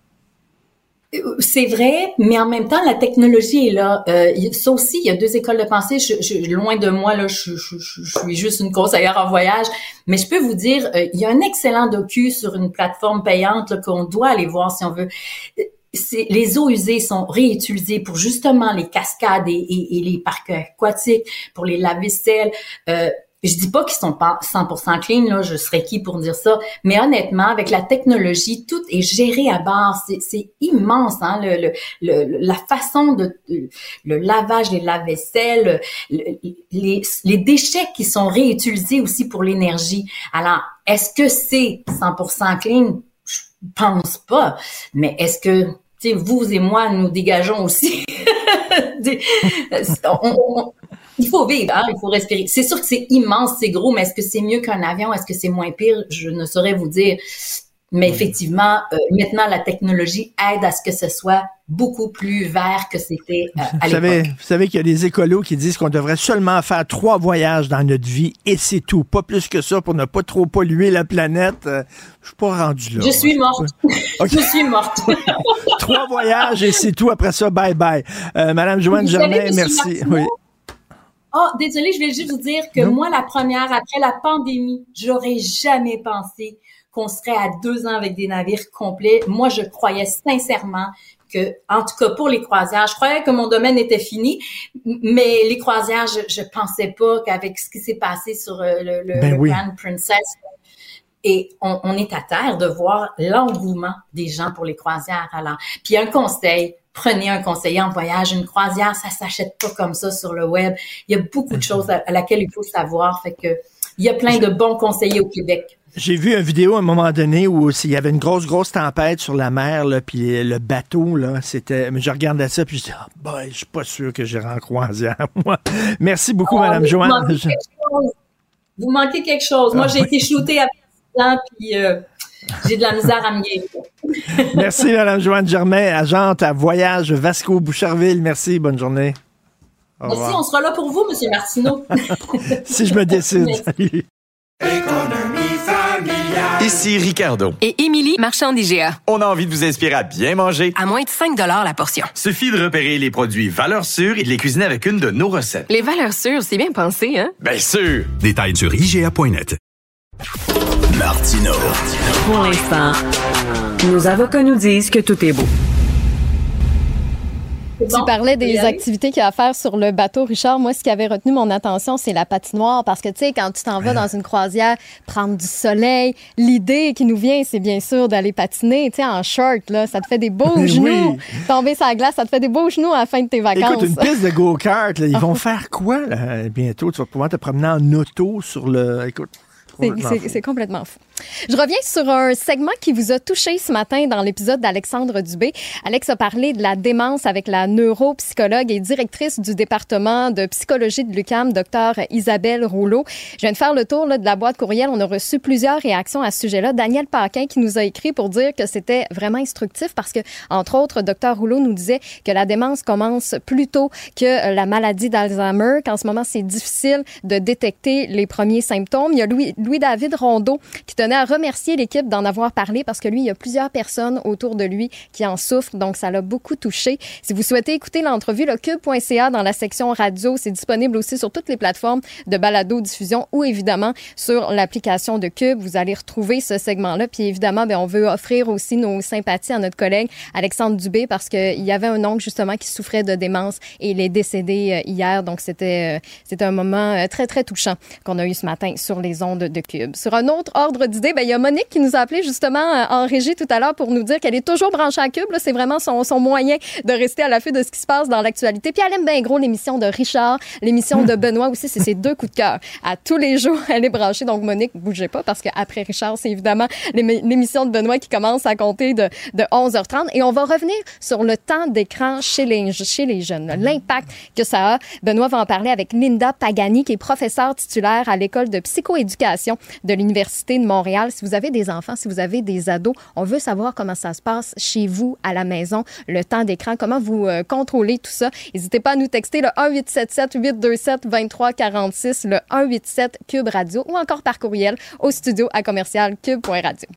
C'est vrai, mais en même temps, la technologie est là. Euh, ça aussi, il y a deux écoles de pensée. Je, je- loin de moi, là, je, je- je- suis juste une conseillère en voyage, mais je peux vous dire, euh, il y a un excellent docu sur une plateforme payante qu'on doit aller voir si on veut. Euh, les eaux usées sont réutilisées pour justement les cascades et, et- et les parcs aquatiques, pour les lave-vaisselle. Euh, je dis pas qu'ils sont pas 100% clean, là, je serais qui pour dire ça, mais honnêtement, avec la technologie, tout est géré à bord. C'est, immense, hein, le, le- le- la façon de, le lavage des lave-vaisselle, le- les, les déchets qui sont réutilisés aussi pour l'énergie. Alors, est-ce que c'est 100% clean? Je pense pas. Mais est-ce que, vous et moi, nous dégageons aussi il faut vivre, hein, il faut respirer. C'est sûr que c'est immense, c'est gros, mais est-ce que c'est mieux qu'un avion? Est-ce que c'est moins pire? Je ne saurais vous dire. Mais effectivement, euh, maintenant, la technologie aide à ce que ce soit beaucoup plus vert que c'était euh, à Vous savez, vous savez qu'il y a des écolos qui disent qu'on devrait seulement faire trois voyages dans notre vie et c'est tout. Pas plus que ça pour ne pas trop polluer la planète. Euh, Je suis pas rendu là. Je suis morte. Je suis morte. trois voyages et c'est tout. Après ça, bye bye. Euh, Madame Joanne Vous Germain, merci. Oui. Oh, désolée, je vais juste vous dire que moi, la première, après la pandémie, j'aurais jamais pensé qu'on serait à deux ans avec des navires complets. Moi, je croyais sincèrement que, en tout cas pour les croisières, je croyais que mon domaine était fini, mais les croisières, je, je pensais pas qu'avec ce qui s'est passé sur euh, le, le, Ben le oui. Grand Princess, et on, on est à terre de voir l'engouement des gens pour les croisières. Alors, puis un conseil, prenez un conseiller en voyage. Une croisière, ça s'achète pas comme ça sur le web. Il y a beaucoup de choses à, à laquelle il faut savoir. Fait que il y a plein de bons conseillers au Québec. J'ai vu une vidéo à un moment donné où il y avait une grosse, grosse tempête sur la mer, là, puis le bateau, là, c'était. Mais je regardais ça, puis je dis, ah, boy, je suis pas sûr que j'irai en croisière, moi. Merci beaucoup, Oh, Madame vous Joanne. manquez quelque chose. Vous manquez quelque chose. Moi, Ah, j'ai été shootée à 10 ans, puis euh, j'ai de la misère à me guérir. Merci, Madame Joanne Germain, agente à Voyage Vasco Boucherville. Merci, bonne journée. Au Merci, revoir. on sera là pour vous, Monsieur Martineau. Si je me décide. Salut. Ici Ricardo. Et Émilie, marchand d'IGA. On a envie de vous inspirer à bien manger. À moins de 5 la portion. Suffit de repérer les produits valeurs sûres et de les cuisiner avec une de nos recettes. Les valeurs sûres, c'est bien pensé, hein? Bien sûr! Détails sur IGA.net. Martino. Pour l'instant, nos avocats nous disent que tout est beau. Tu parlais des activités qu'il y a à faire sur le bateau, Richard. Moi, ce qui avait retenu mon attention, c'est la patinoire. Parce que, tu sais, quand tu t'en vas dans une croisière, prendre du soleil, l'idée qui nous vient, c'est bien sûr d'aller patiner, tu sais, en short, là. Ça te fait des beaux Oui. genoux. Tomber sur la glace, ça te fait des beaux genoux à la fin de tes vacances. Écoute, une piste de go-kart, là, ils vont faire quoi là, bientôt? Tu vas pouvoir te promener en auto sur le. Écoute. C'est- complètement fou. Je reviens sur un segment qui vous a touché ce matin dans l'épisode d'Alexandre Dubé. Alex a parlé de la démence avec la neuropsychologue et directrice du département de psychologie de l'UQAM, docteur Isabelle Rouleau. Je viens de faire le tour de la boîte courriel. On a reçu plusieurs réactions à ce sujet-là. Daniel Paquin qui nous a écrit pour dire que c'était vraiment instructif parce que, entre autres, docteur Rouleau nous disait que la démence commence plus tôt que la maladie d'Alzheimer, qu'en ce moment, c'est difficile de détecter les premiers symptômes. Il y a Louis, Louis-David Rondeau qui tenait à remercier l'équipe d'en avoir parlé parce que lui, il y a plusieurs personnes autour de lui qui en souffrent, donc ça l'a beaucoup touché. Si vous souhaitez écouter l'entrevue, le cube.ca dans la section radio, c'est disponible aussi sur toutes les plateformes de balado-diffusion ou évidemment sur l'application de Cube. Vous allez retrouver ce segment-là. Puis évidemment, ben, on veut offrir aussi nos sympathies à notre collègue Alexandre Dubé parce qu'il y avait un oncle justement qui souffrait de démence et il est décédé euh, hier. Donc c'était euh, c'était un moment euh, très, très touchant qu'on a eu ce matin sur les ondes de Cube. Sur un autre ordre d'idée, ben, il y a Monique qui nous a appelé justement euh, en régie tout à l'heure pour nous dire qu'elle est toujours branchée à Cube. C'est vraiment son, son moyen de rester à l'affût de ce qui se passe dans l'actualité. Puis elle aime bien gros l'émission de Richard, l'émission de Benoît aussi. C'est ses deux coups de cœur. À tous les jours, elle est branchée. Donc Monique, bougez pas parce qu'après Richard, c'est évidemment l'émi- l'émission de Benoît qui commence à compter de, de 11h30. Et on va revenir sur le temps d'écran chez les, chez les jeunes, l'impact que ça a. Benoît va en parler avec Linda Pagani, qui est professeure titulaire à l'école de psychoéducation de l'Université de Montréal. Si vous avez des enfants, si vous avez des ados, on veut savoir comment ça se passe chez vous, à la maison, le temps d'écran, comment vous euh, contrôlez tout ça. N'hésitez pas à nous texter le 1877-827-2346, le 187 Cube Radio ou encore par courriel au studio à commercial cube.radio.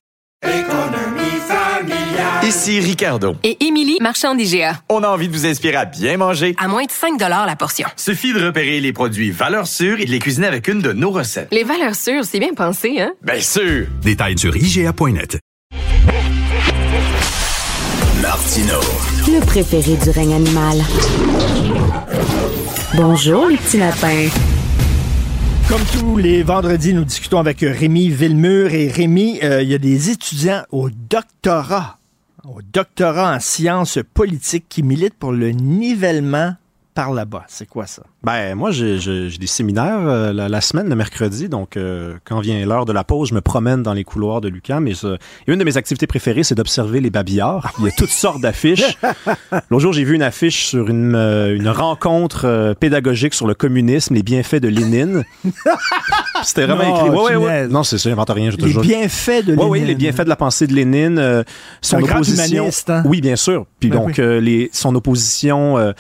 Ici Ricardo. Et Émilie, marchand d'IGA. On a envie de vous inspirer à bien manger. À moins de 5 la portion. Suffit de repérer les produits valeurs sûres et de les cuisiner avec une de nos recettes. Les valeurs sûres, c'est bien pensé, hein? Bien sûr! Détails sur IGA.net. Martino. Le préféré du règne animal. Bonjour, les petits lapins. Comme tous les vendredis, nous discutons avec Rémi Villemur. Et Rémi, euh, il y a des étudiants au doctorat, au doctorat en sciences politiques qui militent pour le nivellement par là-bas. C'est quoi ça? Ben, moi, j'ai des séminaires euh, la, la semaine, le mercredi. Donc, euh, quand vient l'heure de la pause, je me promène dans les couloirs de l'UQAM. Et, ça- et une de mes activités préférées, c'est d'observer les babillards. Il y a toutes sortes d'affiches. L'autre jour, j'ai vu une affiche sur une, euh, une rencontre euh, pédagogique sur le communisme, les bienfaits de Lénine. C'était vraiment Non, écrit. Ouais, ouais, ouais. Non, c'est ça, j'invente rien, je te Les jure. bienfaits de Ouais, oui, Lénine. les bienfaits de la pensée de Lénine. euh, son un grand opposition. humaniste, hein? Oui, bien sûr. Puis Ben donc, oui. euh, les, son opposition euh,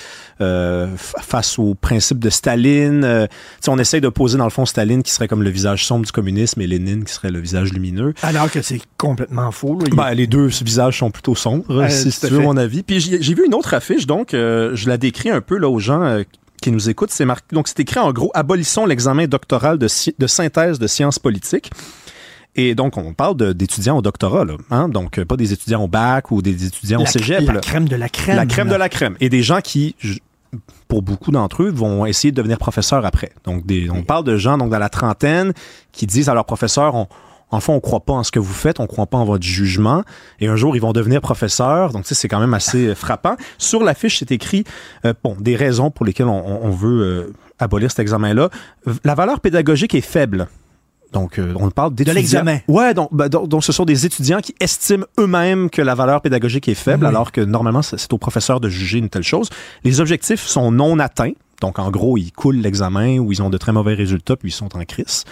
euh, face au principe de Staline. euh, tu sais, on essaye d'opposer, dans le fond, Staline qui serait comme le visage sombre du communisme et Lénine qui serait le visage lumineux. Alors que c'est complètement faux. là. Ben, les deux visages sont plutôt sombres, Euh, si tu veux fait. mon avis. Puis j'ai j'ai vu une autre affiche, donc euh, je la décris un peu là aux gens euh, qui nous écoutent. C'est marqué, donc c'est écrit en gros abolissons l'examen doctoral de, synthèse de sciences politiques. Et donc, on parle d'étudiants au doctorat, là, hein? donc euh, pas des étudiants au bac ou des étudiants au cégep. la là. crème de la crème, La crème là. de la crème. Et des gens qui, pour beaucoup d'entre eux, vont essayer de devenir professeurs après. Donc, des, on parle de gens donc dans la trentaine qui disent à leurs professeurs, on, en fond, on croit pas en ce que vous faites, on croit pas en votre jugement. Et un jour, ils vont devenir professeurs. Donc, tu sais, c'est quand même assez euh, frappant. Sur l'affiche, c'est écrit, euh, bon, des raisons pour lesquelles on, veut euh, abolir cet examen-là. La valeur pédagogique est faible. Donc, euh, on parle d'étudiants. l'examen. Ouais, donc, ben, donc, donc ce sont des étudiants qui estiment eux-mêmes que la valeur pédagogique est faible, Oui. alors que normalement, c'est c'est au professeur de juger une telle chose. Les objectifs sont non atteints. Donc, en gros, ils coulent l'examen ou ils ont de très mauvais résultats puis ils sont en crise.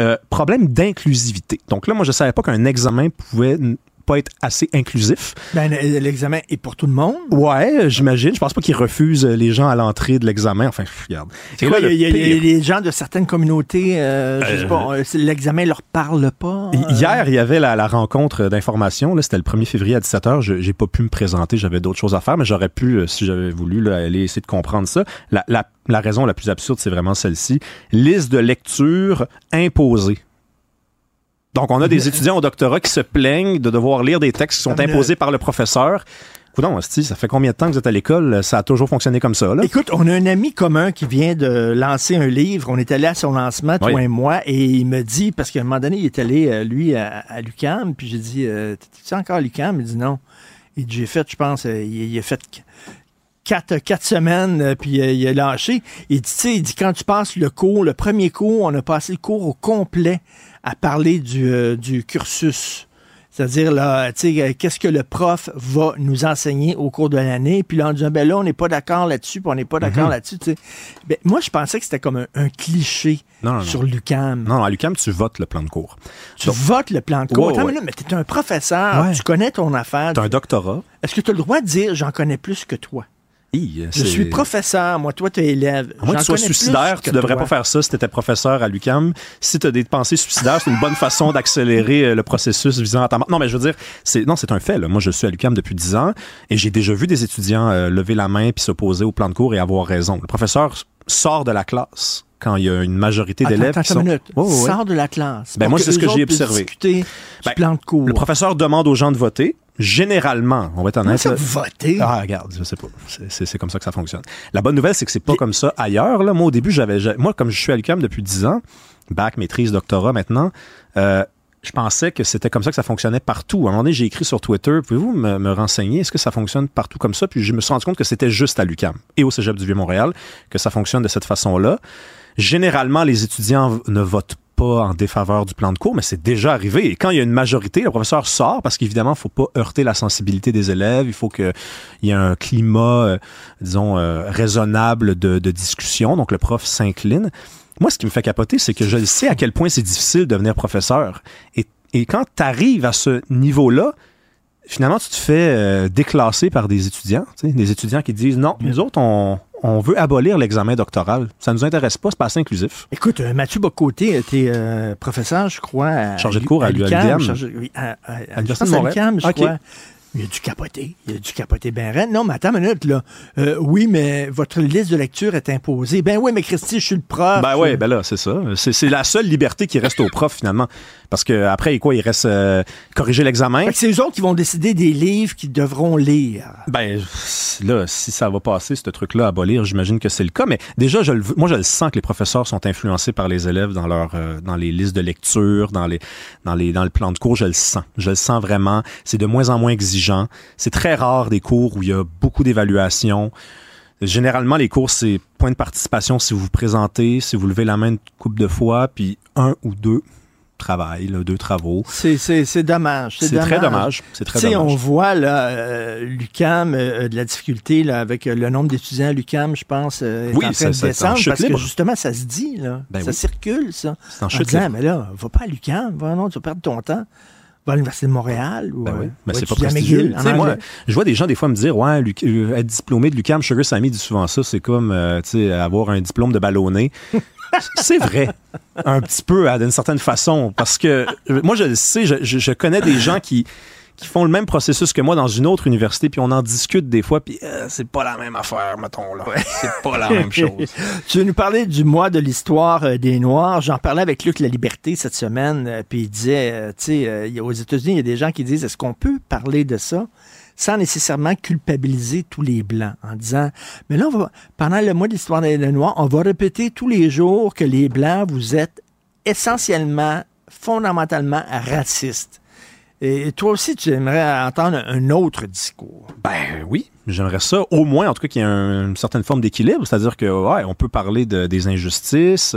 Euh, problème d'inclusivité. Donc là, moi, je savais pas qu'un examen pouvait pas être assez inclusif. Ben, le- l'examen est pour tout le monde. Ouais, euh, j'imagine. Je pense pas qu'ils refusent euh, les gens à l'entrée de l'examen. Enfin, regarde. C'est quoi, il y a, y les gens de certaines communautés, euh, je sais Euh, pas, euh, l'examen leur parle pas. euh, Hier, il y avait la, la rencontre d'information. Là, C'était le 1er février à 17h. Je J'ai pas pu me présenter. J'avais d'autres choses à faire, mais j'aurais pu, euh, si j'avais voulu, là, aller essayer de comprendre ça. La, la- la raison la plus absurde, c'est vraiment celle-ci. Liste de lecture imposée. Donc, on a des étudiants au doctorat qui se plaignent de devoir lire des textes qui sont imposés par le professeur. Coudon, esti, ça fait combien de temps que vous êtes à l'école? Ça a toujours fonctionné comme ça, là? Écoute, on a un ami commun qui vient de lancer un livre. On est allé à son lancement, toi Oui. et moi, et il me dit, parce qu'à un moment donné, il est allé, euh, lui, à, à l'UQAM, puis j'ai dit, euh, t'es-tu encore à l'UQAM? Il dit non. Il dit, j'ai fait, je pense, euh, il, il a fait qu- quatre, quatre semaines, euh, puis euh, il a lâché. Il dit, tu sais, il dit, quand tu passes le cours, le premier cours, on a passé le cours au complet à parler du, euh, du cursus. C'est-à-dire, là, tu sais, euh, qu'est-ce que le prof va nous enseigner au cours de l'année? Puis là, on dit, ben là, on n'est pas d'accord là-dessus, puis on n'est pas d'accord Mhm. là-dessus, tu sais. Ben, moi, je pensais que c'était comme un, un cliché Non, non, non. sur l'UCAM. Non, à l'UQAM, tu votes le plan de cours. Tu votes le plan de cours. Ouais, Attends, ouais. mais, là, mais t'es un professeur, Ouais. tu connais ton affaire. Tu as un doctorat. Est-ce que tu as le droit de dire, j'en connais plus que toi? Hi, Je suis professeur, moi, toi, tu es élève. À moins que tu sois suicidaire, tu devrais toi. pas faire ça si tu étais professeur à l'UCAM. Si tu as des pensées suicidaires, c'est une bonne façon d'accélérer euh, le processus visant à ta. Non, mais je veux dire, c'est non, c'est un fait. là. Moi, je suis à l'UCAM depuis 10 ans et j'ai déjà vu des étudiants euh, lever la main puis s'opposer au plan de cours et avoir raison. Le professeur sort de la classe quand il y a une majorité d'élèves qui sont... ouais. Sors de la classe. Ben, moi, c'est ce que j'ai observé. Ben, plan de cours. Le professeur demande aux gens de voter. Généralement, on va être honnête. Là- voter? Ah, regarde, je sais pas. C'est- comme ça que ça fonctionne. La bonne nouvelle, c'est que c'est pas comme ça ailleurs. Là. Moi, au début, j'avais. j'a- Moi, comme je suis à l'UQAM depuis 10 ans, bac, maîtrise, doctorat maintenant, euh, je pensais que c'était comme ça que ça fonctionnait partout. À un moment donné, j'ai écrit sur Twitter, pouvez-vous me, me renseigner, est-ce que ça fonctionne partout comme ça? Puis je me suis rendu compte que c'était juste à l'UQAM et au Cégep du Vieux-Montréal que ça fonctionne de cette façon-là. Généralement, les étudiants ne votent en défaveur du plan de cours, mais c'est déjà arrivé. Et quand il y a une majorité, le professeur sort parce qu'évidemment, il ne faut pas heurter la sensibilité des élèves. Il faut qu'il y ait un climat, euh, disons, euh, raisonnable de, discussion. Donc, le prof s'incline. Moi, ce qui me fait capoter, c'est que je sais à quel point c'est difficile de devenir professeur. Et, et quand tu arrives à ce niveau-là, finalement, tu te fais euh, déclasser par des étudiants. Des étudiants qui disent non, nous autres, on, on veut abolir l'examen doctoral. Ça nous intéresse pas, c'est pas assez inclusif. Écoute, euh, Mathieu Bocoté, tu es professeur, je crois. À, Chargé de cours à l'UQAM. oui, à, à- l'Université de Montréal. je crois. Il y a du capoté. Il y a du capoté ben raide. Non, mais attends une minute, là. Euh, oui, mais votre liste de lecture est imposée. Ben oui, mais Christy, je suis le prof. Ben ouais, ben là, c'est ça. C'est, c'est la seule liberté qui reste au prof, finalement. Parce que après, quoi, il reste euh, corriger l'examen. C'est eux autres qui vont décider des livres qu'ils devront lire. Ben là, si ça va passer, ce truc-là, à abolir, j'imagine que c'est le cas. Mais déjà, je le, moi, je le sens que les professeurs sont influencés par les élèves dans leur, euh, dans les listes de lecture, dans les, dans les, dans le plan de cours. Je le sens. Je le sens vraiment. C'est de moins en moins exigeant. C'est très rare des cours où il y a beaucoup d'évaluations. Généralement, les cours, c'est point de participation si vous vous présentez, si vous levez la main une couple de fois, puis un ou deux travail, là, deux travaux. C'est, dommage. C'est très dommage. C'est très dommage. on voit là, euh, l'UCAM, euh, de la difficulté là, avec euh, le nombre d'étudiants à l'UCAM, je pense, euh, est Oui, en train ça- de descendre parce que justement, ça se dit, là. Ben ça oui. circule, ça. C'est en chute disant, mais là, va pas à l'UCAM, non, tu vas perdre ton temps. Va à l'Université de Montréal ou Ben oui, euh, ben c'est pas prestigieux. Moi, je vois des gens des fois me dire, ouais, Luc- euh, être diplômé de l'UQAM, Sugar Sammy dit souvent ça, c'est comme, euh, tu sais, avoir un diplôme de ballonné. c'est vrai, un petit peu, hein, d'une certaine façon, parce que euh, moi, je le sais, je, je- je connais des gens qui qui font le même processus que moi dans une autre université, puis on en discute des fois, puis euh, c'est pas la même affaire, mettons, là. C'est pas la même chose. tu veux nous parler du mois de l'histoire euh, des Noirs? J'en parlais avec Luc La Liberté cette semaine, euh, puis il disait, euh, tu sais, aux États-Unis, il y a des gens qui disent, est-ce qu'on peut parler de ça sans nécessairement culpabiliser tous les Blancs, en disant, mais là, on va, pendant le mois de l'histoire des Noirs, on va répéter tous les jours que les Blancs, vous êtes essentiellement, fondamentalement racistes. Et toi aussi, tu aimerais entendre un autre discours. Ben oui, j'aimerais ça. Au moins, en tout cas, qu'il y ait un- une certaine forme d'équilibre. C'est-à-dire que, ouais, on peut parler de- des injustices,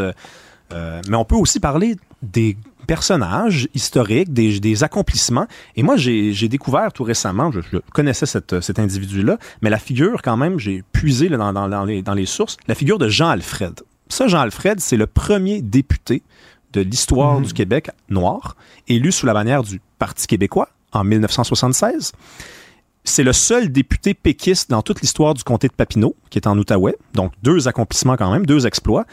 euh, mais on peut aussi parler des personnages historiques, des, accomplissements. Et moi, j'ai découvert tout récemment, je, connaissais cet individu-là, mais la figure, quand même, j'ai puisé dans, les, dans les sources, la figure de Jean Alfred. Ça, Jean Alfred, c'est le premier député de l'histoire du Québec noir, élu sous la bannière du Parti québécois en 1976. C'est le seul député péquiste dans toute l'histoire du comté de Papineau, qui est en Outaouais. Donc, deux accomplissements quand même, deux exploits.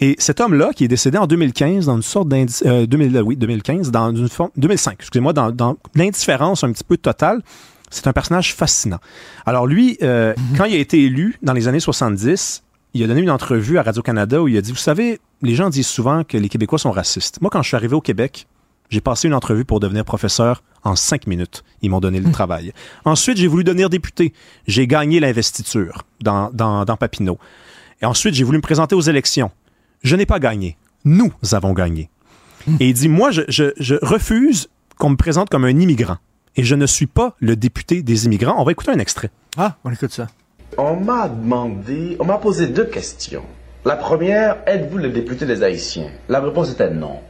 Et cet homme-là, qui est décédé en 2015, dans une sorte d'indice, euh, 2000, oui, 2015, dans une forme, 2005, excusez-moi, dans, dans l'indifférence un petit peu totale, c'est un personnage fascinant. Alors lui, euh, quand il a été élu dans les années 70, il a donné une entrevue à Radio-Canada où il a dit, vous savez, les gens disent souvent que les Québécois sont racistes. Moi, quand je suis arrivé au Québec, j'ai passé une entrevue pour devenir professeur en cinq minutes. Ils m'ont donné le travail. Ensuite, j'ai voulu devenir député. J'ai gagné l'investiture dans, dans, dans Papineau. Et ensuite, j'ai voulu me présenter aux élections. Je n'ai pas gagné. Nous avons gagné. Et il dit, moi, je, je, je refuse qu'on me présente comme un immigrant. Et je ne suis pas le député des immigrants. On va écouter un extrait. Ah, on écoute ça. On m'a demandé, on m'a posé deux questions. La première, êtes-vous le député des Haïtiens? La réponse était non.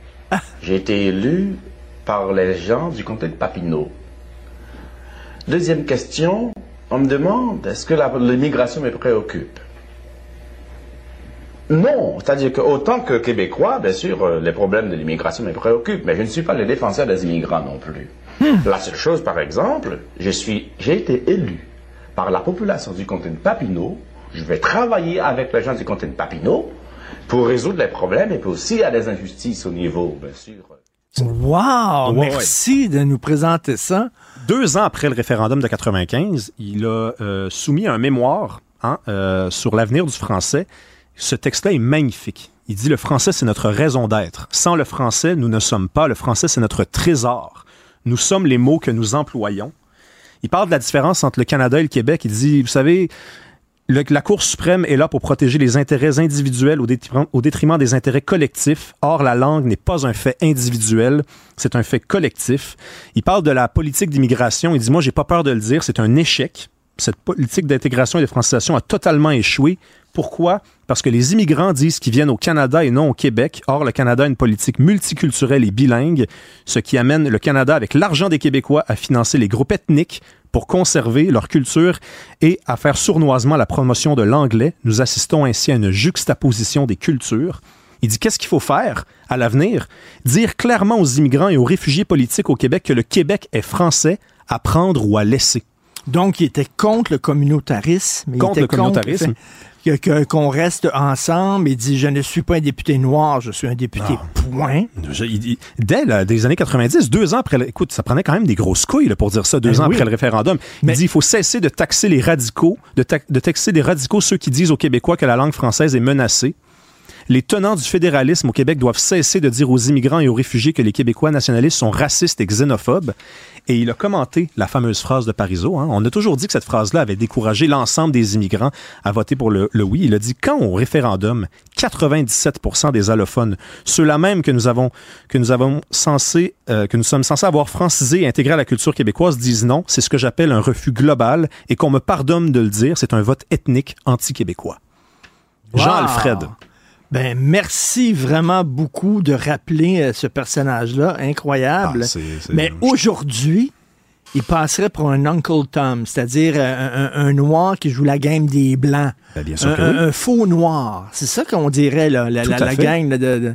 J'ai été élu par les gens du comté de Papineau. Deuxième question, on me demande, est-ce que l'immigration me préoccupe? Non, c'est-à-dire que autant que Québécois, bien sûr, euh, les problèmes de l'immigration me préoccupent, mais je ne suis pas le défenseur des immigrants non plus. La seule chose, par exemple, je suis, j'ai été élu par la population du comté de Papineau. Je vais travailler avec les gens du comté de Papineau pour résoudre les problèmes et puis aussi il y a des injustices au niveau, bien sûr. Wow! Ouais, merci de nous présenter ça. Deux ans après le référendum de 95, il a euh, soumis un mémoire hein, euh, sur l'avenir du français. Ce texte-là est magnifique. Il dit le français, c'est notre raison d'être. Sans le français, nous ne sommes pas. Le français, c'est notre trésor. Nous sommes les mots que nous employons. Il parle de la différence entre le Canada et le Québec. Il dit, vous savez, la Cour suprême est là pour protéger les intérêts individuels au détriment, au détriment des intérêts collectifs. Or, la langue n'est pas un fait individuel, c'est un fait collectif. Il parle de la politique d'immigration. Il dit, moi, j'ai pas peur de le dire, c'est un échec. Cette politique d'intégration et de francisation a totalement échoué. Pourquoi? Parce que les immigrants disent qu'ils viennent au Canada et non au Québec. Or, le Canada a une politique multiculturelle et bilingue, ce qui amène le Canada, avec l'argent des Québécois, à financer les groupes ethniques pour conserver leur culture et à faire sournoisement la promotion de l'anglais. Nous assistons ainsi à une juxtaposition des cultures. Il dit qu'est-ce qu'il faut faire à l'avenir? Dire clairement aux immigrants et aux réfugiés politiques au Québec que le Québec est français à prendre ou à laisser. Donc, il était contre le communautarisme. il Contre était le communautarisme. Qu'on reste ensemble. Il dit, je ne suis pas un député noir, je suis un député point. Je- il- il- dès là, des années 90, deux ans après, le- écoute, ça prenait quand même des grosses couilles là, pour dire ça, deux Ben ans oui. après le référendum. Il dit il faut cesser de taxer les radicaux, de, ta- de taxer des radicaux ceux qui disent aux Québécois que la langue française est menacée. Les tenants du fédéralisme au Québec doivent cesser de dire aux immigrants et aux réfugiés que les Québécois nationalistes sont racistes et xénophobes. Et il a commenté la fameuse phrase de Parizeau. hein. On a toujours dit que cette phrase-là avait découragé l'ensemble des immigrants à voter pour le, le oui. Il a dit quand au référendum, 97% des allophones, ceux-là même que nous avons que nous avons censé euh, que nous sommes censés avoir francisé et intégré à la culture québécoise disent non. C'est ce que j'appelle un refus global et qu'on me pardonne de le dire. C'est un vote ethnique anti-québécois. Wow. Jean-Alfred. Ben, merci vraiment beaucoup de rappeler euh, ce personnage-là. Incroyable. Ah, c'est- c'est- Mais aujourd'hui, il passerait pour un Uncle Tom, c'est-à-dire euh, un, un- un noir qui joue la game des Blancs. Ben, bien sûr un, que oui. un- un faux noir. C'est ça qu'on dirait, là. La, la- gang de, de,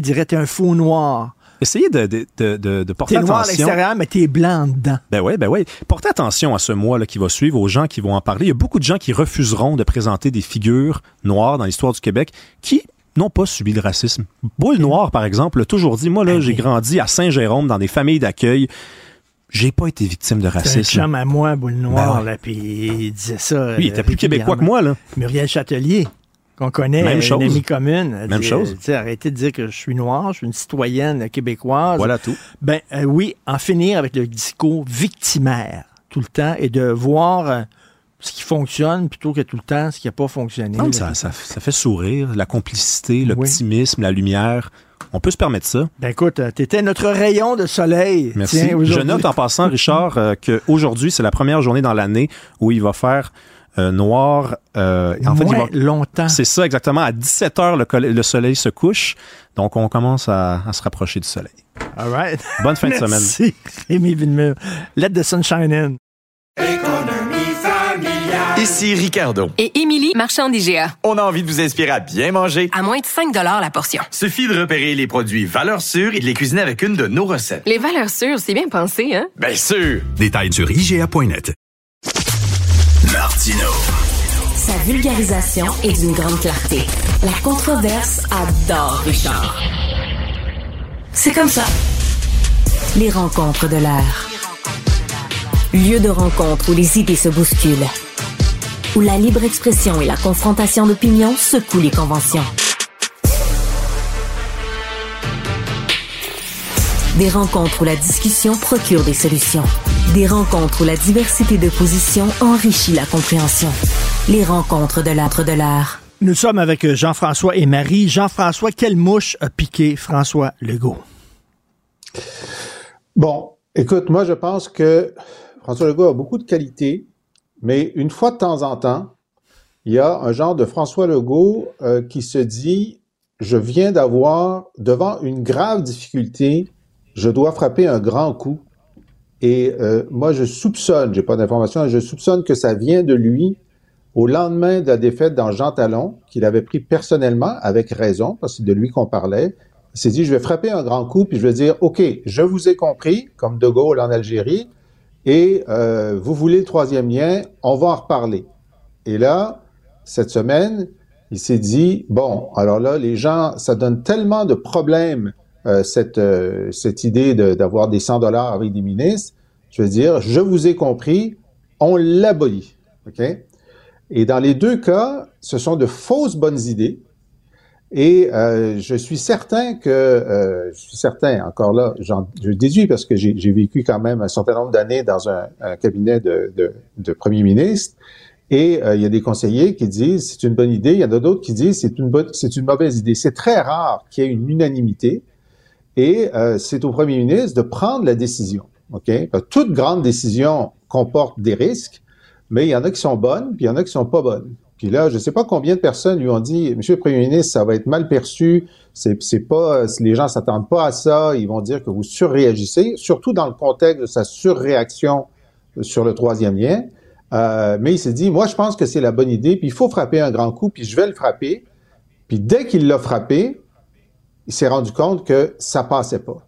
dirait t'es un faux noir. Essayez de, de, de, de- porter T'es noir à attention. l'extérieur, mais t'es blanc dedans. Ben oui, ben oui. Portez attention à ce mois-là qui va suivre, aux gens qui vont en parler. Il y a beaucoup de gens qui refuseront de présenter des figures noires dans l'histoire du Québec qui n'ont pas subi le racisme. Boule Noire, par exemple, a toujours dit, moi, là, j'ai grandi à Saint-Jérôme dans des familles d'accueil. J'ai pas été victime de C'est un racisme. chum à moi, boule noire, Ben ouais. là, puis il disait ça. Lui, il était plus québécois que moi, là. Muriel Châtelier, qu'on connaît, Même une chose. amie commune. elle Même dit, chose. tu sais, arrêtez de dire que je suis noire, je suis une citoyenne québécoise. Voilà tout. Ben euh, oui, en finir avec le discours victimaire tout le temps et de voir euh, ce qui fonctionne plutôt que tout le temps ce qui n'a pas fonctionné. Non, ça, ça, ça fait sourire, la complicité, l'optimisme, la lumière. On peut se permettre ça. Ben écoute, euh, t'étais notre rayon de soleil. Merci. Tiens, Je note en passant, Richard, euh, qu'aujourd'hui, c'est la première journée dans l'année où il va faire euh, noir. Euh, en fait, il Moins va- longtemps. C'est ça, exactement. À 17 heures, le, soleil se couche. Donc, on commence à, à se rapprocher du soleil. All right. Bonne fin de semaine. Merci, Rémi Villemur. Let the sunshine in. Ici Ricardo. Et Émilie, marchand d'IGA. On a envie de vous inspirer à bien manger. À moins de 5 la portion. Suffit de repérer les produits valeurs sûres et de les cuisiner avec une de nos recettes. Les valeurs sûres, c'est bien pensé, hein? Bien sûr! Détails sur IGA.net. Sa vulgarisation est d'une grande clarté. La controverse adore Richard. C'est comme ça. Les rencontres de l'air. Lieu de rencontre où les idées se bousculent. Où la libre expression et la confrontation d'opinions secouent les conventions. Des rencontres où la discussion procure des solutions. Des rencontres où la diversité de positions enrichit la compréhension. Les rencontres de l'âtre de l'art. Nous sommes avec euh, Jean-François et Marie. Jean-François, quelle mouche a piqué François Legault? Bon, écoute, moi je pense que François Legault a beaucoup de qualités, mais une fois de temps en temps, il y a un genre de François Legault euh, qui se dit je viens d'avoir devant une grave difficulté, je dois frapper un grand coup. Et euh, moi je soupçonne, j'ai pas d'informations, je soupçonne que ça vient de lui au lendemain de la défaite dans Jean Talon, qu'il avait pris personnellement, avec raison, parce que c'est de lui qu'on parlait. Il s'est dit, je vais frapper un grand coup, puis je vais dire, OK, je vous ai compris, comme De Gaulle en Algérie, et euh, vous voulez le troisième lien, on va en reparler. Et là, cette semaine, il s'est dit, bon, alors là, les gens, ça donne tellement de problèmes, euh, cette, euh, cette idée de- d'avoir des 100 dollars avec des ministres, je veux dire, je vous ai compris, on l'abolit. OK? Et dans les deux cas, ce sont de fausses bonnes idées. Et euh, je suis certain que, euh, je suis certain, encore là, je déduis parce que j'ai j'ai vécu quand même un certain nombre d'années dans un, un cabinet de, de, de premier ministre, et euh, il y a des conseillers qui disent c'est une bonne idée, il y en a d'autres qui disent c'est une bonne, c'est une mauvaise idée. C'est très rare qu'il y ait une unanimité, et euh, c'est au premier ministre de prendre la décision. Toute grande décision comporte des risques, mais il y en a qui sont bonnes, puis il y en a qui sont pas bonnes. Puis là, je ne sais pas combien de personnes lui ont dit, Monsieur le Premier ministre, ça va être mal perçu, c'est, c'est pas, les gens s'attendent pas à ça, ils vont dire que vous surréagissez, surtout dans le contexte de sa surréaction sur le troisième lien. Euh, mais il s'est dit, moi, je pense que c'est la bonne idée, puis il faut frapper un grand coup, puis je vais le frapper. Puis dès qu'il l'a frappé, il s'est rendu compte que ça passait pas.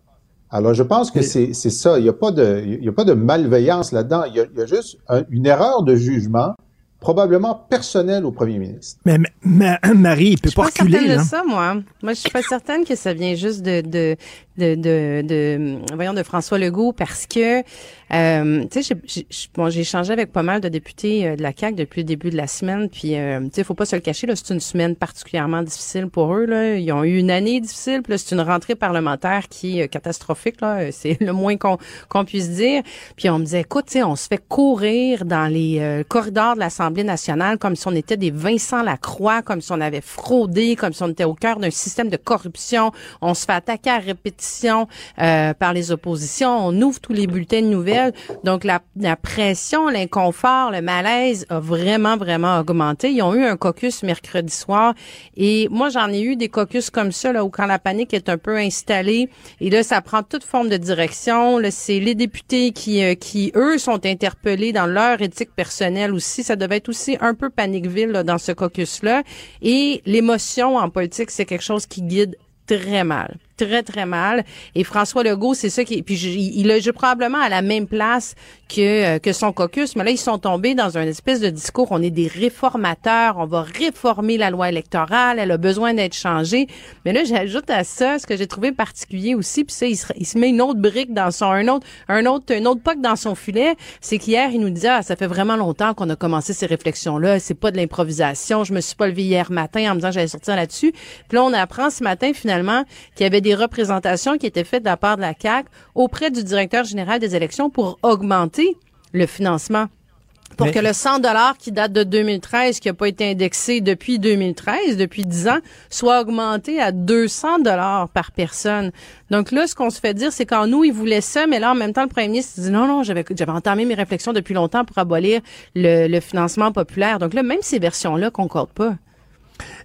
Alors, je pense que c'est, c'est ça. Il n'y a pas de, il y a pas de malveillance là-dedans. Il y a, il y a juste un- une erreur de jugement, probablement personnelle au premier ministre. Mais ma- ma- Marie, il peut Je pas suis pas reculer. certaine là. de ça, moi. Moi, je suis pas certaine que ça vient juste de de de de, de, voyons de François Legault parce que euh, tu sais, j'ai- bon, échangé avec pas mal de députés euh, de la CAQ depuis le début de la semaine, puis euh, tu sais, faut pas se le cacher là, c'est une semaine particulièrement difficile pour eux là. Ils ont eu une année difficile, puis c'est une rentrée parlementaire qui est euh, catastrophique là. C'est le moins qu'on qu'on puisse dire. Puis on me disait, écoute, tu sais, on se fait courir dans les euh, corridors de l'Assemblée nationale comme si on était des Vincent Lacroix, comme si on avait fraudé, comme si on était au cœur d'un système de corruption. On se fait attaquer à répétition euh, par les oppositions. On ouvre tous les bulletins de nouvelles. Donc la, la pression, l'inconfort, le malaise a vraiment vraiment augmenté. Ils ont eu un caucus mercredi soir et moi j'en ai eu des caucus comme ça là où quand la panique est un peu installée et là ça prend toute forme de direction. Là c'est les députés qui euh, qui eux sont interpellés dans leur éthique personnelle aussi. Ça devait être aussi un peu paniqueville là, dans ce caucus là et l'émotion en politique c'est quelque chose qui guide très mal, très très mal. Et François Legault, c'est ça qui, puis je- il je, probablement à la même place que euh, que son caucus, mais là ils sont tombés dans un espèce de discours. On est des réformateurs, on va réformer la loi électorale, elle a besoin d'être changée. Mais là j'ajoute à ça ce que j'ai trouvé particulier aussi, puis ça il se, il se met une autre brique dans son un autre un autre un autre poc dans son filet, c'est qu'hier il nous disait ah, ça fait vraiment longtemps qu'on a commencé ces réflexions là, c'est pas de l'improvisation, je me suis pas levé hier matin en me disant j'allais sortir là-dessus. Puis là on apprend ce matin finalement qu'il y avait des représentations qui étaient faites de la part de la CAC auprès du directeur général des élections pour augmenter le financement pour Mais- que le 100 dollars qui date de 2013, qui n'a pas été indexé depuis 2013, depuis 10 ans, soit augmenté à 200 dollars par personne. Donc là, ce qu'on se fait dire, c'est qu'en nous, ils voulaient ça, mais là, en même temps, le premier ministre dit non, non, j'avais, j'avais entamé mes réflexions depuis longtemps pour abolir le, le financement populaire. Donc là, même ces versions-là concordent pas.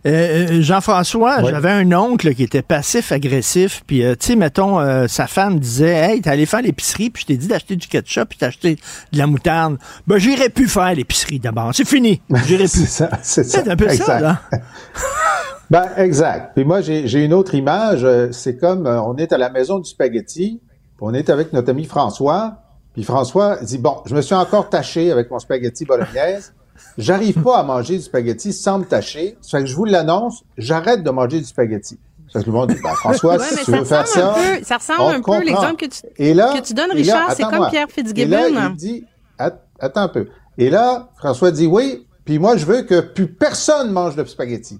Euh, euh, Jean-François, j'avais un oncle qui était passif-agressif, puis euh, tu sais, mettons, euh, sa femme disait, hey, t'es allé faire l'épicerie, puis je t'ai dit d'acheter du ketchup, puis t'as acheté de la moutarde. Ben, j'irai plus faire l'épicerie d'abord. C'est fini. J'irai plus. c'est ça, c'est ça. un peu ça, là. Ben, exact. Puis moi, j'ai j'ai une autre image. C'est comme euh, on est à la maison du spaghetti, puis on est avec notre ami François. Puis François dit Bon, je me suis encore taché avec mon spaghetti bolognaise. J'arrive pas à manger du spaghetti sans me tacher. Ça fait que je vous l'annonce, j'arrête de manger du spaghetti. Ça fait que le monde dit ben, François, Ouais, si tu veux faire ça. peu- ça ressemble un peu l'exemple que tu- Et là, que tu donnes, Richard, c'est comme Pierre Fitzgibbon. Et là, il dit Att- Attends un peu. Et là, François dit oui, puis moi, je veux que plus personne mange de spaghetti.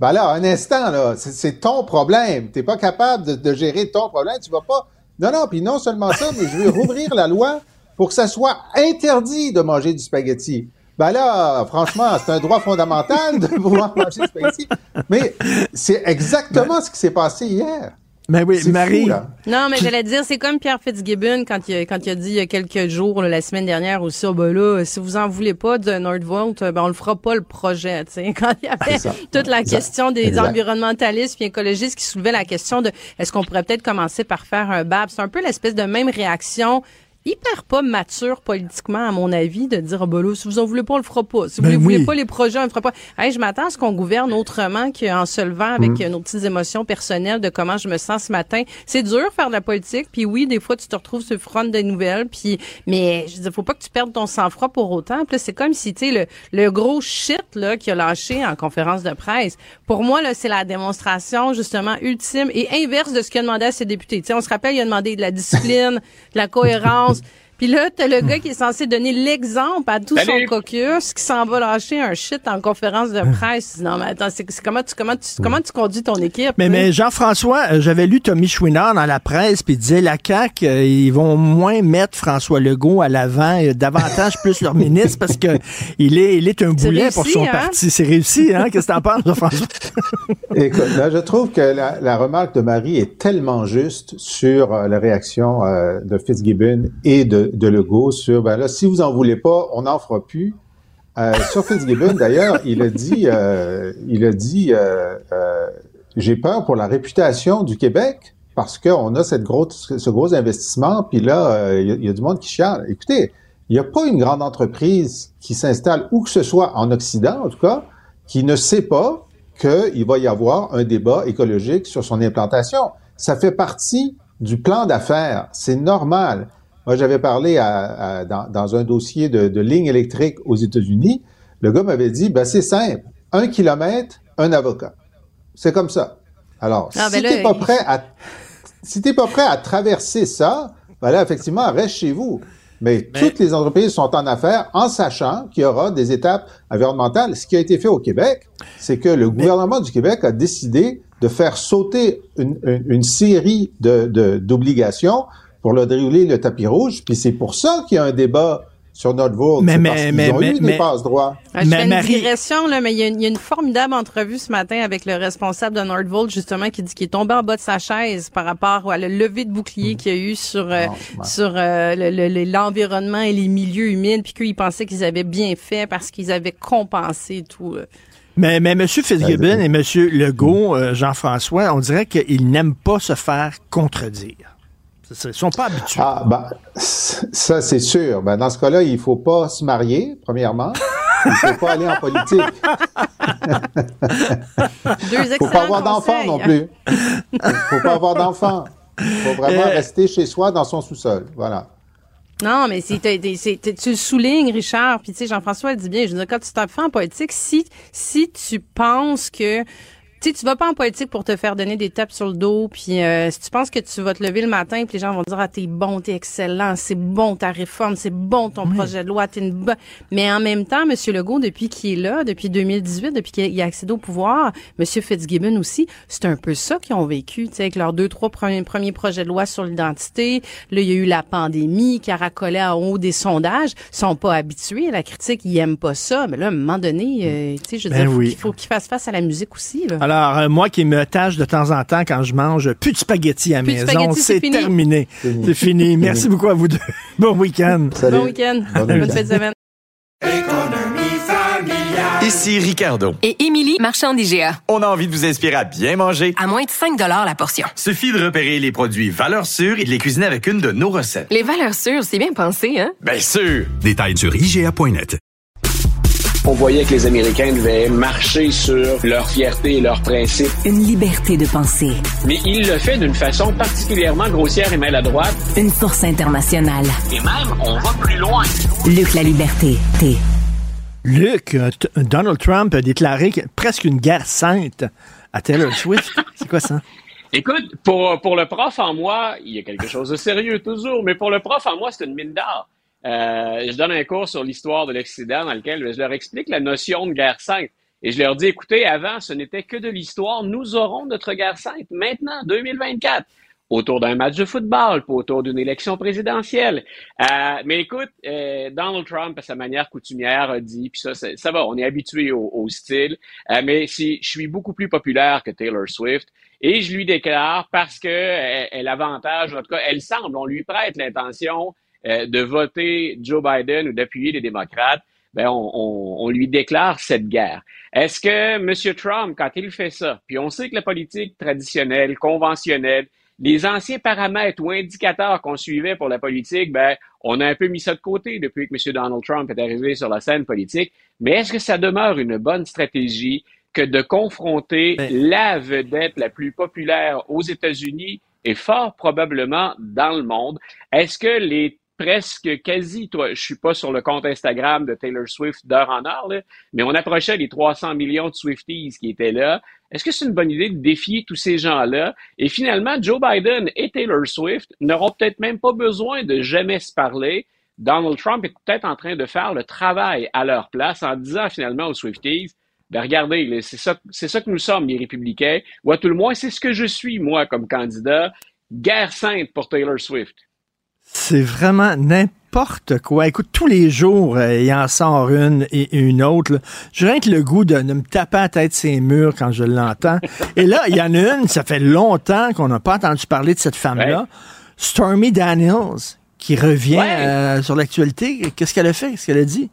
Ben là, un instant, là, c'est- c'est ton problème. T'es pas capable de, de gérer ton problème. Tu vas pas. Non, non, puis non seulement ça, mais je veux rouvrir la loi pour que ça soit interdit de manger du spaghetti. Ben là, franchement, c'est un droit fondamental de pouvoir manger spaghetti. Mais c'est exactement ce qui s'est passé hier. Mais oui, C'est fou, Marie. là. Non, mais j'allais dire, c'est comme Pierre Fitzgibbon quand il, a- quand il a dit il y a quelques jours, là, la semaine dernière aussi, oh, ben là, si vous en voulez pas de Nordvolt, ben on le fera pas le projet, tu sais. Quand il y avait ça. toute la Exact. question des Exact. environnementalistes puis écologistes qui soulevaient la question de est-ce qu'on pourrait peut-être commencer par faire un BAB? C'est un peu l'espèce de même réaction hyper pas mature politiquement, à mon avis, de dire, ah ben là, si vous en voulez pas, on le fera pas. Si vous Ben ne voulez oui. pas les projets, on le fera pas. Hey, je m'attends à ce qu'on gouverne autrement qu'en se levant avec Mm. euh, nos petites émotions personnelles de comment je me sens ce matin. C'est dur faire de la politique, puis oui, des fois tu te retrouves sur le front des nouvelles, puis mais je dire, faut pas que tu perdes ton sang-froid pour autant. Puis c'est comme si tu sais le, le gros shit là qu'il a lâché en conférence de presse. Pour moi là, c'est la démonstration justement ultime et inverse de ce qu'il a demandé à ses députés. Tu sais, on se rappelle, il a demandé de la discipline, de la cohérence. house Puis là, t'as le gars qui est censé donner l'exemple à tout Salut. son caucus qui s'en va lâcher un shit en conférence de presse. Non, mais attends, c'est c'est comment tu comment tu comment tu conduis ton équipe Mais, mais Jean-François, euh, j'avais lu Tommy Chouinard dans la presse, puis il disait la CAQ, euh, ils vont moins mettre François Legault à l'avant, et davantage plus leur ministre, parce que il est, il est un boulet pour son hein? parti. C'est réussi, hein? Qu'est-ce que t'en penses, Jean-François? Écoute, là, je trouve que la, la remarque de Marie est tellement juste sur euh, la réaction euh, de Fitzgibbon et de, de Legault sur, ben là, si vous en voulez pas, on n'en fera plus. Euh, sur Fitzgibbon, d'ailleurs, il a dit, euh, il a dit, euh, euh, j'ai peur pour la réputation du Québec parce qu'on a cette grosse, ce gros investissement, puis là, euh, il y, a- il y a du monde qui chiale. Écoutez, il n'y a pas une grande entreprise qui s'installe où que ce soit en Occident, en tout cas, qui ne sait pas qu'il va y avoir un débat écologique sur son implantation. Ça fait partie du plan d'affaires. C'est normal. Moi, j'avais parlé à- à- dans, dans un dossier de, de ligne électrique aux États-Unis. Le gars m'avait dit, ben, c'est simple. Un kilomètre, un avocat. C'est comme ça. Alors, Ah, si ben là, t'es pas il- prêt à, si t'es pas prêt à traverser ça, ben là, effectivement, reste chez vous. Mais, toutes les entreprises sont en affaires en sachant qu'il y aura des étapes environnementales. Ce qui a été fait au Québec, c'est que le gouvernement du Québec a décidé de faire sauter une, une- une série de, de- d'obligations pour le dérouler le tapis rouge. Puis c'est pour ça qu'il y a un débat sur notre vote. Mais- C'est mais- parce qu'ils mais- ont mais- eu mais- des passe-droits. Ah, je fais une digression, là, mais il y, a une, il y a une formidable entrevue ce matin avec le responsable de Nordvolt, justement, qui dit qu'il est tombé en bas de sa chaise par rapport à le lever de bouclier qu'il y a eu sur, euh, sur euh, le- le- le- l'environnement et les milieux humides, puis qu'ils pensaient qu'ils avaient bien fait parce qu'ils avaient compensé tout. là. Mais, mais M. Fitzgibbon et M. Legault, euh, Jean-François, on dirait qu'ils n'aiment pas se faire contredire. Ils ne sont pas habitués. Ah, ben, ça, c'est sûr. Ben, dans ce cas-là, il faut pas se marier, premièrement. Il faut pas aller en politique. Deux faut excellents pas avoir d'enfants non plus. faut pas avoir d'enfants. faut vraiment Euh, rester chez soi dans son sous-sol. Voilà. Non, mais t'as- tu le soulignes, Richard. Puis tu sais, Jean-François le dit bien. Je veux dire, quand tu t'en fais en politique, si si tu penses que tu sais, tu vas pas en politique pour te faire donner des tapes sur le dos, puis euh, si tu penses que tu vas te lever le matin, puis les gens vont dire ah t'es bon, t'es excellent, c'est bon ta réforme, c'est bon ton projet de loi, t'es une bonne. Mais en même temps, Monsieur Legault, depuis qu'il est là, depuis 2018, depuis qu'il a accédé au pouvoir, Monsieur Fitzgibbon aussi, c'est un peu ça qu'ils ont vécu, tu sais, avec leurs deux trois premiers, premiers projets de loi sur l'identité. Là, il y a eu la pandémie qui a racolé en haut des sondages, ils sont pas habitués à la critique, ils aiment pas ça. Mais là, à un moment donné, euh, tu sais, je veux Ben dire, faut qu'il faut qu'ils fassent face à la musique aussi. Là. Alors, euh, moi qui me tâche de temps en temps quand je mange plus de spaghettis à la Plus maison, c'est terminé. C'est fini. Merci beaucoup à vous deux. Bon week-end. Bon week-end. Bonne fête de semaine. Ici Ricardo. Et Émilie, marchand d'IGA. On a envie de vous inspirer à bien manger. À moins de 5 la portion. Suffit de repérer les produits valeurs sûres et de les cuisiner avec une de nos recettes. Les valeurs sûres, c'est bien pensé, hein? Bien sûr! Détails sur IGA.net. On voyait que les Américains devaient marcher sur leur fierté et leurs principes. Une liberté de penser. Mais il le fait d'une façon particulièrement grossière et maladroite. Une force internationale. Et même, on va plus loin. Luc la liberté. T. Luc, euh, t- Donald Trump a déclaré que- presque une guerre sainte à Taylor Swift. C'est quoi ça? Écoute, pour, pour le prof en moi, il y a quelque chose de sérieux toujours, mais pour le prof en moi, c'est une mine d'or. Euh, je donne un cours sur l'histoire de l'Occident dans lequel je leur explique la notion de guerre sainte. Et je leur dis, écoutez, avant, ce n'était que de l'histoire. Nous aurons notre guerre sainte maintenant, 2024, autour d'un match de football, pas autour d'une élection présidentielle. Euh, mais écoute, euh, Donald Trump, à sa manière coutumière, a dit, puis ça, ça va, on est habitué au, au style, euh, mais si je suis beaucoup plus populaire que Taylor Swift, et je lui déclare parce que elle, elle avantage, en tout cas, elle semble, on lui prête l'intention euh, de voter Joe Biden ou d'appuyer les démocrates, ben on, on- on lui déclare cette guerre. Est-ce que M. Trump, quand il fait ça, puis on sait que la politique traditionnelle, conventionnelle, les anciens paramètres ou indicateurs qu'on suivait pour la politique, ben, on a un peu mis ça de côté depuis que M. Donald Trump est arrivé sur la scène politique. Mais est-ce que ça demeure une bonne stratégie que de confronter la vedette la plus populaire aux États-Unis et fort probablement dans le monde? Est-ce que les presque quasi, toi, je suis pas sur le compte Instagram de Taylor Swift d'heure en heure, là, mais on approchait les 300 millions de Swifties qui étaient là. Est-ce que c'est une bonne idée de défier tous ces gens-là? Et finalement, Joe Biden et Taylor Swift n'auront peut-être même pas besoin de jamais se parler. Donald Trump est peut-être en train de faire le travail à leur place en disant finalement aux Swifties, ben regardez, c'est ça, c'est ça que nous sommes, les républicains, ou à tout le moins, c'est ce que je suis, moi, comme candidat. Guerre sainte pour Taylor Swift. C'est vraiment n'importe quoi. Écoute, tous les jours, euh, il en sort une et une autre. J'ai rien que le goût de, de me taper à la tête ces murs quand je l'entends. et là, il y en a une, ça fait longtemps qu'on n'a pas entendu parler de cette femme-là. Stormy Daniels, qui revient Ouais. euh, sur l'actualité. Qu'est-ce qu'elle a fait? Qu'est-ce qu'elle a dit?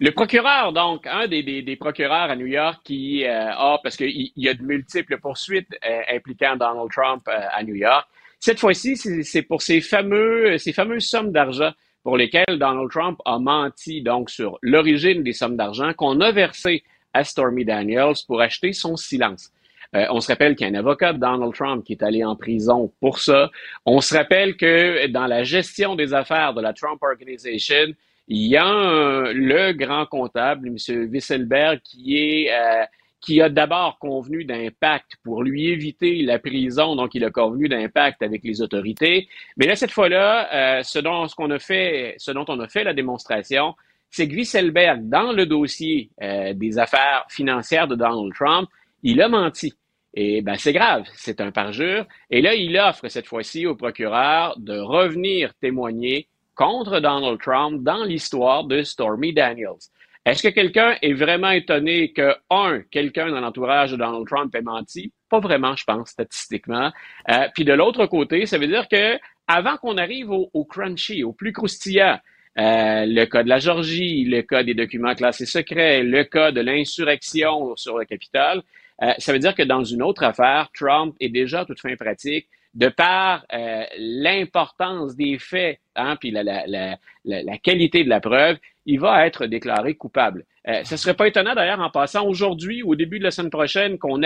Le procureur, donc, un des, des, des procureurs à New York qui euh, a, parce qu'il il y a de multiples poursuites euh, impliquant Donald Trump à New York, cette fois-ci, c'est pour ces fameux, ces fameuses sommes d'argent pour lesquelles Donald Trump a menti, donc, sur l'origine des sommes d'argent qu'on a versées à Stormy Daniels pour acheter son silence. Euh, on se rappelle qu'il y a un avocat de Donald Trump qui est allé en prison pour ça. On se rappelle que dans la gestion des affaires de la Trump Organization, il y a un- le grand comptable, M. Wisselberg, qui est euh, qui a d'abord convenu d'un pacte pour lui éviter la prison, donc il a convenu d'un pacte avec les autorités. Mais là, cette fois-là, euh, ce dont qu'on a fait, ce dont on a fait la démonstration, c'est que Wisselberg, dans le dossier euh, des affaires financières de Donald Trump, il a menti. Et ben c'est grave, c'est un parjure. Et là, il offre cette fois-ci au procureur de revenir témoigner contre Donald Trump dans l'histoire de Stormy Daniels. Est-ce que quelqu'un est vraiment étonné que, un, quelqu'un dans l'entourage de Donald Trump ait menti? Pas vraiment, je pense, statistiquement. Euh, puis de l'autre côté, ça veut dire que avant qu'on arrive au, au crunchy, au plus croustillant, euh, le cas de la Georgie, le cas des documents classés secrets, le cas de l'insurrection sur le Capitole, euh, ça veut dire que dans une autre affaire, Trump est déjà à toute fin pratique de par euh, l'importance des faits, hein, puis la, la, la, la, qualité de la preuve, il va être déclaré coupable. Euh, ce serait pas étonnant d'ailleurs en passant aujourd'hui ou au début de la semaine prochaine qu'on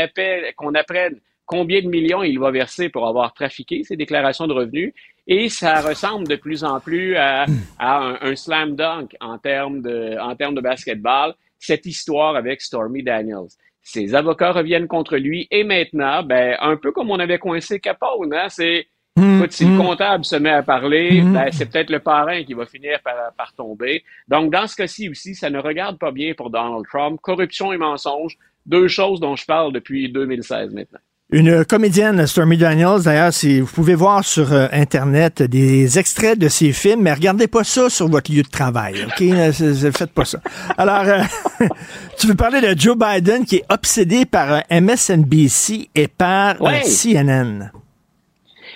qu'on apprenne combien de millions il va verser pour avoir trafiqué ses déclarations de revenus. Et ça ressemble de plus en plus à, à un, un slam dunk en termes de, en termes de basketball. cette histoire avec Stormy Daniels. Ses avocats reviennent contre lui et maintenant, ben, un peu comme on avait coincé Capone, hein, c'est Écoute, si le hum. comptable se met à parler, Mhm. ben, c'est peut-être le parrain qui va finir par, par tomber. Donc, dans ce cas-ci aussi, ça ne regarde pas bien pour Donald Trump. Corruption et mensonge, deux choses dont je parle depuis 2016 maintenant. Une comédienne, Stormy Daniels, d'ailleurs, si vous pouvez voir sur euh, Internet des extraits de ses films, mais regardez pas ça sur votre lieu de travail, OK? Faites pas ça. Alors, euh, tu veux parler de Joe Biden qui est obsédé par euh, MSNBC et par euh, Ouais. CNN.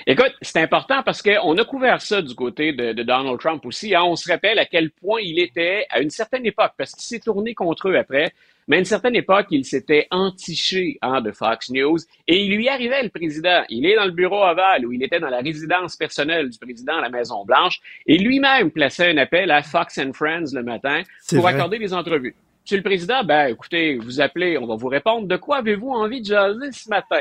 Écoute, c'est important parce qu'on a couvert ça du côté de, de Donald Trump aussi. hein. On se rappelle à quel point il était à une certaine époque, parce qu'il s'est tourné contre eux après, mais à une certaine époque, il s'était entiché hein, de Fox News et il lui arrivait le président. Il est dans le bureau aval où il était dans la résidence personnelle du président à la Maison-Blanche et lui-même plaçait un appel à Fox and Friends le matin pour vrai. accorder des entrevues. Monsieur le Président, ben écoutez, vous appelez, on va vous répondre. De quoi avez-vous envie de jaser ce matin?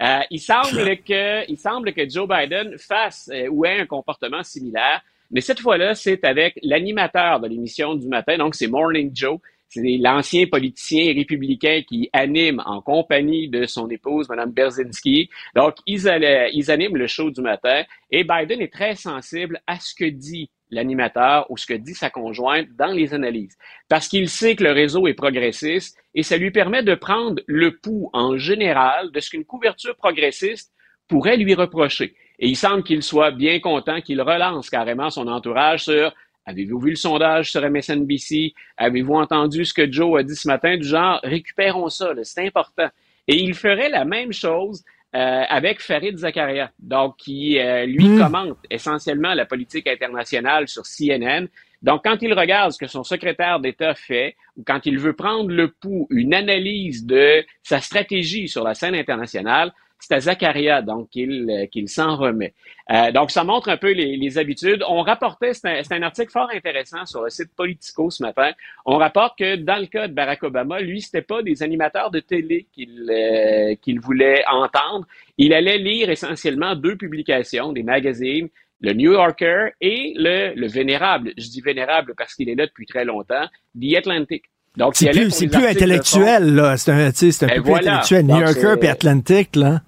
Euh, il semble que, il semble que Joe Biden fasse euh, ou ait un comportement similaire, mais cette fois-là, c'est avec l'animateur de l'émission du matin, donc c'est Morning Joe. C'est l'ancien politicien républicain qui anime en compagnie de son épouse, Mme Berzinski. Donc, ils, allaient- ils animent le show du matin et Biden est très sensible à ce que dit l'animateur ou ce que dit sa conjointe dans les analyses. Parce qu'il sait que le réseau est progressiste et ça lui permet de prendre le pouls en général de ce qu'une couverture progressiste pourrait lui reprocher. Et il semble qu'il soit bien content qu'il relance carrément son entourage sur Avez-vous vu le sondage sur MSNBC? Avez-vous entendu ce que Joe a dit ce matin? Du genre, récupérons ça, c'est important. Et il ferait la même chose euh, avec Farid Zakaria, donc qui, euh, lui, Mm. commente essentiellement la politique internationale sur CNN. Donc, quand il regarde ce que son secrétaire d'État fait, ou quand il veut prendre le pouls, une analyse de sa stratégie sur la scène internationale, c'est à Zakaria donc qu'il euh, s'en remet. Euh, donc, ça montre un peu les, habitudes. On rapportait, c'est un, article fort intéressant sur le site Politico ce matin. On rapporte que dans le cas de Barack Obama, lui, c'était pas des animateurs de télé qu'il euh, qu'il voulait entendre. Il allait lire essentiellement deux publications, des magazines, le New Yorker et le, le vénérable. Je dis vénérable parce qu'il est là depuis très longtemps, The Atlantic. Donc, C'est plus, c'est intellectuel, là. C'est un, c'est un Ben peu plus intellectuel. New Yorker puis Atlantic, là.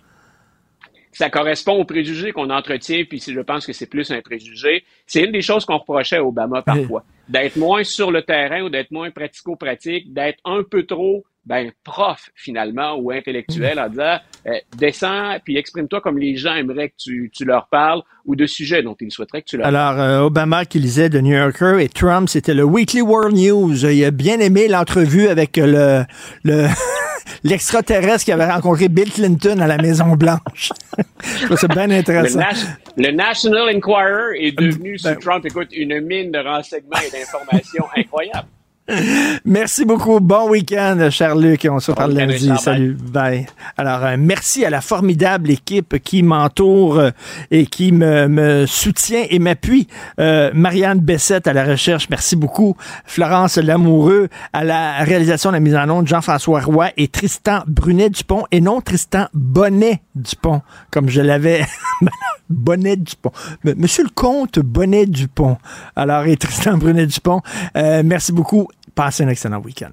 ça correspond aux préjugés qu'on entretient, puis je pense que c'est plus un préjugé. C'est une des choses qu'on reprochait à Obama parfois. D'être moins sur le terrain ou d'être moins pratico-pratique, d'être un peu trop ben, prof finalement ou intellectuel en disant euh, descends puis exprime-toi comme les gens aimeraient que tu, tu leur parles ou de sujets dont ils souhaiteraient que tu leur Alors, euh, Obama qui lisait The New Yorker et Trump, c'était le Weekly World News. Il a bien aimé l'entrevue avec le, le l'extraterrestre qui avait rencontré Bill Clinton à la Maison Blanche. Ça bien Le, intéressant. Nas- le National Enquirer est devenu, sous Trump, écoute, une mine de renseignements et d'informations incroyable. Merci beaucoup. Bon week-end, cher Luc. On se reparle lundi. Salut. Bye. Alors, euh, merci à la formidable équipe qui m'entoure euh, et qui me, me soutient et m'appuie. Euh, Marianne Bessette à la recherche. Merci beaucoup. Florence Lamoureux à la réalisation de la mise en onde. Jean-François Roy et Tristan Brunet-Dupont et non Tristan Bonnet-Dupont, comme je l'avais. Bonnet-Dupont. Monsieur le comte Bonnet-Dupont. Alors, et Tristan Brunet-Dupont, euh, merci beaucoup. Passez un excellent week-end.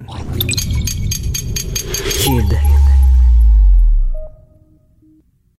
Kid.